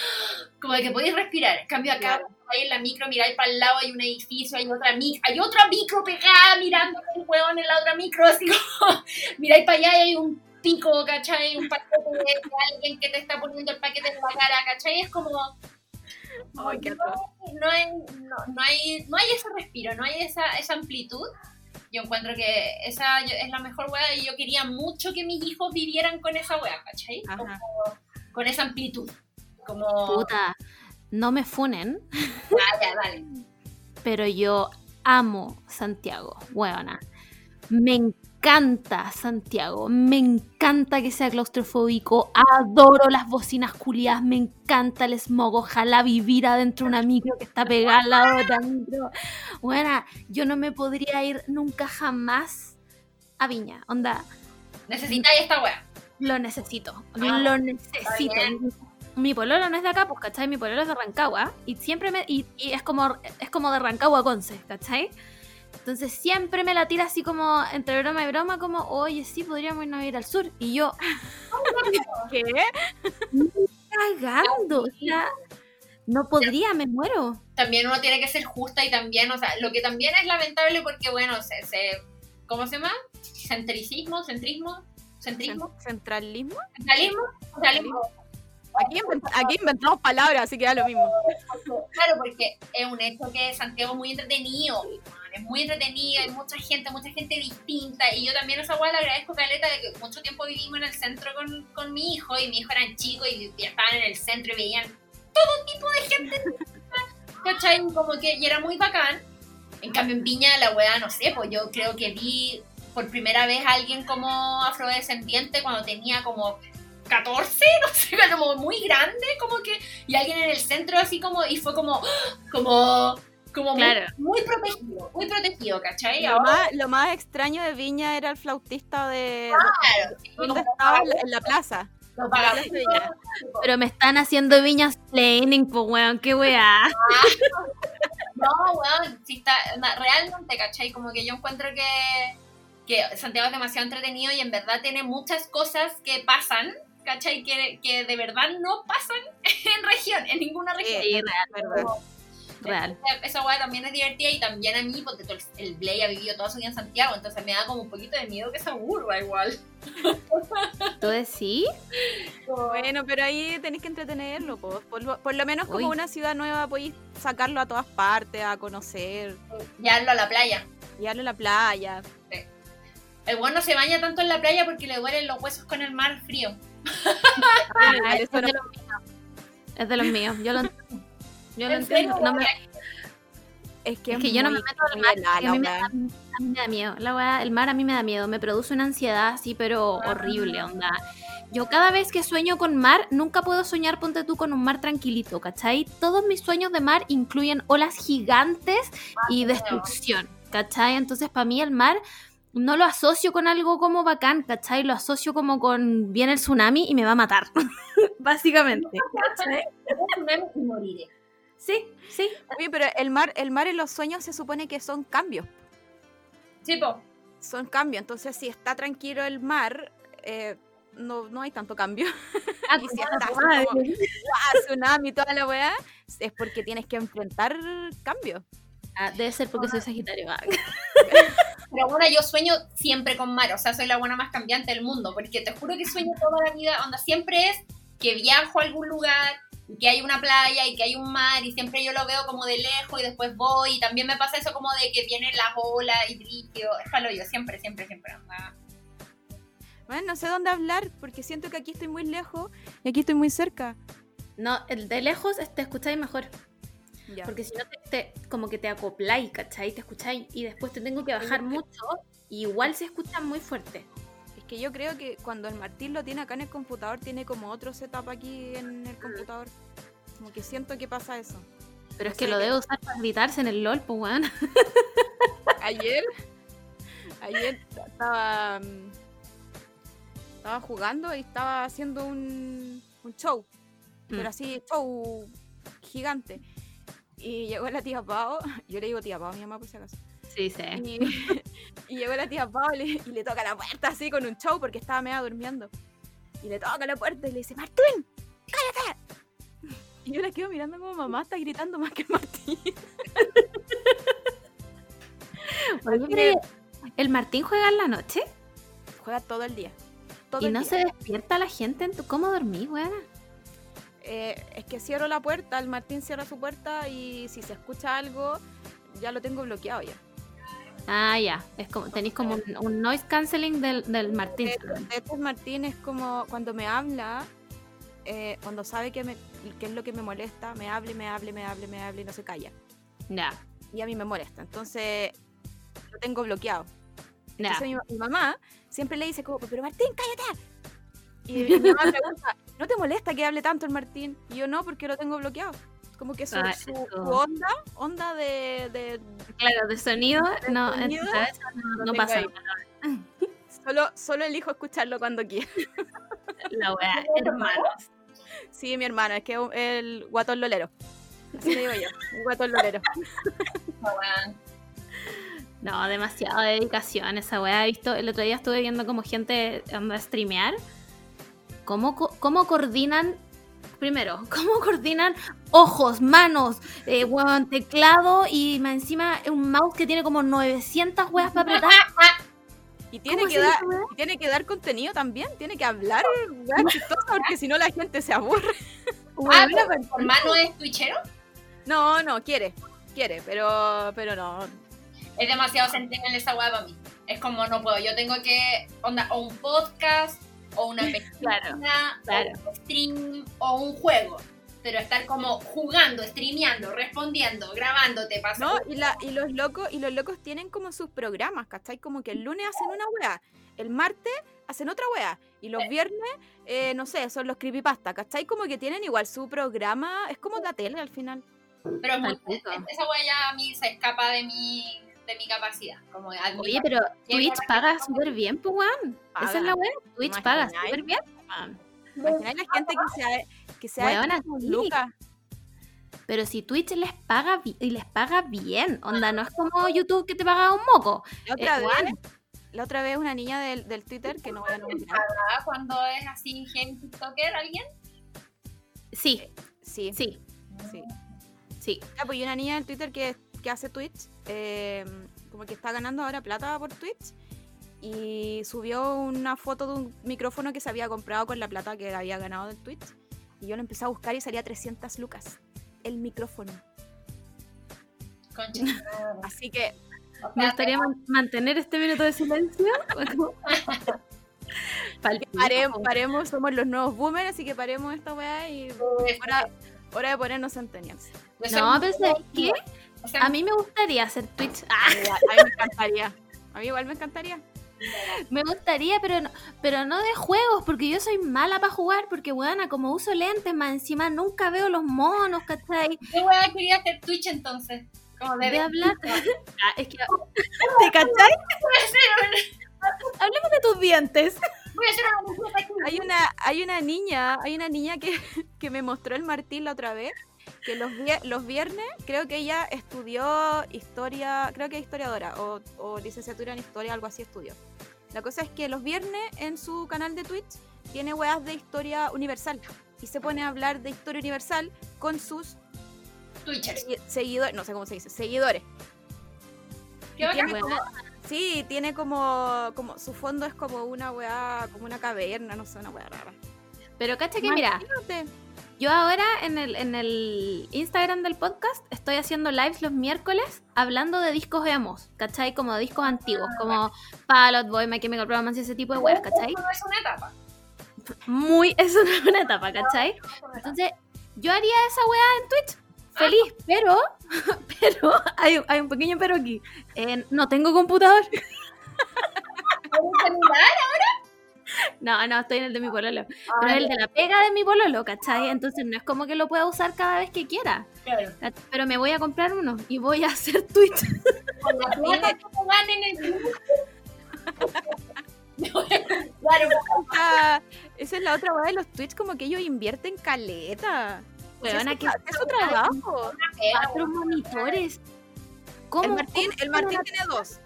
como de que podéis respirar. En cambio acá, Claro. ahí en la micro, miráis para el lado, hay un edificio, hay otra micro, hay otra micro pegada mirando el hueón en la otra micro, así como, miráis para allá y hay un pico, ¿cachai? Un paquete de, alguien que te está poniendo el paquete en la cara, ¿cachai? Es como... No, no hay, no, no hay, no hay ese respiro, no hay esa, esa amplitud. Yo encuentro que esa es la mejor wea y yo quería mucho que mis hijos vivieran con esa wea, ¿cachai? Como, con esa amplitud. Como... Puta, no me funen, Ah, ya, dale. pero yo amo Santiago, huevona. Me encanta Santiago, me encanta que sea claustrofóbico, adoro las bocinas culiadas, me encanta el smog, ojalá vivir adentro de una micro que está pegada al lado de otra micro. Buena, yo no me podría ir nunca jamás a Viña, onda, Necesitáis esta wea. lo necesito, Ah, lo necesito. Mi pololo no es de acá, pues, ¿cachai? Mi pololo es de Rancagua. Y siempre me. Y, y es como es como de Rancagua Conce, ¿cachai? Entonces siempre me la tira así como entre broma y broma, como, oye, sí, podríamos irnos a ir al sur. Y yo, ¿Qué? cagando. O sea, no podría, me muero. También uno tiene que ser justa y también, o sea, lo que también es lamentable porque, bueno, se, se ¿cómo se llama? Centricismo, centrismo, centrismo, Cen- ¿Centralismo? centralismo, centralismo. Aquí, invent- aquí inventamos palabras, así que da lo mismo. Claro, porque es un hecho que Santiago es muy entretenido, es muy entretenido, hay mucha gente, mucha gente distinta, y yo también esa weá le agradezco Caleta de que mucho tiempo vivimos en el centro con, con mi hijo, y mi hijo era chico y ya estaban en el centro y veían todo tipo de gente, ¿cachai? Como que, y era muy bacán. En cambio, en Viña, la weá, no sé, pues yo creo que vi por primera vez a alguien como afrodescendiente cuando tenía como 14, no sé, como muy grande, como que, y alguien en el centro así como, y fue como, como, como muy- Claro. muy, protegido, muy protegido, ¿cachai? Lo Ahora, más, lo más extraño de Viña era el flautista de... claro, ¿Dónde estaba? En la- en la plaza. Pero me están haciendo viñas planning, pues, weón, qué weá. No, weón, sí está, realmente, ¿cachai? Como que yo encuentro que, que Santiago es demasiado entretenido y en verdad tiene muchas cosas que pasan, ¿cachai? Que, que de verdad no pasan en región, en ninguna región. Sí, real, ¿verdad? Real. Esa weá también es divertida y también a mí, porque todo el, el Blay ha vivido toda su vida en Santiago, entonces me da como un poquito de miedo que se aburra igual. ¿Tú decís? Bueno, pero ahí tenéis que entretenerlo, po. por, lo, por lo menos como Uy. una ciudad nueva podéis sacarlo a todas partes, a conocer, Llevarlo a la playa. llevarlo a la playa. El weón no se baña tanto en la playa porque le duelen los huesos con el mar frío. Ah, es eso no- de los míos. Es de los míos, yo lo entiendo. Yo lo ¿En entiendo. No me- es que, Es que yo no me meto al mar, a mí me da, weá. a mí me da miedo. La weá, el mar a mí me da miedo, me produce una ansiedad así, pero horrible, onda. yo cada vez que sueño con mar, nunca puedo soñar, ponte tú, con un mar tranquilito, ¿cachai? Todos mis sueños de mar incluyen olas gigantes y destrucción, ¿cachai? Entonces, para mí el mar no lo asocio con algo como bacán, ¿cachai? Lo asocio como con viene el tsunami y me va a matar, básicamente. ¿cachai? Un tsunami y moriré. Sí, sí. Oye, pero el mar, el mar en los sueños se supone que son cambios. Sí, po. Son cambios. Entonces, si está tranquilo el mar, eh, no, no hay tanto cambio. Ah, Y si está así madre. como, ¡guau! tsunami y toda la weá, es porque tienes que enfrentar cambios. Ah, debe ser porque soy Sagitario. ah. Pero bueno, yo sueño siempre con mar, o sea, soy la buena más cambiante del mundo, porque te juro que sueño toda la vida, onda, siempre es que viajo a algún lugar, y que hay una playa y que hay un mar, y siempre yo lo veo como de lejos y después voy, y también me pasa eso como de que vienen las olas y brillo, es palo yo, siempre, siempre, siempre. Bueno, no sé dónde hablar porque siento que aquí estoy muy lejos y aquí estoy muy cerca. No, el de lejos te escucháis mejor. Ya. Porque si no, te, te- como que te acopláis, ¿cachai? Te escucháis y después te tengo que bajar mucho. Y igual se escucha muy fuerte. Es que yo creo que cuando el Martín lo tiene acá en el computador, tiene como otro setup aquí en el computador. Como que siento que pasa eso. Pero es que sé lo debo usar para gritarse en el LOL, pues, weón. Ayer, ayer estaba, mm, estaba jugando y estaba haciendo un, un show. Mm. Pero así, show gigante. Y llegó la tía Pau, yo le digo tía Pau a mi mamá por si acaso. Sí, sí. Y, y llegó la tía Pau y le, toca la puerta así con un show porque estaba media durmiendo. Y le toca la puerta y le dice, Martín, cállate. Y yo la quedo mirando como mamá está gritando más que Martín. ¿El Martín juega en la noche? Juega todo el día. Todo ¿Y el no día. se despierta la gente? en tu- ¿Cómo dormís, weón? Eh, es que cierro la puerta, el Martín cierra su puerta y si se escucha algo, ya lo tengo bloqueado ya. Ah, ya. Es como, tenéis como un, un noise canceling del, del Martín. El Martín es como cuando me habla, eh, cuando sabe que, me, que es lo que me molesta, me habla y me habla y me habla y me habla y no se calla. Ya, Y a mí me molesta. Entonces, lo tengo bloqueado. ya. Entonces mi, mi mamá siempre le dice como, pero Martín, cállate. Y, y mi mamá pregunta, ¿no te molesta que hable tanto el Martín? Y yo no, porque lo tengo bloqueado. Como que su, Ah, su- onda, onda de, de- Claro, de sonido, no, en sonido, no, pasa ahí. solo, solo elijo escucharlo cuando quiero. la weá, hermanos. Sí, mi hermano, es que es el guatón lolero. Así le digo yo, un guatón lolero. No, demasiada dedicación esa weá. He visto, el otro día estuve viendo como gente anda a streamear. ¿Cómo, cómo coordinan? Primero, ¿cómo coordinan ojos, manos, eh, weón, teclado y más encima un mouse que tiene como 900 weas para apretar? Y tiene ¿Cómo que, dar, y tiene que dar contenido también, tiene que hablar weas chistosas, porque si no la gente se aburre. Ah, pero tu hermano es twitchero. No, no, quiere, quiere, pero, pero no. Es demasiado centennial esa weá para mí. Es como no puedo, yo tengo que, onda, o un podcast, o una película, claro. o un stream, o un juego. Pero estar como jugando, streameando, respondiendo, grabándote, ¿No? pasando. Y, la, y los locos, y los locos tienen como sus programas, ¿cachai? Como que el lunes hacen una wea, el martes hacen otra wea, y los viernes, eh, no sé, son los creepypasta, ¿cachai? Como que tienen igual su programa, es como la tele al final. Pero muy, esa weá ya a mí se escapa de mi, de mi capacidad. Como admito- Oye, pero Twitch paga súper bien, pues. Esa es la weá. Twitch paga súper bien. weón. Imagináis la gente que se ha, que se ha Weona, lucas. Pero si Twitch les paga y les paga bien, onda, no es como YouTube que te paga un moco. La otra, Eh, vez, la otra vez una niña del, del Twitter, que no voy a nombrar, Ah, cuando es así gen TikToker alguien. Sí, sí, sí, sí. sí. Ya, pues y una niña del Twitter que, que hace Twitch, eh, como que está ganando ahora plata por Twitch, y subió una foto de un micrófono que se había comprado con la plata que había ganado del Twitch, y yo lo empecé a buscar y salía 300 lucas, el micrófono. Concha. Así que, O Me gustaría man- mantener este minuto de silencio. Palpico, pare- po. paremos, somos los nuevos boomers, así que paremos esta weá y hora, hora de ponernos soy No, pero ¿sabes qué? o sea, A mí me gustaría hacer Twitch. Ah, a mí me encantaría. A mí igual me encantaría. Me gustaría, pero no, pero no de juegos, porque yo soy mala para jugar, porque weona, como uso lentes, más encima nunca veo los monos, ¿cachai? ¿Qué weá quería hacer Twitch entonces? Como de, De hablar. Ah, es que ¿Te cachai? Hablemos de tus dientes. voy a hacer una. Hay una, hay una niña, hay una niña que, que me mostró el Martín la otra vez, que los, los viernes creo que ella estudió historia, creo que historiadora o, o licenciatura en historia, algo así estudió. La cosa es que los viernes en su canal de Twitch tiene weas de historia universal y se pone a hablar de historia universal con sus Twitchers. segui- seguidores, no sé cómo se dice, seguidores. Qué. Tiene como- sí, tiene como, como, su fondo es como una wea, como una caverna, no sé, una wea rara. Pero cacha que mira, Imagínate. Yo ahora en el, en el Instagram del podcast estoy haciendo lives los miércoles hablando de discos emos, ¿cachai? Como de discos antiguos, como Fall Out Boy, My Chemical Romance, ese tipo de weas, ¿cachai? Es una etapa. Muy, es una etapa, ¿cachai? Entonces, yo haría esa weá en Twitch. Feliz, pero, pero, hay, hay un pequeño pero aquí. Eh, no tengo computador. ¿Con un celular? No, no, estoy en el de mi pololo. Pero es el de la pega de mi pololo, ¿cachai? Entonces no es como que lo pueda usar cada vez que quiera. Pero me voy a comprar uno y voy a hacer Twitch. Con la plata que me ganen en el Claro, Ah, esa es la otra weá de los Twitch, como que ellos invierten caleta. Weona, es, que su- es su trabajo. cuatro monitores. ¿Cómo? El Martín, cómo el Martín tiene dos.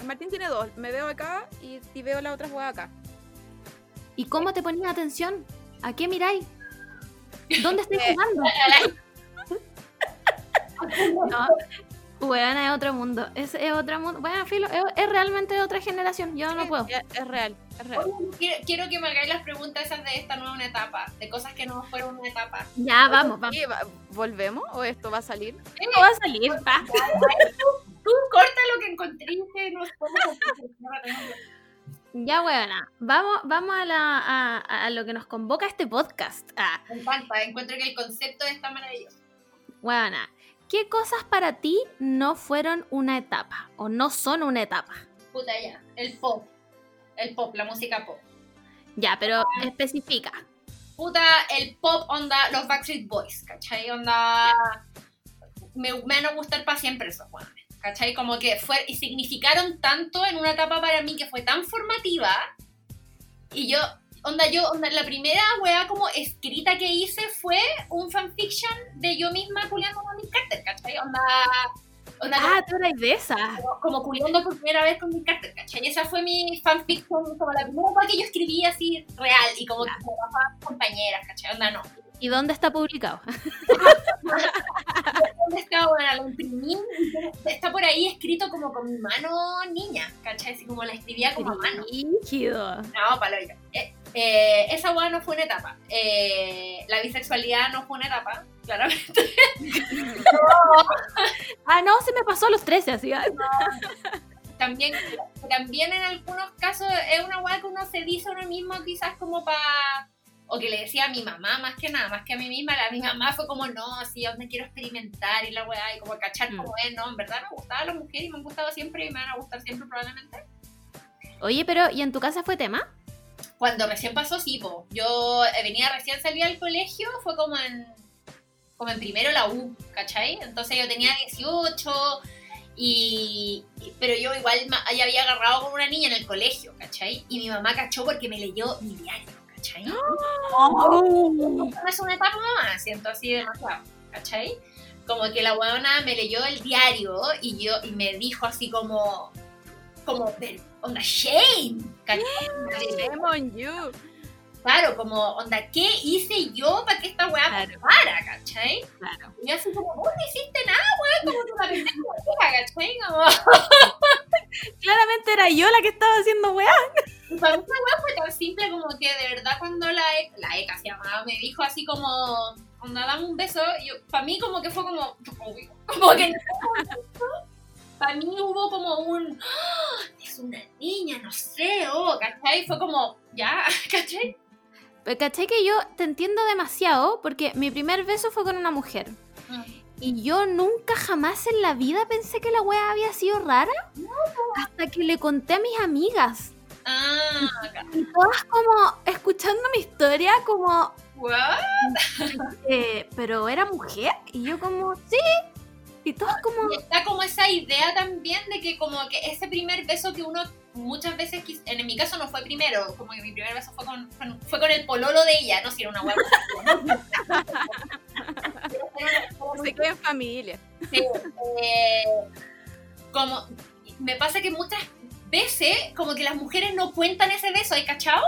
El Martín tiene dos. Me veo acá y, y veo la otra weá acá. ¿Y cómo te ponías atención? ¿A qué miráis? ¿Dónde estáis jugando? No, weona, es otro mundo. Es, es otro mundo. Bueno, filo, es, es realmente de otra generación. Yo no puedo. Es, es real, es real. quiero, quiero que me hagáis las preguntas esas de esta nueva etapa, de cosas que no fueron una etapa. Ya, vamos, vamos. ¿Volvemos o esto va a salir? No va a salir, va. Tú corta lo que encontré que nos podemos Ya, weona. Vamos, vamos a, la, a, a lo que nos convoca este podcast. Ah, Me encanta, encuentro que el concepto está maravilloso. weona. ¿Qué cosas para ti no fueron una etapa? O no son una etapa. Puta ya, el pop. El pop, la música pop. Ya, pero especifica. Puta, el pop onda los Backstreet Boys, ¿cachai? Onda. Me, me van a gustar para siempre esos weones, ¿cachai? Como que fue, y significaron tanto en una etapa para mí que fue tan formativa. Y yo, onda, yo, onda, la primera wea como escrita que hice fue un fanfiction de yo misma culiando con mi Carter, ¿cachai? Onda. onda Ah, tú eras de esa. como, como culiando por primera vez con mi Carter, ¿cachai? Y esa fue mi fanfiction, como la primera cosa que yo escribí así real y como mis compañeras, ¿cachai? Onda, no. ¿Y dónde está publicado? ¿Dónde está? Bueno, lo imprimí está por ahí escrito como con mi mano niña, ¿cachai? Así como la escribía como a mano. Rígido. No, paloyo. Eh, eh, esa weá no fue una etapa. Eh, la bisexualidad no fue una etapa, claramente. Ah, no, se me pasó a los 13, así. ah. También, también en algunos casos es una weá que uno se dice a uno mismo quizás como para... O que le decía a mi mamá más que nada, más que a mí misma. A mi mamá fue como, no, sí, donde quiero experimentar y la weá, y como cachar Mm. como es, no, en verdad me gustaba la mujer y me han gustado siempre y me van a gustar siempre probablemente. Oye, pero ¿y en tu casa fue tema? Cuando recién pasó, sí, po. Yo eh, venía recién salida del colegio, fue como en, como en primero la U, ¿cachai? Entonces yo tenía 18 y... Pero yo igual ya había agarrado con una niña en el colegio, ¿cachai? Y mi mamá cachó porque me leyó mi diario, ¿cachai? No es una etapa más, siento así demasiado, ¿cachai? Como que la weona me leyó el diario y yo y me dijo así como... Como, "Pero, onda, shame, ¿cachai? Shame on you. Claro, como, onda, ¿qué hice yo para que esta weá Claro. pasara, cachai? Claro. Y yo así como, vos no hiciste nada, weón, como una pendeja, ¿cachai? Como, Claramente era yo la que estaba haciendo weá. y para mí esta weá fue tan simple como que de verdad cuando la ECA, la ECA se llamaba, me dijo así como, onda, dame un beso, yo, para mí como que fue como, como que para mí hubo como un, "Ah, es una niña, no sé, oh, ¿cachai? Fue como, ya, ¿cachai? Pero caché que yo te entiendo demasiado porque mi primer beso fue con una mujer. Y yo nunca jamás en la vida pensé que la weá había sido rara. Hasta que le conté a mis amigas. Ah, Y todas como escuchando mi historia como, ¿what? eh, pero era mujer. Y yo como, sí. Y todas como, Y está como esa idea también de que como que ese primer beso que uno muchas veces, quis- en mi caso no fue primero, como que mi primer beso fue con, fue- fue con el pololo de ella, no si era una hueá. Se queda en familia. Sí, eh, como me pasa que muchas veces como que las mujeres no cuentan ese beso, ¿hay cachao?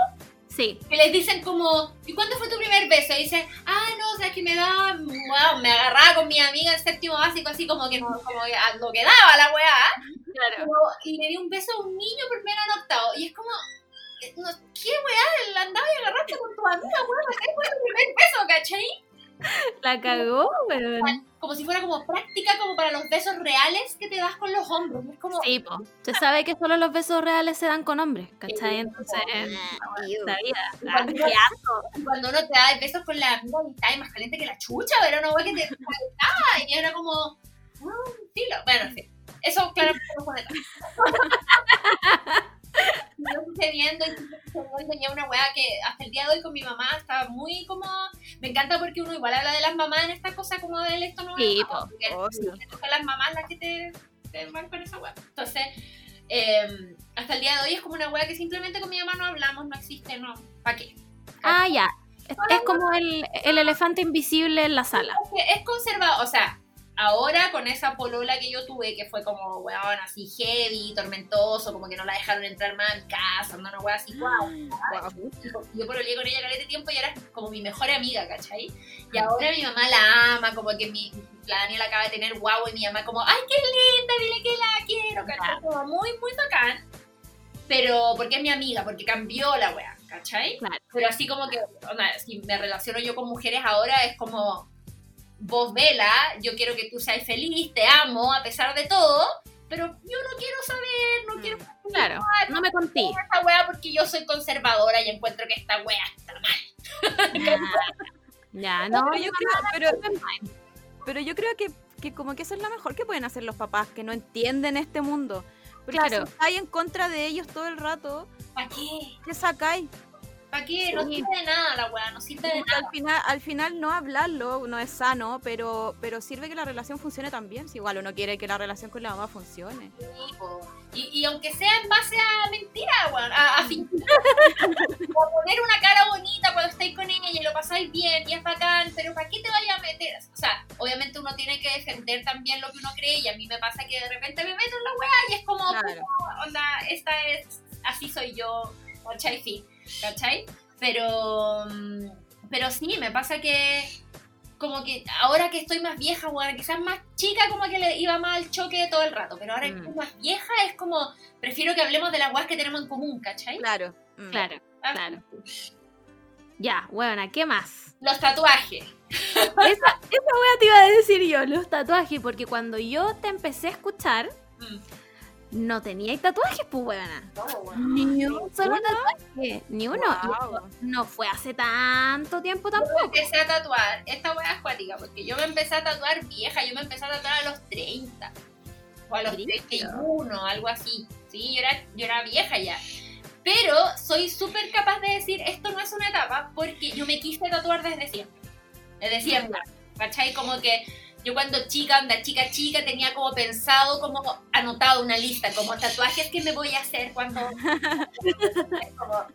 Sí. Que les dicen como, ¿y cuándo fue tu primer beso? Y dicen, ah, no, o sea, es que me da, wow, me agarraba con mi amiga en séptimo básico, así como que, no- como que a lo que daba la weá. Claro. Pero- y le di un beso a un niño primero en octavo. Y es como, eh, ¿qué weá? Andaba y agarraste con tu amiga, weá, ese fue tu primer beso, ¿cachai? La cagó, weón. Como si fuera como práctica como para los besos reales que te das con los hombres. Es como, Sí, po. Se sabe que solo los besos reales se dan con hombres, ¿cachai? Entonces, vida. Ah, qué asco. cuando uno te da besos con la amiga y está ahí más caliente que la chucha, pero no, que te calentaba. Y era como, ah. Bueno, sí. Eso claramente no fue. Siguió sucediendo y es una weá que hasta el día de hoy con mi mamá está muy como. Me encanta porque uno igual habla de las mamás en esta cosa como del esto no Sí, po. porque las mamás las que te, te van con esa weá. Entonces, eh, hasta el día de hoy es como una weá que simplemente con mi mamá no hablamos, no existe, no. ¿Para qué? Ah, ya. Es, es como el, el elefante invisible en la sala. es conservado, o sea, ahora con esa polola que yo tuve, que fue como, weón, así heavy, tormentoso, como que no la dejaron entrar más a mi casa, no, una weón así, wow. Yo pololeé con ella calete tiempo y era como mi mejor amiga, ¿cachai? Y ahora mi mamá la ama, como que mi, la Daniela acaba de tener guau y mi mamá como, ay, qué linda, dile que la quiero, ¿cachai? Como muy, muy bacán. Pero porque es mi amiga, porque cambió la weá, ¿cachai? Claro. Pero así como que, onda, si me relaciono yo con mujeres ahora, es como, vos vela, yo quiero que tú seas feliz, te amo a pesar de todo, pero yo no quiero saber, no quiero Claro. No me conté. esta weá porque yo soy conservadora y encuentro que esta weá está mal. Ya, no. Pero yo creo, pero, pero yo creo que, que como que eso es lo mejor que pueden hacer los papás, que no entienden este mundo. Porque Claro. si estáis en contra de ellos todo el rato, ¿Para qué? ¿qué sacáis? ¿Para qué? No Sí. sirve de nada la weá, no sirve de nada. al final, al final no hablarlo no es sano, pero, pero sirve que la relación funcione también. Si igual uno quiere que la relación con la mamá funcione. Sí. Y, y aunque sea en base a mentira, weón, a, a fingir. a poner una cara bonita cuando estáis con ella y lo pasáis bien y es bacán, pero ¿para qué te vayas a meter? O sea, obviamente uno tiene que defender también lo que uno cree y a mí me pasa que de repente me meto en la weá y es como, Claro. onda, esta es, así soy yo, ¿cachai? Sí, ¿cachai? Pero, mm, pero sí, me pasa que como que ahora que estoy más vieja, bueno, quizás más chica, como que le iba más al choque todo el rato, pero ahora que Mm. estoy más vieja es como, prefiero que hablemos de las weas que tenemos en común, ¿cachai? Claro. mm. Claro, Ah, claro. Ya, bueno, ¿qué más? Los tatuajes. Esa, esa wea te iba a decir yo, los tatuajes, porque cuando yo te empecé a escuchar, Mm. No teníais tatuajes, pues weona. No, weón. Ni un solo tatuaje, ni uno. No fue hace tanto tiempo Yo tampoco. empecé a tatuar, esta wea es cuática, porque yo me empecé a tatuar vieja, yo me empecé a tatuar a los 30, o a los Brígido. 31, algo así. Sí, yo era, yo era vieja ya. Pero soy súper capaz de decir, esto no es una etapa, porque yo me quise tatuar desde siempre. Desde siempre. ¿Cachai? Como que yo cuando chica, anda chica chica, tenía como pensado, como anotado una lista, como tatuajes que me voy a hacer cuando... como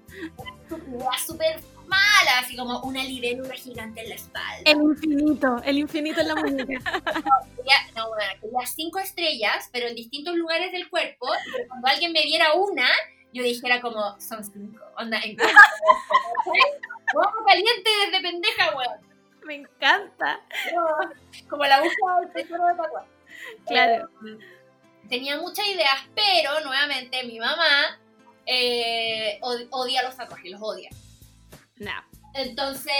una idea súper mala, así como una libélula gigante en la espalda. El infinito, el infinito en la muñeca. Quería, no, bueno, quería cinco estrellas, pero en distintos lugares del cuerpo, que cuando alguien me viera una, yo dijera como, son cinco, onda, en Vamos caliente desde pendeja, weón. Me encanta. Como la búsqueda del tesoro de tatuaje. Claro. Eh, tenía muchas ideas, pero nuevamente mi mamá eh, od- odia los tatuajes, los odia. No. Entonces,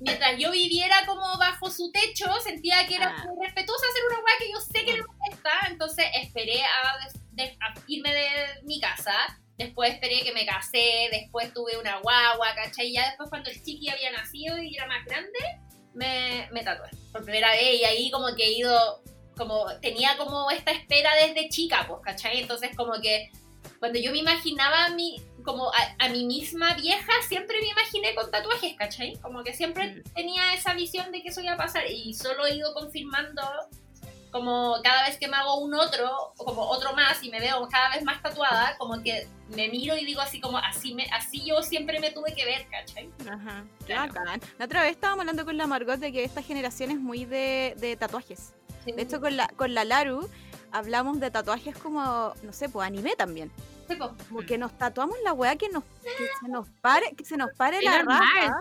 mientras yo viviera como bajo su techo, sentía que era Ah. muy respetuosa hacer una weá que yo sé que no me gusta. Entonces, esperé a, a irme de mi casa. Después esperé que me casé. Después tuve una guagua, ¿cachai? Y ya después, cuando el chiqui había nacido y era más grande, me, me tatué por primera vez. Y ahí, como que he ido. Como tenía como esta espera desde chica, pues, ¿cachai? Entonces, como que cuando yo me imaginaba mi, como a, a mí misma vieja, siempre me imaginé con tatuajes, ¿cachai? Como que siempre tenía esa visión de que eso iba a pasar y solo he ido confirmando como cada vez que me hago un otro, o como otro más y me veo cada vez más tatuada, como que me miro y digo así como, así, me, así yo siempre me tuve que ver, ¿cachai? Ajá, Claro. bacán. La otra vez estábamos hablando con la Margot de que esta generación es muy de, de tatuajes. De hecho, con la, con la Laru hablamos de tatuajes como, no sé, pues anime también. Sí. Como que nos tatuamos la weá que, nos, que se nos pare, que se nos pare la raja.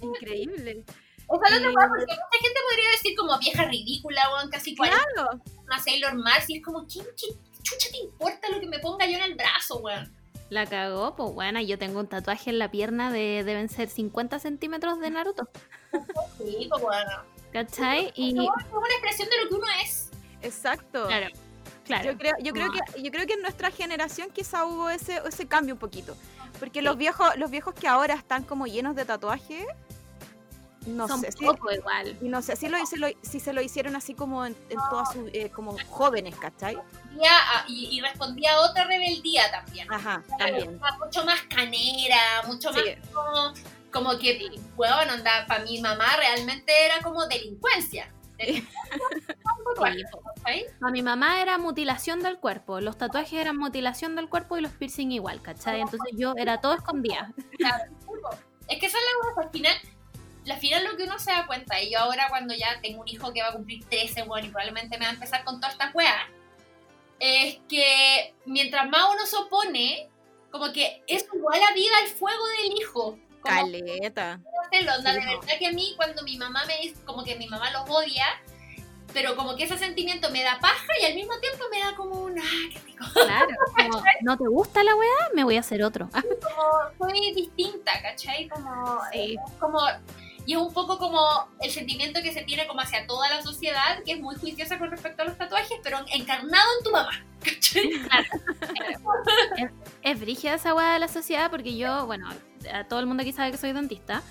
Increíble. Esa es la otra Y- cosa, porque mucha gente podría decir como vieja ridícula, weón, casi 40, Claro. una Sailor Mars, y es como, ¿quién chi- chucha te importa lo que me ponga yo en el brazo, weón? La cagó, pues bueno, yo tengo un tatuaje en la pierna de deben ser 50 centímetros de Naruto. Sí, pues bueno. ¿Cachai? Y. No, es una expresión de lo que uno es. Exacto. Claro, claro. Yo creo, yo creo que, yo creo que en nuestra generación quizá hubo ese, ese cambio un poquito. Porque los viejos, los viejos que ahora están como llenos de tatuajes, no Son sé si, poco igual. y no sé si, lo, si, lo- si se lo hicieron así como en, en todas sus, eh, como jóvenes, ¿cachai? Y, y respondía a otra rebeldía también. Ajá, Claro, también. mucho más canera, mucho más Sí. como, como que, weón, onda, para mi mamá realmente era como delincuencia. A mi mamá era mutilación del cuerpo, los tatuajes eran mutilación del cuerpo y los piercing igual, ¿cachai? Entonces yo era todo escondida. Es que esa es la cosa, al final, al final lo que uno se da cuenta, y yo ahora cuando ya tengo un hijo que va a cumplir 13, bueno, y probablemente me va a empezar con todas estas weas, es que mientras más uno se opone, como que es igual a vida el fuego del hijo. Como Caleta. hacerlo, onda, Sí, de verdad que a mí cuando mi mamá me dice, como que mi mamá los odia, pero como que ese sentimiento me da paja y al mismo tiempo me da como un, ah, qué rico. Claro, como, ¿no te gusta la weá? Me voy a hacer otro. Como soy distinta, ¿cachai? Como, Sí. es como, y es un poco como el sentimiento que se tiene como hacia toda la sociedad, que es muy juiciosa con respecto a los tatuajes, pero encarnado en tu mamá, ¿cachai? Es brígida esa weá de la sociedad porque yo, bueno, a todo el mundo aquí sabe que soy dentista.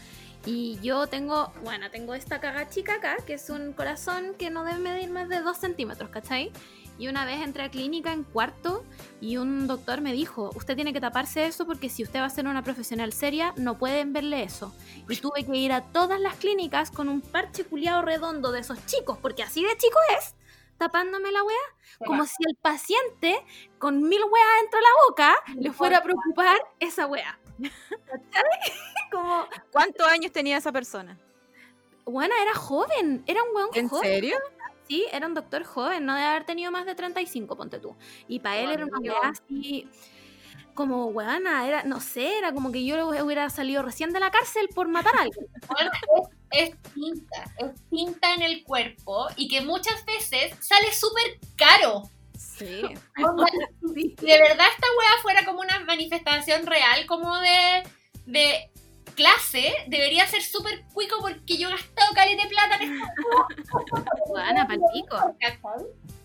Y yo tengo, bueno, tengo esta caga chica acá, que es un corazón que no debe medir más de 2 centímetros, ¿cachai? Y una vez entré a clínica en cuarto y un doctor me dijo, usted tiene que taparse eso porque si usted va a ser una profesional seria, no pueden verle eso. Y tuve que ir a todas las clínicas con un parche culiado redondo de esos chicos, porque así de chico es, tapándome la weá, como si el paciente con mil weas dentro de la boca le fuera a preocupar esa wea. Como, ¿Cuántos años tenía esa persona? bueno, era joven, era un weón ¿En joven. serio? Sí, era un doctor joven, no debe haber tenido más de 35, ponte tú. Y para él era una weá así, como weana, era, no sé, era como que yo hubiera salido recién de la cárcel por matar a alguien. Es, es tinta, es tinta en el cuerpo y que muchas veces sale súper caro. Sí. Onda, de verdad esta wea fuera como una manifestación real, como de, de clase, debería ser súper cuico porque yo he gastado caleta de plata en esta Weana, palpico,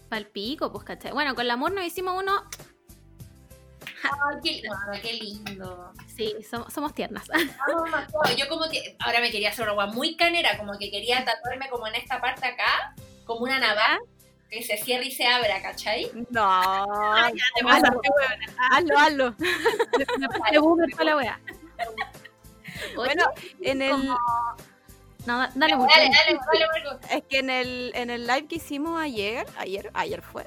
palpico, pues cachai. Bueno, con el amor nos hicimos uno, Ay, qué, ay, qué lindo. sí, somos, somos tiernas. Ah, Yo como que ahora me quería hacer una agua muy canera, como que quería tatuarme como en esta parte acá, como una navaja que se cierra y se abra, ¿cachai? No. te hazlo, hazlo, hazlo. Para la wea. Bueno, en el, No, da- dale mucho. Dale, dale, dale, Marco. es que en el, en el live que hicimos ayer, ayer, ayer fue,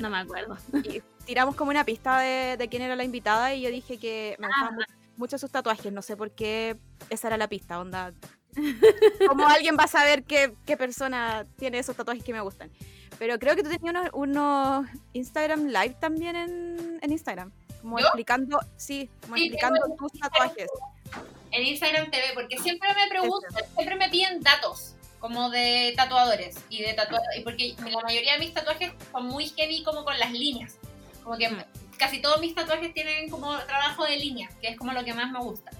No me acuerdo. y tiramos como una pista de, de quién era la invitada y yo dije que Ah, me gustaban mu- mucho sus tatuajes, no sé por qué esa era la pista, onda. ¿Cómo alguien va a saber qué, qué persona tiene esos tatuajes que me gustan? Pero creo que tú tenías unos, unos Instagram Live también en, en Instagram. Como ¿Yo? explicando, sí, como Sí, explicando tus tatuajes. En Instagram TV, porque siempre me preguntan, siempre me piden datos como de tatuadores y de tatuadores, y porque la mayoría de mis tatuajes son muy heavy como con las líneas. Como que casi todos mis tatuajes tienen como trabajo de líneas, que es como lo que más me gusta.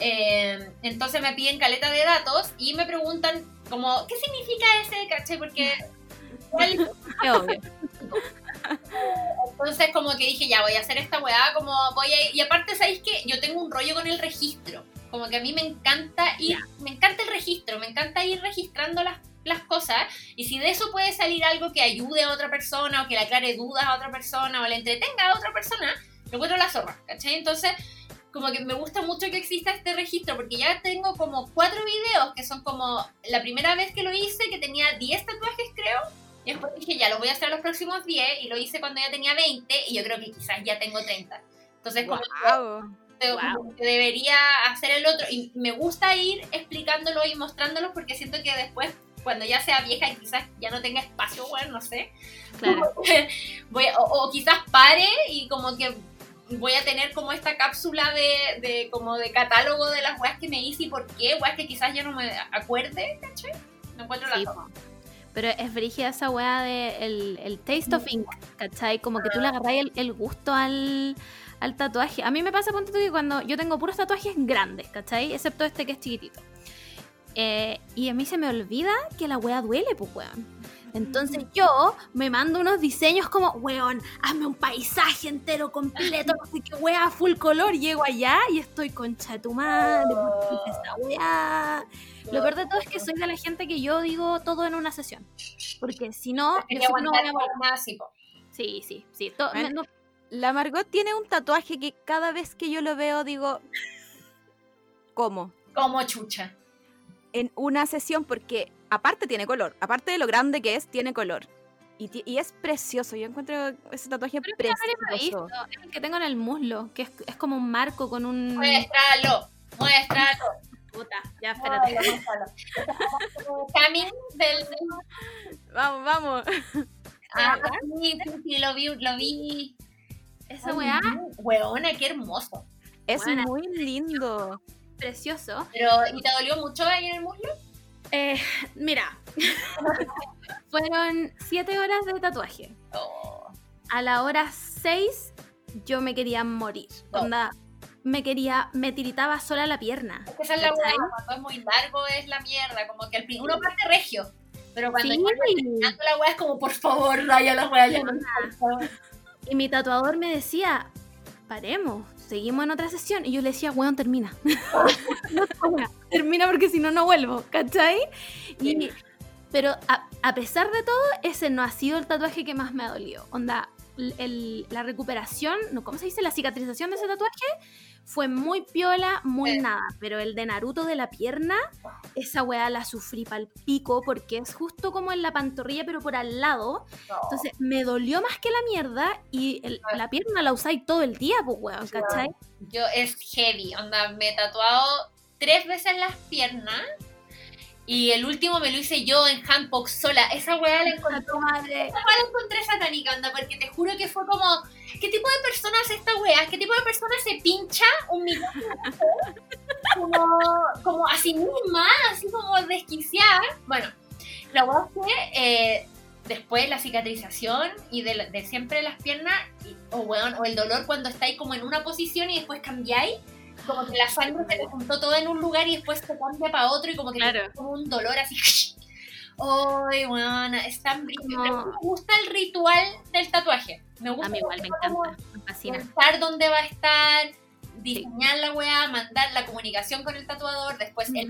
Eh, entonces me piden caleta de datos y me preguntan como, ¿qué significa ese? ¿Caché? Porque. Entonces como que dije, ya voy a hacer esta weá, como voy a ir. Y aparte, ¿sabéis que Yo tengo un rollo con el registro. Como que a mí me encanta ir, me encanta el registro, me encanta ir registrando las, las cosas. Y si de eso puede salir algo que ayude a otra persona, o que le aclare dudas a otra persona, o le entretenga a otra persona, lo encuentro la zorra, ¿cachai? Entonces, como que me gusta mucho que exista este registro, porque ya tengo como cuatro videos que son como la primera vez que lo hice, que tenía 10 tatuajes, creo. Y después dije, ya, lo voy a hacer los próximos 10, y lo hice cuando ya tenía 20, y yo creo que quizás ya tengo 30. Entonces, como Como que debería hacer el otro. Y me gusta ir explicándolo y mostrándolos porque siento que después, cuando ya sea vieja y quizás ya no tenga espacio, bueno, no sé. Claro. voy a- o, o quizás pare y como que voy a tener como esta cápsula de, de como de catálogo de las weas que me hice y por qué, weas que quizás ya no me acuerde, ¿cachai? No encuentro la Sí, forma. po. Pero es brígida esa weá de el, el taste of ink, ¿cachai? Como que tú le agarras el, el gusto al, al tatuaje. A mí me pasa, ponte tú, que cuando yo tengo puros tatuajes grandes, ¿cachai? Excepto este que es chiquitito. Eh, y a mí se me olvida que la weá duele, pues weón. Entonces yo me mando unos diseños como, weón, hazme un paisaje entero completo, no sé qué weá, full color. Llego allá y estoy ¿por qué hice esa weá? Lo peor de todo es que soy de la gente que yo digo todo en una sesión. Porque si no, que no voy a. Sí, sí, sí. me- no- La Margot tiene un tatuaje que cada vez que yo lo veo digo, ¿cómo? Como chucha. En una sesión porque aparte tiene color, aparte de lo grande que es, tiene color. Y, es precioso, yo encuentro ese tatuaje Pero precioso. visto. Es el que tengo en el muslo, que es, es como un marco con un... Muéstralo, muéstralo. Puta, ya, espérate. Coming del... Vamos, vamos. Ah, sí, sí, sí, lo vi, lo vi. Esa weá, Weona, qué hermoso. Es Buena. muy lindo. precioso. Pero, ¿y te dolió mucho ahí en el muslo? Eh, mira, fueron siete horas de tatuaje. Oh. A la hora seis yo me quería morir. Oh. Onda, me quería, me tiritaba sola la pierna. Es que esa es la weá, cuando es muy largo es la mierda, como que al fin uno parte regio, pero cuando Sí. ya la weá es como, por favor, raya la weá, ya no. Y mi tatuador me decía, paremos, seguimos en otra sesión. Y yo le decía, weón, termina. No, termina porque si no, no vuelvo, ¿cachai? Y, pero a, a pesar de todo, ese no ha sido el tatuaje que más me ha dolido. Onda, el- la recuperación, no, ¿cómo se dice? La cicatrización de ese tatuaje fue muy piola, muy Sí. nada. Pero el de Naruto de la pierna, esa weá la sufrí pal pico porque es justo como en la pantorrilla, pero por al lado. No. Entonces me dolió más que la mierda y el- la pierna la usáis todo el día, pues weón, ¿cachai? Yo es heavy, onda, me he tatuado tres veces las piernas y el último me lo hice yo en handbox sola. Esa weá la encontré, madre. esa weá la encontré satánica, onda, porque te juro que fue como, ¿qué tipo de persona hace esta weá? ¿Qué tipo de persona se pincha un veces? como, como a sí misma, así como desquiciar? Bueno, la weá fue eh, después la cicatrización y de, de siempre las piernas, y- o weón, o el dolor cuando estáis como en una posición y después cambiáis, como que la sangre se te juntó todo en un lugar y después se cambia para otro y como que Claro. como un dolor así. Ay, weón, es tan brillo. Pero me gusta el ritual del tatuaje. Me gusta A mí igual me encanta, me fascina. pensar dónde va a estar, diseñar la weá, mandar la comunicación con el tatuador, después el día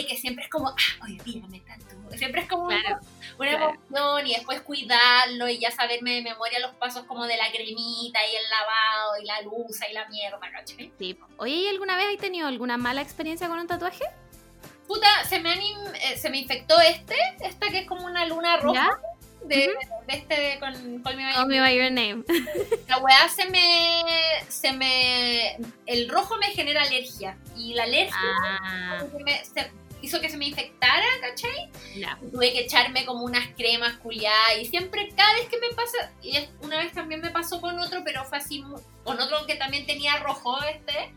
de que siempre es como, ah, hoy día me tatúo. Siempre es como una- Claro, una claro. emoción y después cuidarlo y ya saberme de memoria los pasos como de la cremita y el lavado y la luz y la mierda, ¿cachai? Sí. Oye, ¿y alguna vez has tenido alguna mala experiencia con un tatuaje? Puta, se me, han in- eh, se me infectó este, esta que es como una luna roja ¿Ya? De, de este de con Call Me By Call me by your name. La weá se me, se me. El rojo me genera alergia. Y la alergia Ah, que me- se- hizo que se me infectara, ¿cachai? ya. Tuve que echarme como unas cremas culiadas. Y siempre, cada vez que me pasa. Y una vez también me pasó con otro, pero fue así. Con otro que también tenía rojo este.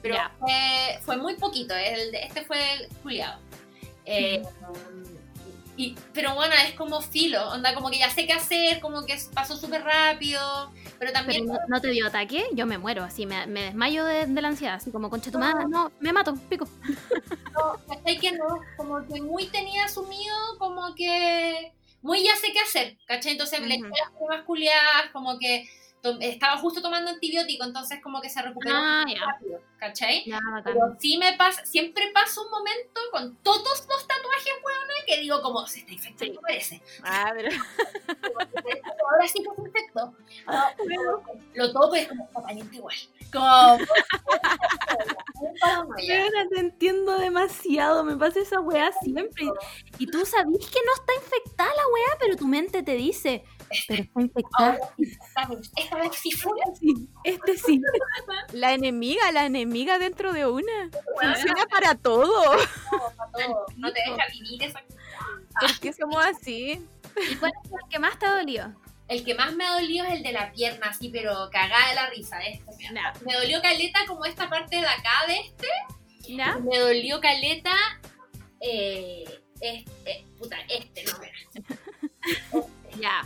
Pero Ya. fue, fue muy poquito. El este fue culiado. Eh, y, pero bueno, es como filo, onda como que ya sé qué hacer, como que pasó súper rápido, pero Pero también no, no te dio ataque, yo me muero, así me, me desmayo de, de la ansiedad, así como concha tu madre, no, me mato, pico. ¿cachai que no? Como que muy tenía asumido, como que muy ya sé qué hacer, ¿cachai? Entonces me le eché Ujú. las cremas culiadas, como que estaba justo tomando antibiótico, entonces como que se recuperó Ah, rápido, ¿cachai? Ya, bacán. Pero sí me pasa, siempre pasa un momento con todos los tatuajes, weona, que digo como, se está infectando, parece. Ah, pero Ahora sí que se infectó. Ah, Lo toco y es como totalmente igual. Como... Weona, te entiendo demasiado, me pasa esa weá siempre. Y tú sabís que no está infectada la weá, pero tu mente te dice, pero infectada. Esta vez, sí fue. Sí, este sí. la enemiga, la enemiga dentro de una. Funciona para todo. todo. No te deja vivir esa ¿Por qué somos así? ¿Y cuál es el que más te ha dolido? El que más me ha dolido es el de la pierna, así, pero cagada de la risa. Este. Me dolió caleta como esta parte de acá de este. Me dolió caleta. Eh, este, puta, este, no. Ya.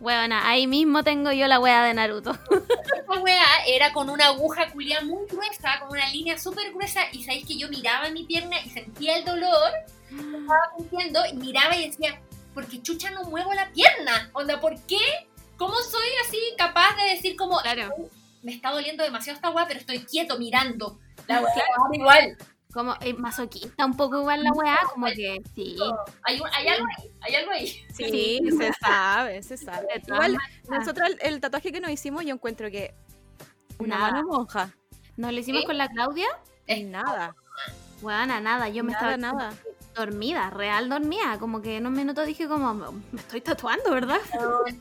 Weona, ahí mismo tengo yo la weá de Naruto. Esta weá era con una aguja culiada muy gruesa, con una línea súper gruesa, y sabéis que yo miraba mi pierna y sentía el dolor, lo estaba sintiendo, y miraba y decía, ¿por qué chucha no muevo la pierna? Onda, ¿por qué? ¿Cómo soy así capaz de decir como, Claro. me está doliendo demasiado esta weá, pero estoy quieto mirando? La weá igual. Como eh, masoquista un poco igual la weá, como que sí. Hay, un- hay algo ahí, hay algo ahí. Sí, se sabe, se sabe. Igual, nosotros el, el tatuaje que nos hicimos, yo encuentro que una Nada. mano monja. Nos lo hicimos ¿Sí? con la Claudia. Es nada. Weona, nada, yo me nada, estaba nada. Dormida, real dormida. Como que en un minuto dije como, me estoy tatuando, ¿verdad?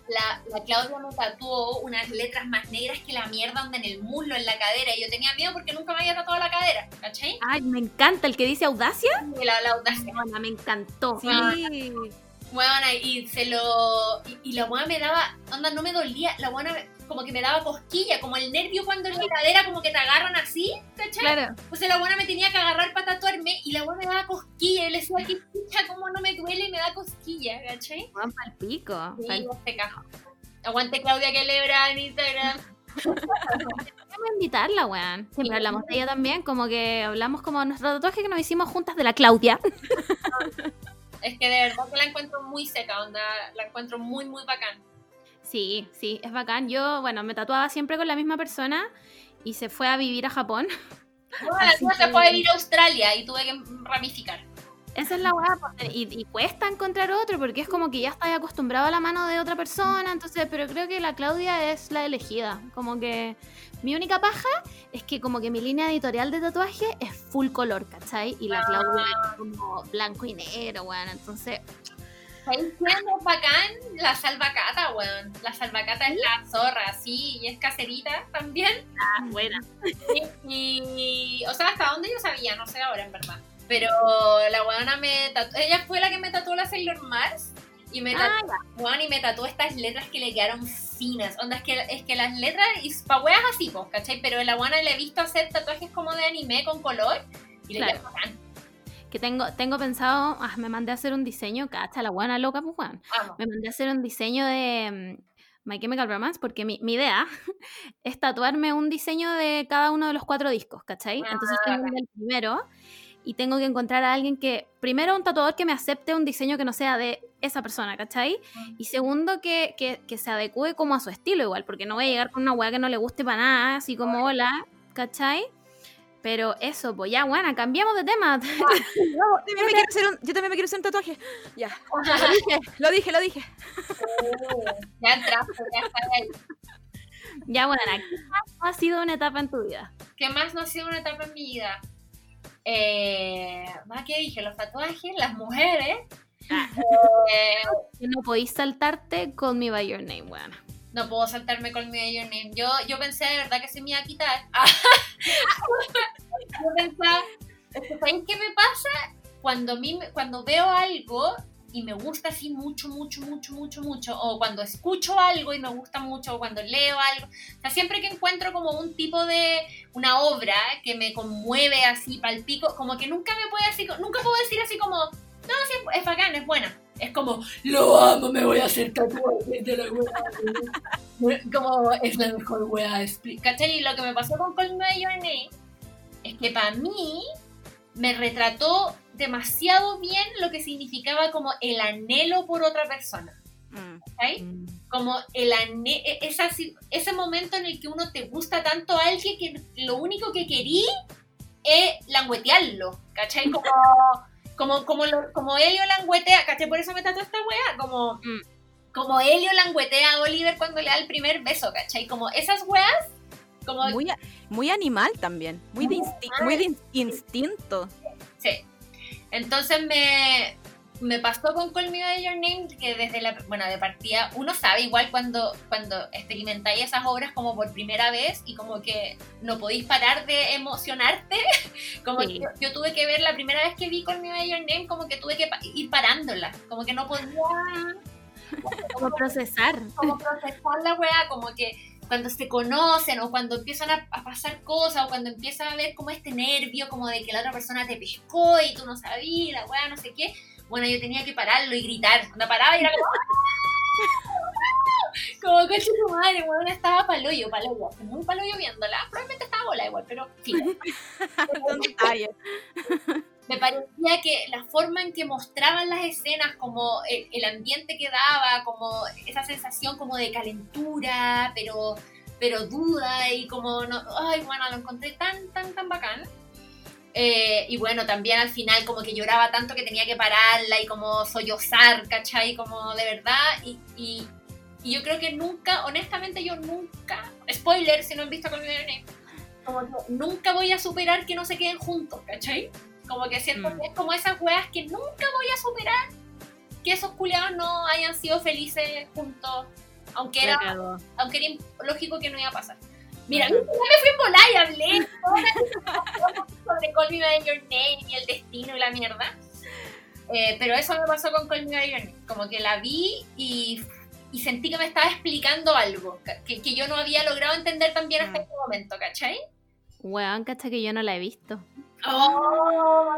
La, la Claudia me tatuó unas letras más negras que la mierda onda en el muslo, en la cadera, y yo tenía miedo porque nunca me había tatuado la cadera, ¿cachai? Ay, me encanta el que dice audacia. Y la, la audacia. Weona, me encantó. Sí. Buena, y se lo. Y, y la buena me daba. Onda, no me dolía. La buena como que me daba cosquilla, como el nervio cuando en la cadera como que te agarran así, ¿cachai? Claro. Entonces la buena me tenía que agarrar para tatuarme y la buena me daba cosquilla. Y le decía, ¿qué chucha? ¿Cómo no me duele y me da cosquilla, ¿cachai? Weón, pa'l pico. Sí, Pa'l- este. Aguante Claudia que lebra en Instagram. Vamos a invitarla, weón. Siempre hablamos de ella también, como que hablamos como nuestro tatuaje que nos hicimos juntas de la Claudia. Es que de verdad que la encuentro muy seca, onda. La encuentro muy, muy bacán. Sí, sí, es bacán. Yo, bueno, me tatuaba siempre con la misma persona y se fue a vivir a Japón. La tía se fue a vivir a Australia y tuve que ramificar. Esa es la weá, pues, y, y cuesta encontrar otro porque es como que ya estás acostumbrado a la mano de otra persona, entonces, pero creo que la Claudia es la elegida. Como que mi única paja es que como que mi línea editorial de tatuaje es full color, ¿cachai? Y la Claudia es como blanco y negro, weón, entonces, ¿Sabéis es bacán? La salvacata, weón. La salvacata es la zorra, sí, y es caserita también. ah, buena. Y, y- o sea, hasta donde yo sabía, no sé ahora en verdad. Pero la weona me tatuó, ella fue la que me tatuó la Sailor Mars. Y me Ah, tatuó, weón, y me tatuó estas letras que le quedaron finas. Onda, es que, es que las letras, y pa' weas así, ¿cachai? Pero la weona le he visto hacer tatuajes como de anime con color. Y le Claro. bacán. Que tengo, tengo pensado, ah, me mandé a hacer un diseño, cacha, la buena loca, pues weón. Vamos. Me mandé a hacer un diseño de mm, My Chemical Romance porque mi, mi idea es tatuarme un diseño de cada uno de los cuatro discos, ¿cachai? Ah, Entonces tengo el primero y tengo que encontrar a alguien que, primero, un tatuador que me acepte un diseño que no sea de esa persona, ¿cachai? Y segundo, que, que, que se adecue como a su estilo igual, porque no voy a llegar con una weá que no le guste para nada, así como hola, ¿cachai? Pero eso, pues ya, bueno, cambiamos de tema. Yo también, me quiero hacer un, yo también me quiero hacer un tatuaje. Ya. Lo dije, lo dije, lo dije. ya entraste, ya está ahí. ya, bueno, ¿qué más ha sido una etapa en tu vida? ¿Qué más no ha sido una etapa en mi vida? Eh, ¿Más que dije? Los tatuajes, las mujeres. Eh, Que no podéis saltarte con Me By Your Name, weón. No puedo saltarme con mi Your Name. Yo, yo pensé de verdad que se me iba a quitar. yo pensaba, ¿sabéis qué me pasa? Cuando, a mí, cuando veo algo y me gusta así mucho, mucho, mucho, mucho, mucho, o cuando escucho algo y me gusta mucho, o cuando leo algo, o sea, siempre que encuentro como un tipo de, una obra que me conmueve así palpico, como que nunca me puede así, nunca puedo decir así como, no, sí, es bacán, es buena. Es como, lo amo, me voy a hacer tatuajes de la wea. Como, es la mejor wea. ¿Cachai? Y lo que me pasó con Your Name es que para mí me retrató demasiado bien lo que significaba como el anhelo por otra persona. Mm. ¿cachai? Como el ane e- esa ese momento en el que uno te gusta tanto a alguien que lo único que querí es languetearlo, ¿cachai? Como, como, como, lo- como Helio languetea, ¿cachai? Por eso me tatuó esta weá, como, Mm. como Helio languetea a Oliver cuando le da el primer beso, ¿cachai? Como esas weas, como, Muy, muy animal también. Muy de, insti- muy de in- instinto. sí. Entonces me, me pasó con Call Me By Your Name que desde la, bueno, de partida, uno sabe igual cuando, cuando experimentáis esas obras como por primera vez y como que no podéis parar de emocionarte, como Sí. que yo, yo tuve que ver la primera vez que vi Call Me By Your Name, como que tuve que ir parándola, como que no podía Como procesar. como procesar la weá, como que cuando se conocen o cuando empiezan a, a pasar cosas o cuando empieza a ver como este nervio como de que la otra persona te pescó y tú no sabías, la weá, no sé qué. Bueno, yo tenía que pararlo y gritar. Cuando paraba y era como... Como coche tu madre, weón, estaba paloyo, paloyo, muy paloyo viéndola. Probablemente estaba bola igual, pero detalles. me parecía que la forma en que mostraban las escenas, como el, el ambiente que daba, como esa sensación como de calentura, pero, pero duda y como, no, ay, bueno, lo encontré tan, tan, tan bacán. Eh, y bueno, también al final como que lloraba tanto que tenía que pararla y como sollozar, ¿cachai? Como de verdad. Y, y, y yo creo que nunca, honestamente yo nunca, spoiler si no han visto con como que nunca voy a superar que no se queden juntos, ¿cachai? Como que siento Mm. que es como esas weas que nunca voy a superar que esos culiados no hayan sido felices juntos, aunque era, aunque era lógico que no iba a pasar. Mira, ya me fui en volar y hablé sobre Call Me By Your Name y el destino y la mierda. Eh, pero eso me pasó con Call Me By Your Name. Como que la vi y, y sentí que me estaba explicando algo que, que yo no había logrado entender también hasta Mm. ese momento, ¿cachai? Weón, cacha que yo no la he visto. Oh,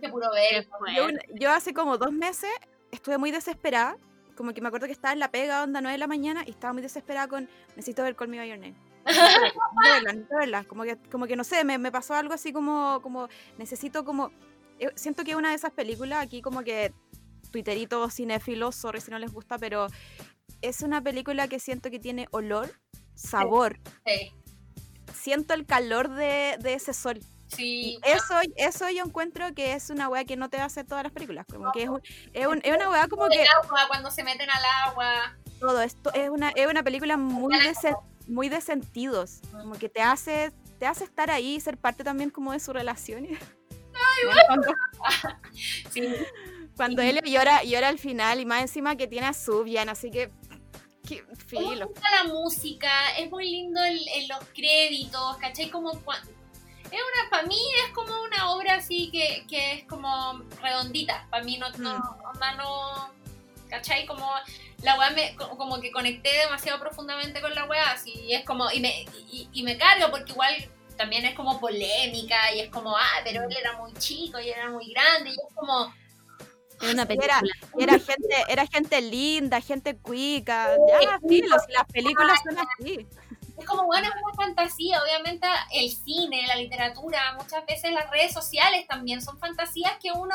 que puro ver. Yo, yo hace como dos meses estuve muy desesperada. Como que me acuerdo que estaba en la pega, onda 9 de la mañana, y estaba muy desesperada con necesito ver Call Me By Your Name. Necesito verla. Como que, como que no sé, me, me pasó algo así como, como necesito como. eh, Siento que es una de esas películas aquí como que twitteritos cinéfilos, sorry si no les gusta, pero es una película que siento que tiene olor, sabor. Sí, Siento el calor de, de ese sol. Sí. Y eso, eso yo encuentro que es una weá que no te va a hacer todas las películas. Como que es, un- es, un- es una weá como que El agua, cuando se meten al agua. todo esto es una, es una película muy de, se- muy de sentidos. Como que te hace, te hace estar ahí y ser parte también como de su relación. Bueno, cuando, Sí, cuando él llora, llora al final y más encima que tiene a Subian, así que, Me filo. gusta la música, es muy lindo el, el- los créditos, ¿cachai? Como es una, para mí es como una obra así que, que es como redondita, para mí no, no, onda no, ¿cachai? Como la weá me, co- como que conecté demasiado profundamente con la weá, así es como, y me, y, y me carga porque igual también es como polémica y es como, ah, pero él era muy chico y era muy grande y es como, Es una Y era, y gente, era gente linda, gente cuica. Ya, las películas son así. Como, bueno, es una fantasía. Obviamente el cine, la literatura, muchas veces las redes sociales también son fantasías que uno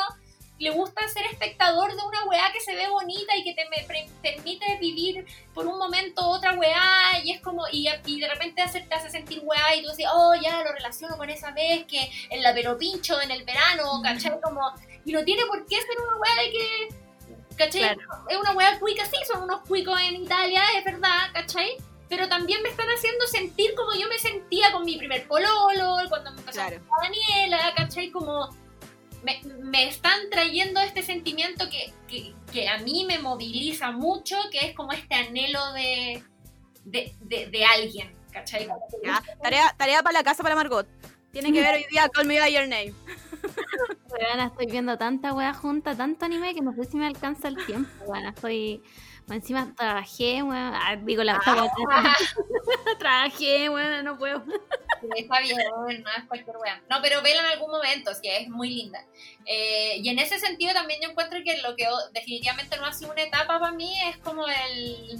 le gusta ser espectador de una weá que se ve bonita y que te me- permite vivir por un momento otra weá y es como, y, y de repente te hace sentir weá y tú dices, oh, ya lo relaciono con esa vez que en la pelo pincho en el verano, ¿cachai? Como, y no tiene por qué ser una weá de que, ¿cachai? Es una weá cuica, sí, son unos cuicos en Italia, es verdad, ¿cachai? Pero también me están haciendo sentir como yo me sentía con mi primer pololo, cuando me empezó Claro. a Daniela, ¿cachai? Como me, me están trayendo este sentimiento que, que, que a mí me moviliza mucho, que es como este anhelo de, de, de, de alguien, ¿cachai? Ya, Tarea, tarea para la casa para Margot. Tiene que ver hoy día Call Me By Your Name. Estoy viendo tanta wea junta, tanto anime que no sé si me alcanza el tiempo, weona. Estoy. Encima trabajé, weón. Ah, digo la esta wea, Trabajé, weón, no puedo. Está bien, no es cualquier wea. No, pero vela en algún momento, sí, es muy linda. Eh, y en ese sentido también yo encuentro que lo que o- definitivamente no ha sido una etapa para mí es como el,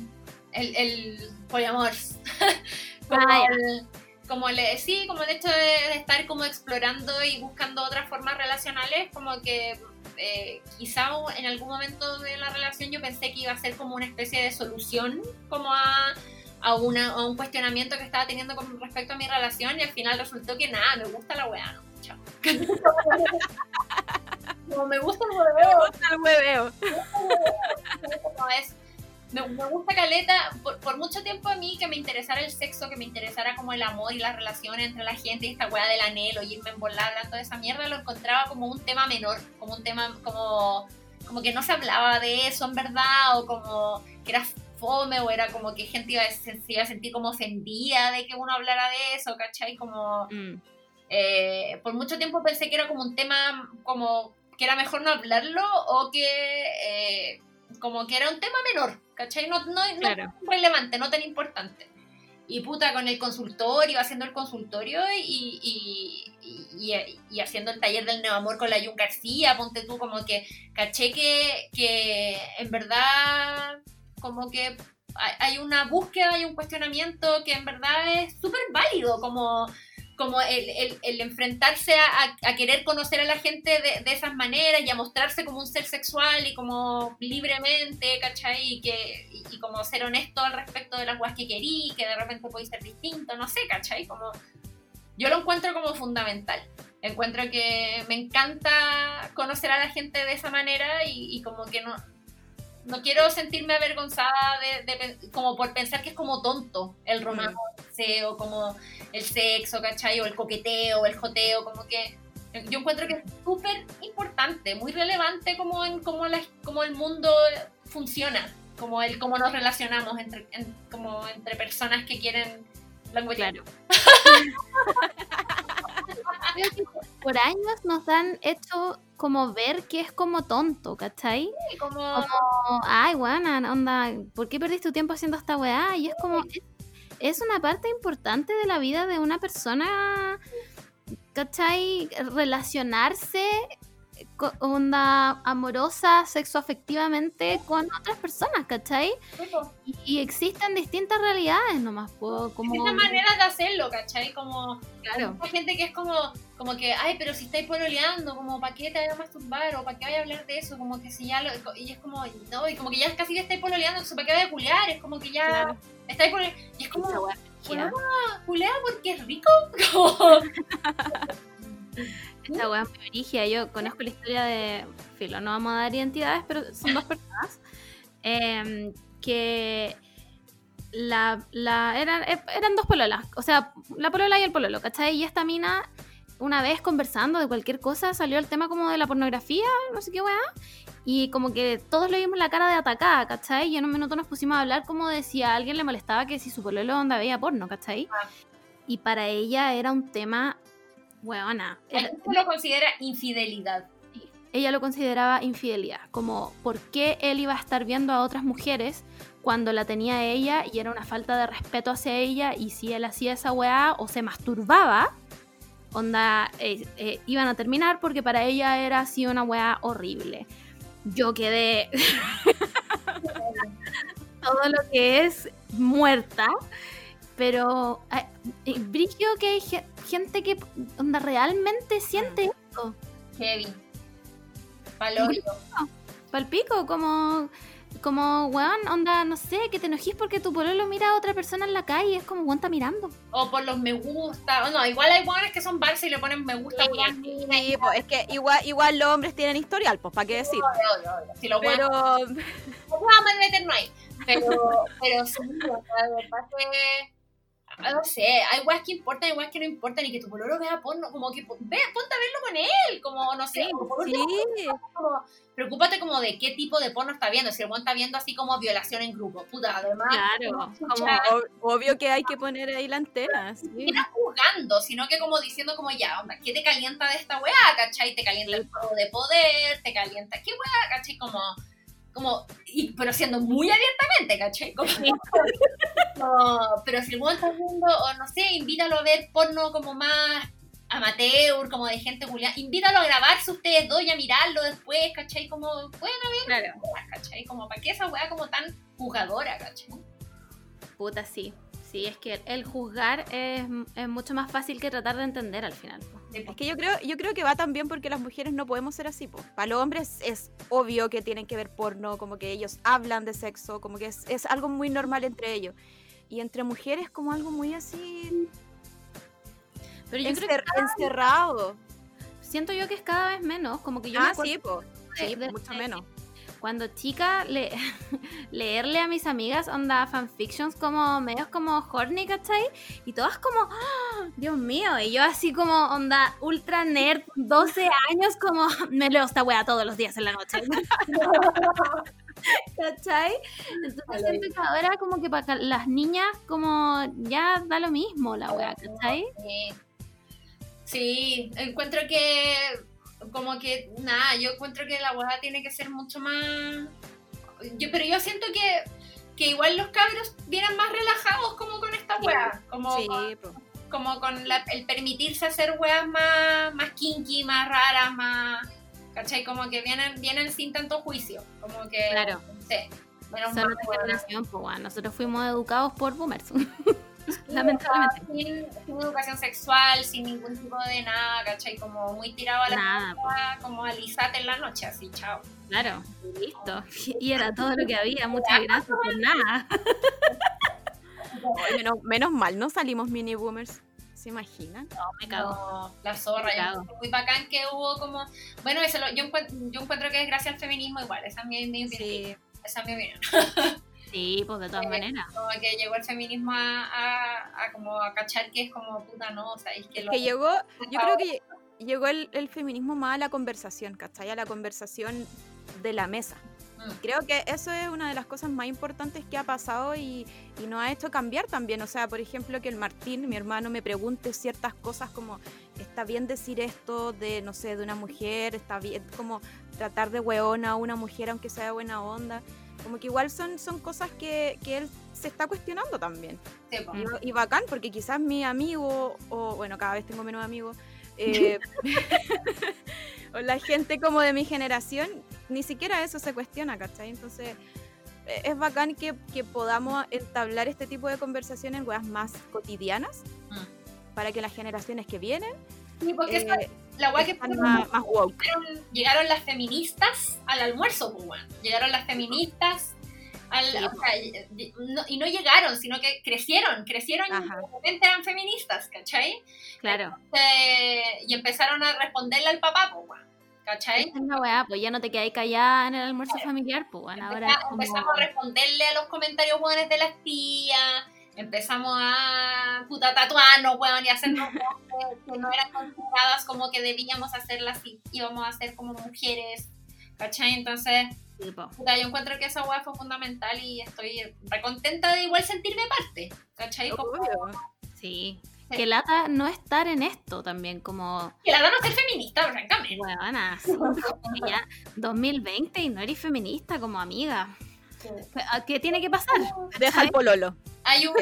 el, el poliamor. como, Ah, el, como el, sí, como el hecho de, de estar como explorando y buscando otras formas relacionales, como que eh, quizá en algún momento de la relación yo pensé que iba a ser como una especie de solución como a, a, una, a un cuestionamiento que estaba teniendo con respecto a mi relación y al final resultó que nada, me gusta la weá, ¿no? chao. como me gusta el hueveo, El hueveo. como es, me, me gusta Caleta, por, por mucho tiempo a mí que me interesara el sexo, que me interesara como el amor y las relaciones entre la gente y esta weá del anhelo y irme en volar hablando de esa mierda, lo encontraba como un tema menor, como un tema como, como que no se hablaba de eso en verdad, o como que era fome, o era como que gente iba a, se iba a sentir como ofendida de que uno hablara de eso, ¿cachai? Como... Mm. Eh, por mucho tiempo pensé que era como un tema como que era mejor no hablarlo o que eh, como que era un tema menor, ¿cachai? No, no, no Claro. tan relevante, no tan importante. Y puta, con el consultorio, haciendo el consultorio y, y, y- y- haciendo el taller del neoamor con la Jun García, ponte tú como que caché que, que en verdad como que hay hay una búsqueda, hay un cuestionamiento que en verdad es súper válido, como como el, el- el enfrentarse a, querer conocer a la gente de, de esas maneras y a mostrarse como un ser sexual y como libremente, ¿cachai? Y, que, y, como ser honesto al respecto de las cosas que querí, que de repente podéis ser distinto, no sé, ¿cachai? Como, yo lo encuentro como fundamental. Encuentro que me encanta conocer a la gente de esa manera y, y como que no, no quiero sentirme avergonzada de, de como por pensar que es como tonto el romance o como el sexo, ¿cachai? O el coqueteo, o el joteo, como que yo encuentro que es súper importante, muy relevante como en cómo, la- cómo el mundo funciona, como el cómo nos relacionamos entre, en- como entre personas que quieren language Claro. Creo que por años nos han hecho como ver que es como tonto, ¿cachai? como Como, ay, guana, onda, ¿por qué perdiste tu tiempo haciendo esta weá? Y es como, es, es una parte importante de la vida de una persona, ¿cachai? Relacionarse onda amorosa, sexoafectivamente con otras personas, ¿cachai? Y, y existen distintas realidades nomás, po, como... distintas maneras de hacerlo, ¿cachai? Como Claro. Hay gente que es como, como que, ay, pero si estáis pololeando, como, ¿para qué te vayas a masturbar? ¿O para qué vayas a hablar de eso? Como que si ya lo. Y es como, no, y como que ya casi que estáis pololeando, entonces ¿para qué vayas a culiar? Es como que ya Claro. estáis pololeando. Y es como, culea porque es rico. Como, Esta weá es muy brígida. Yo conozco la historia de. Filo, no vamos a dar identidades, pero son dos personas. em, que. La, la, eran, eh, eran dos pololas. O sea, la polola y el pololo, ¿cachai? Y esta mina, una vez conversando de cualquier cosa, salió el tema como de la pornografía, no sé qué weá. Y como que todos le vimos la cara de atacada, ¿cachai? Y en un minuto nos pusimos a hablar como de si a alguien le molestaba que si su pololo onda veía porno, ¿cachai? Ah. Y para ella era un tema, weona. era- lo considera infidelidad. ella lo consideraba infidelidad, como por qué él iba a estar viendo a otras mujeres cuando la tenía ella y era una falta de respeto hacia ella y si él hacía esa weá o se masturbaba, onda, eh, eh, iban a terminar porque para ella era así una weá horrible. Yo quedé todo lo que es muerta, pero eh, brigio que hay ge- gente que onda realmente siente esto. Heavy. Palpico, como, como, weón, onda, no sé, que te enojís porque tu pololo mira a otra persona en la calle y es como, weón, está mirando. O por los me gusta. O no, igual hay buenas que son Barça y le ponen me gusta. Sí, weón. sí, es que igual, igual los hombres tienen historial, pues, ¿para qué decir? Obvio, obvio, obvio. Si los Pero, no meter no hay. Pero, pero sí, o sea, de verdad que. ah, No sé, hay weas que importan y weas que no importan y que tu pololo vea porno, como que ve, ponte a verlo con él, como no sé, como por sí, último, como, preocúpate como de qué tipo de porno está viendo, si el está viendo así como violación en grupo, puta, además, Claro, como, ob- obvio que hay que poner ahí la antena, sí. siquiera juzgando, sino que como diciendo como ya, onda, ¿qué te calienta de esta weá, cachai? Te calienta el juego de poder, te calienta, ¿qué weá, cachai? Como, como, y, pero siendo muy abiertamente, cachai? Como, no, pero si el weón está viendo, o no sé, invítalo a ver porno como más amateur, como de gente culiada, invítalo a grabarse ustedes dos y a mirarlo después, cachai? Como, bueno, claro, cachai? Como, ¿para qué esa weá como tan jugadora, cachai? puta, sí. Sí, es que el juzgar es, es mucho más fácil que tratar de entender al final. po. Es que yo creo, yo creo que va también porque las mujeres no podemos ser así, pues. Para los hombres es obvio que tienen que ver porno, como que ellos hablan de sexo, como que es, es algo muy normal entre ellos. Y entre mujeres como algo muy así Pero yo creo que encerrado. siento yo que es cada vez menos, como que yo Ah, sí, po. de- Sí, de- mucho de- menos. Cuando chica, le- leerle a mis amigas onda fanfictions como medios como horny, ¿cachai? Y todas como, ¡Ah! Dios mío, y yo así como onda ultra nerd, 12 años, como me leo esta wea todos los días en la noche. ¿Cachai? Entonces siento que ahora como que para las niñas como ya da lo mismo la wea, ¿cachai? Sí. Sí, encuentro que como que nada, yo encuentro que la boda tiene que ser mucho más yo, pero yo siento que, que igual los cabros vienen más relajados como con esta wea, como, Sí, con, po. como con la- el permitirse hacer weas más, más kinky, más raras, más ¿cachai? Como que vienen, vienen sin tanto juicio, como que Claro. sí, menos Son mal, otra weona. generación, pues bueno, nosotros fuimos educados por boomers. Lamentablemente. Sin, sin educación sexual, sin ningún tipo de nada, ¿cachai? Como muy tirado a la Nada, como alisate en la noche, así, chao. Claro, listo. Y era todo lo que había. Muchas gracias por nada. Menos, menos mal, no salimos mini boomers. ¿Se imaginan? No, me cago. No, la zorra, cago. muy bacán que hubo como. Bueno, eso lo- yo, encuentro, yo encuentro que es gracias al feminismo igual, esa es mi, mi opinión. Sí. Esa es mi opinión. Sí, pues de todas Eh, maneras. Como que llegó el feminismo a, a, a como a cachar que es como puta, no, o sea, es que lo. Que llegó, yo creo que llegó el, el feminismo más a la conversación, ¿cachai? A la conversación de la mesa. Mm. Creo que eso es una de las cosas más importantes que ha pasado y, y nos ha hecho cambiar también. O sea, por ejemplo, que el Martín, mi hermano, me pregunte ciertas cosas como, ¿está bien decir esto de, no sé, de una mujer? ¿Está bien como tratar de weona a una mujer aunque sea de buena onda? Como que igual son, son cosas que, que él se está cuestionando también. Sí. Y, y bacán, porque quizás mi amigo, o bueno, cada vez tengo menos amigos, eh, o la gente como de mi generación, ni siquiera eso se cuestiona, ¿cachai? Entonces, eh, es bacán que, que podamos entablar este tipo de conversaciones en weas más cotidianas, Mm. para que las generaciones que vienen Sí, porque esa- eh, la weá que están más, más woke. llegaron, llegaron las feministas al almuerzo, pues. Llegaron las feministas al, Sí, o sea, y- y- no- y no llegaron, sino que crecieron, crecieron y Ajá. de repente eran feministas, ¿cachai? Claro. Eh, y empezaron a responderle al papá, pues, ¿cachai? Esa es weá, pues ya no te quedas callada en el almuerzo familiar, pues bueno, ahora es Empeza- como... Empezamos a responderle a los comentarios buenos de las tías, empezamos a puta tatuarnos, weón, y hacernos cosas que no eran consideradas como que debíamos hacerlas y íbamos a ser como mujeres, ¿cachai? Entonces, puta, yo encuentro que esa weá fue fundamental y estoy re contenta de igual sentirme parte, ¿cachai? Como. Sí. Sí. Que lata no estar en esto también, como... que la dama ser feminista, francamente. Huevona, sí, ya 2020 y no eres feminista como amiga. ¿Qué tiene que pasar? Deja el pololo. Hay un,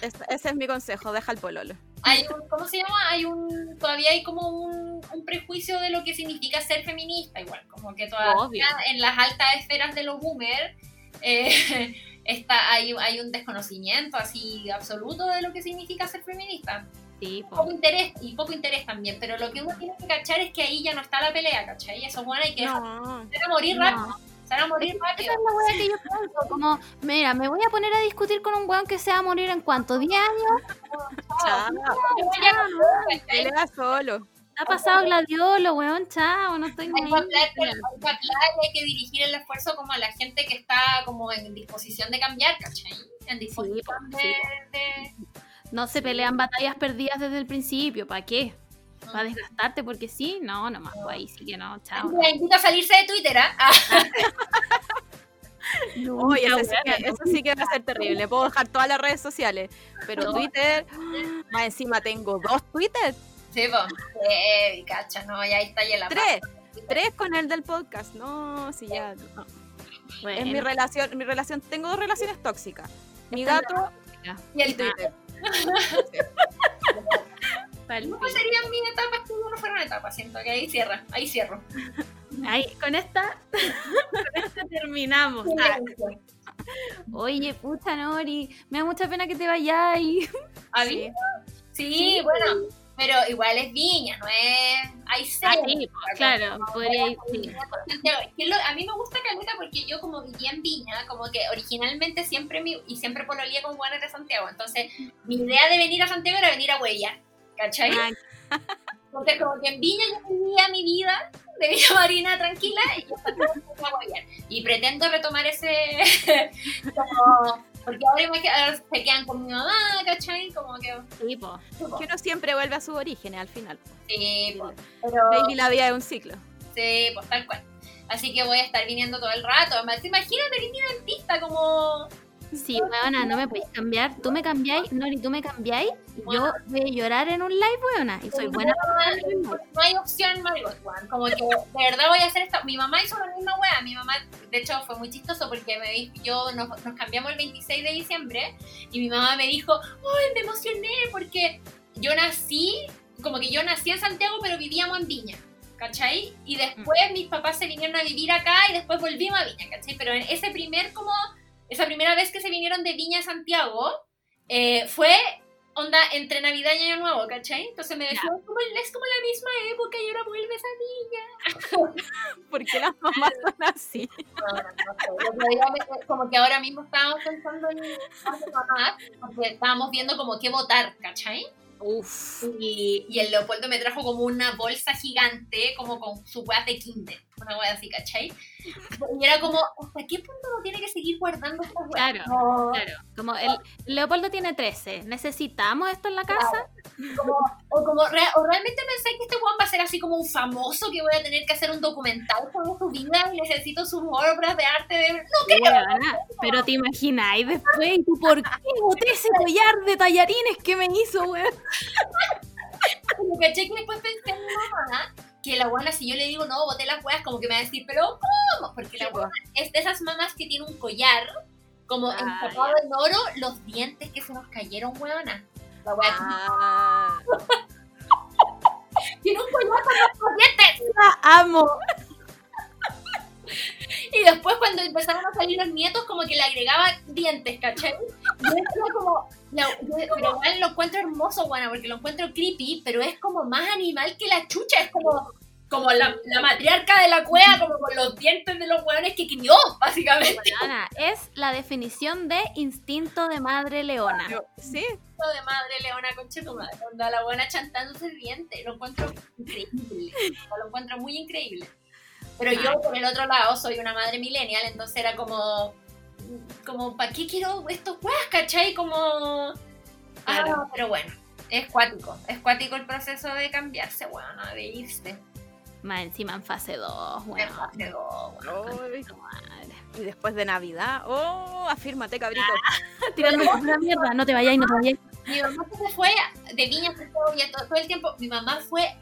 Es- ese es mi consejo, deja el pololo. hay un, ¿cómo se llama? Hay un, todavía hay como un, un prejuicio de lo que significa ser feminista, igual, como que todavía Obvio. en las altas esferas de los boomers eh, está, hay, hay un desconocimiento así absoluto de lo que significa ser feminista. Sí, Poco po. interés, y poco interés también, pero lo que uno tiene que cachar es que ahí ya no está la pelea, ¿cachai? Eso es bueno, hay que No. morir No. rápido, se van a morir Esa rápido. es la wea que yo pienso, como, mira, me voy a poner a discutir con un weón que se va a morir en cuánto, 10 años, Chao. ¿cachai? Pelea solo. ha pasado gladiolo, weón, chao, no estoy hablar, hay que dirigir el esfuerzo como a la gente que está como en disposición de cambiar, ¿cachai? En disposición po, de, sí, de- No se pelean batallas perdidas desde el principio, ¿para qué? ¿Para desgastarte? Porque sí, no, nomás, pues ahí sí que no, chao. La invito a salirse de Twitter, ¿ah? Ah, Nunca, eso sí, que, eso sí que va a ser terrible. Puedo dejar todas las redes sociales, pero No. Twitter, más encima tengo dos Twitter, Sí, pues. Eh, cacha, no, ya ahí está ya la tres, tres con el del podcast. No, si ya. no. Es mi relación, mi relación, tengo dos relaciones tóxicas. Mi gato Y y el Twitter. pa'l ¿Cómo serían mis etapas que no fueron etapas? Siento que ahí cierra, ahí cierro. Ahí, con esta, con esta terminamos. Ah, Oye, pucha, Nori, me da mucha pena que te vayas y... ¿A Sí. Sí, bueno, pero igual es Viña, no es... Hay seis. sí, claro, podría ir, sí. A mí me gusta Caleta porque yo como vivía en Viña, como que originalmente siempre mi, y siempre pololeé con Juanes de Santiago, entonces mi idea de venir a Santiago era venir a huellar, ¿cachai? Ah, Entonces, como que en Viña yo vivía mi vida de Villa Marina tranquila y yo estaba guayar. Y pretendo retomar ese. como, porque ahora, ahora se quedan con mi mamá, ¿cachai? Como que. Sí, po. Que uno siempre vuelve a sus orígenes al final. Sí, pues, pero. Baby, la vida es un ciclo. Sí, pues tal cual. Así que voy a estar viniendo todo el rato. Además, imagínate que mi dentista como. Sí, weona, no me podéis cambiar. Tú me cambiáis, Nori, tú me cambiáis. Yo voy a llorar en un live, weona. Y soy buena. No hay opción, Margot, weón. Como que de verdad voy a hacer esta. Mi mamá hizo la misma wea. Mi mamá, de hecho, fue muy chistoso porque me yo nos, nos cambiamos el 26 de diciembre y mi mamá me dijo, ¡ay, me emocioné! Porque yo nací, como que yo nací en Santiago, pero vivíamos en Viña. ¿Cachai? Y después mis papás se vinieron a vivir acá y después volvimos a Viña, ¿cachai? Pero en ese primer, como, esa primera vez que se vinieron de Viña a Santiago, eh, fue onda entre Navidad y Año Nuevo, ¿cachai? Entonces me decía, como, es como la misma época y ahora vuelves a Viña. ¿Por qué las mamás son así? No, no, no como que ahora mismo estábamos pensando en mamás, porque estábamos viendo como qué votar, ¿cachai? Uf. Y, y el Leopoldo me trajo como una bolsa gigante, como con su weá de Kinder, una weá así, ¿cachai? Y era como, ¿hasta qué punto uno tiene que seguir guardando estas weas? Claro, No, Claro, como el Leopoldo tiene 13. ¿Necesitamos esto en la casa? como, o como o realmente pensé que este weón va a ser así como un famoso que voy a tener que hacer un documental sobre su vida y necesito sus obras de arte de no Weona, pero te imagináis después, ¿y tú por qué boté ese collar de tallarines que me hizo, weón? como caché que después pensé en mi mamá que la buena si yo le digo no boté las weas como que me va a decir pero ¿cómo? porque la buena es de esas mamás que tiene un collar como Ah, empapado en oro los dientes que se nos cayeron weona la wea Ah, tiene un collar con los dientes. La amo. Y después cuando empezaron a salir los nietos como que le agregaba dientes ¿cachai? yo como la- yo- pero igual lo encuentro hermoso buena porque lo encuentro creepy pero es como más animal que la chucha es como como la, la matriarca de la cueva, como con los dientes de los hueones que crió, básicamente. Weona, es la definición de instinto de madre leona. Sí, de madre leona conche tu madre. Onda la buena chantándose el diente. Lo encuentro increíble. Lo encuentro muy increíble. Pero yo, por el otro lado, soy una madre millennial, entonces era como. Como, ¿para qué quiero estos weas, cachai? Como. Ah, pero bueno. Es cuático. Es cuático el proceso de cambiarse, bueno, de irse. Más encima en fase 2, De weón. fase dos, bueno. Y después de Navidad, oh, afírmate, cabrito. Tirarme una mierda, no te vayáis, no te vayáis. Mi mamá se fue de Viña todo, todo el tiempo. Mi mamá fue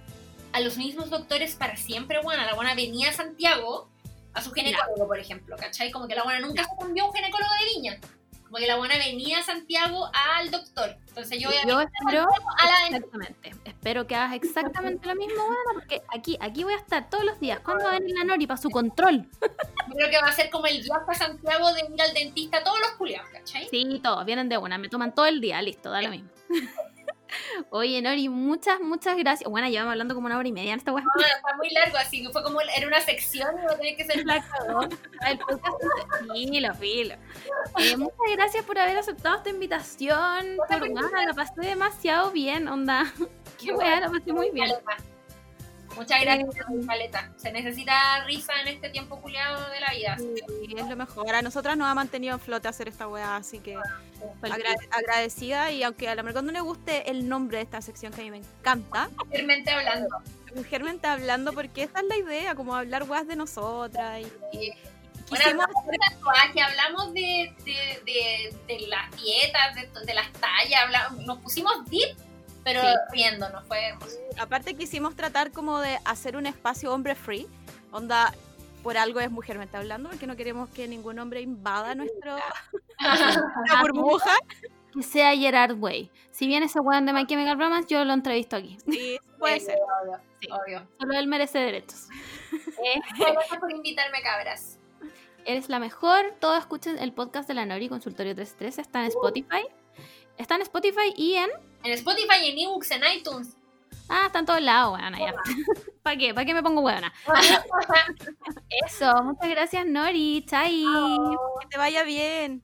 a los mismos doctores para siempre, buena. La buena venía a Santiago a su ginecólogo, por ejemplo, ¿cachai? Como que la buena nunca se cambió a un ginecólogo de Viña. Como que la buena venía a Santiago al doctor. Entonces yo voy a Yo espero, a la exactamente, espero que hagas exactamente lo mismo, weona, porque aquí, aquí voy a estar todos los días. ¿Cuándo va a venir la Nori para su control? Yo creo que va a ser como el viaje a Santiago de ir al dentista todos los culiados, ¿cachai? Sí, todos, vienen de una, me toman todo el día, listo, da lo mismo. Oye, Nori, muchas, muchas gracias. Bueno, llevamos hablando como una hora y media en esta web. Ah, está muy largo, así que fue como era una sección y va a tener que ser La. El podcast. Filo, filo. Eh, muchas gracias por haber aceptado esta invitación. Por, bueno, la pasé demasiado bien, onda. Qué weá, la pasé muy bien. Muchas gracias, Caleta. Se necesita risa en este tiempo culiado de la vida. Sí, es lo mejor. A nosotras nos ha mantenido en flote hacer esta weá, así que agra- agradecida. Y aunque a la verdad no le guste el nombre de esta sección que a mí me encanta, Realmente hablando. Mujermente está hablando porque esa es la idea, como hablar weas de nosotras. Y, y Bueno, quisimos ah, que hablamos de, de, de, de las dietas, de, de las tallas, hablamos- nos pusimos deep, pero Sí. riéndonos, fue hermoso. Aparte quisimos tratar como de hacer un espacio hombre free, onda por algo es mujermente hablando, porque no queremos que ningún hombre invada nuestro nuestra burbuja. Que sea Gerard Way. Si bien ese weón de My Chemical Romance, yo lo entrevisto aquí. Sí, puede Sí, ser. Obvio, Sí. obvio. Solo él merece derechos. Eh, Gracias por invitarme, cabras. eres la mejor. Todos escuchen el podcast de la Nori Consultorio 33. Está en Spotify. Está en Spotify y en. En Spotify, en ebooks, en iTunes. Ah, está en todos lados, weón. Ya. ¿Para qué? ¿Para qué me pongo weona? Eso. Muchas gracias, Nori. Chai. Que te vaya bien.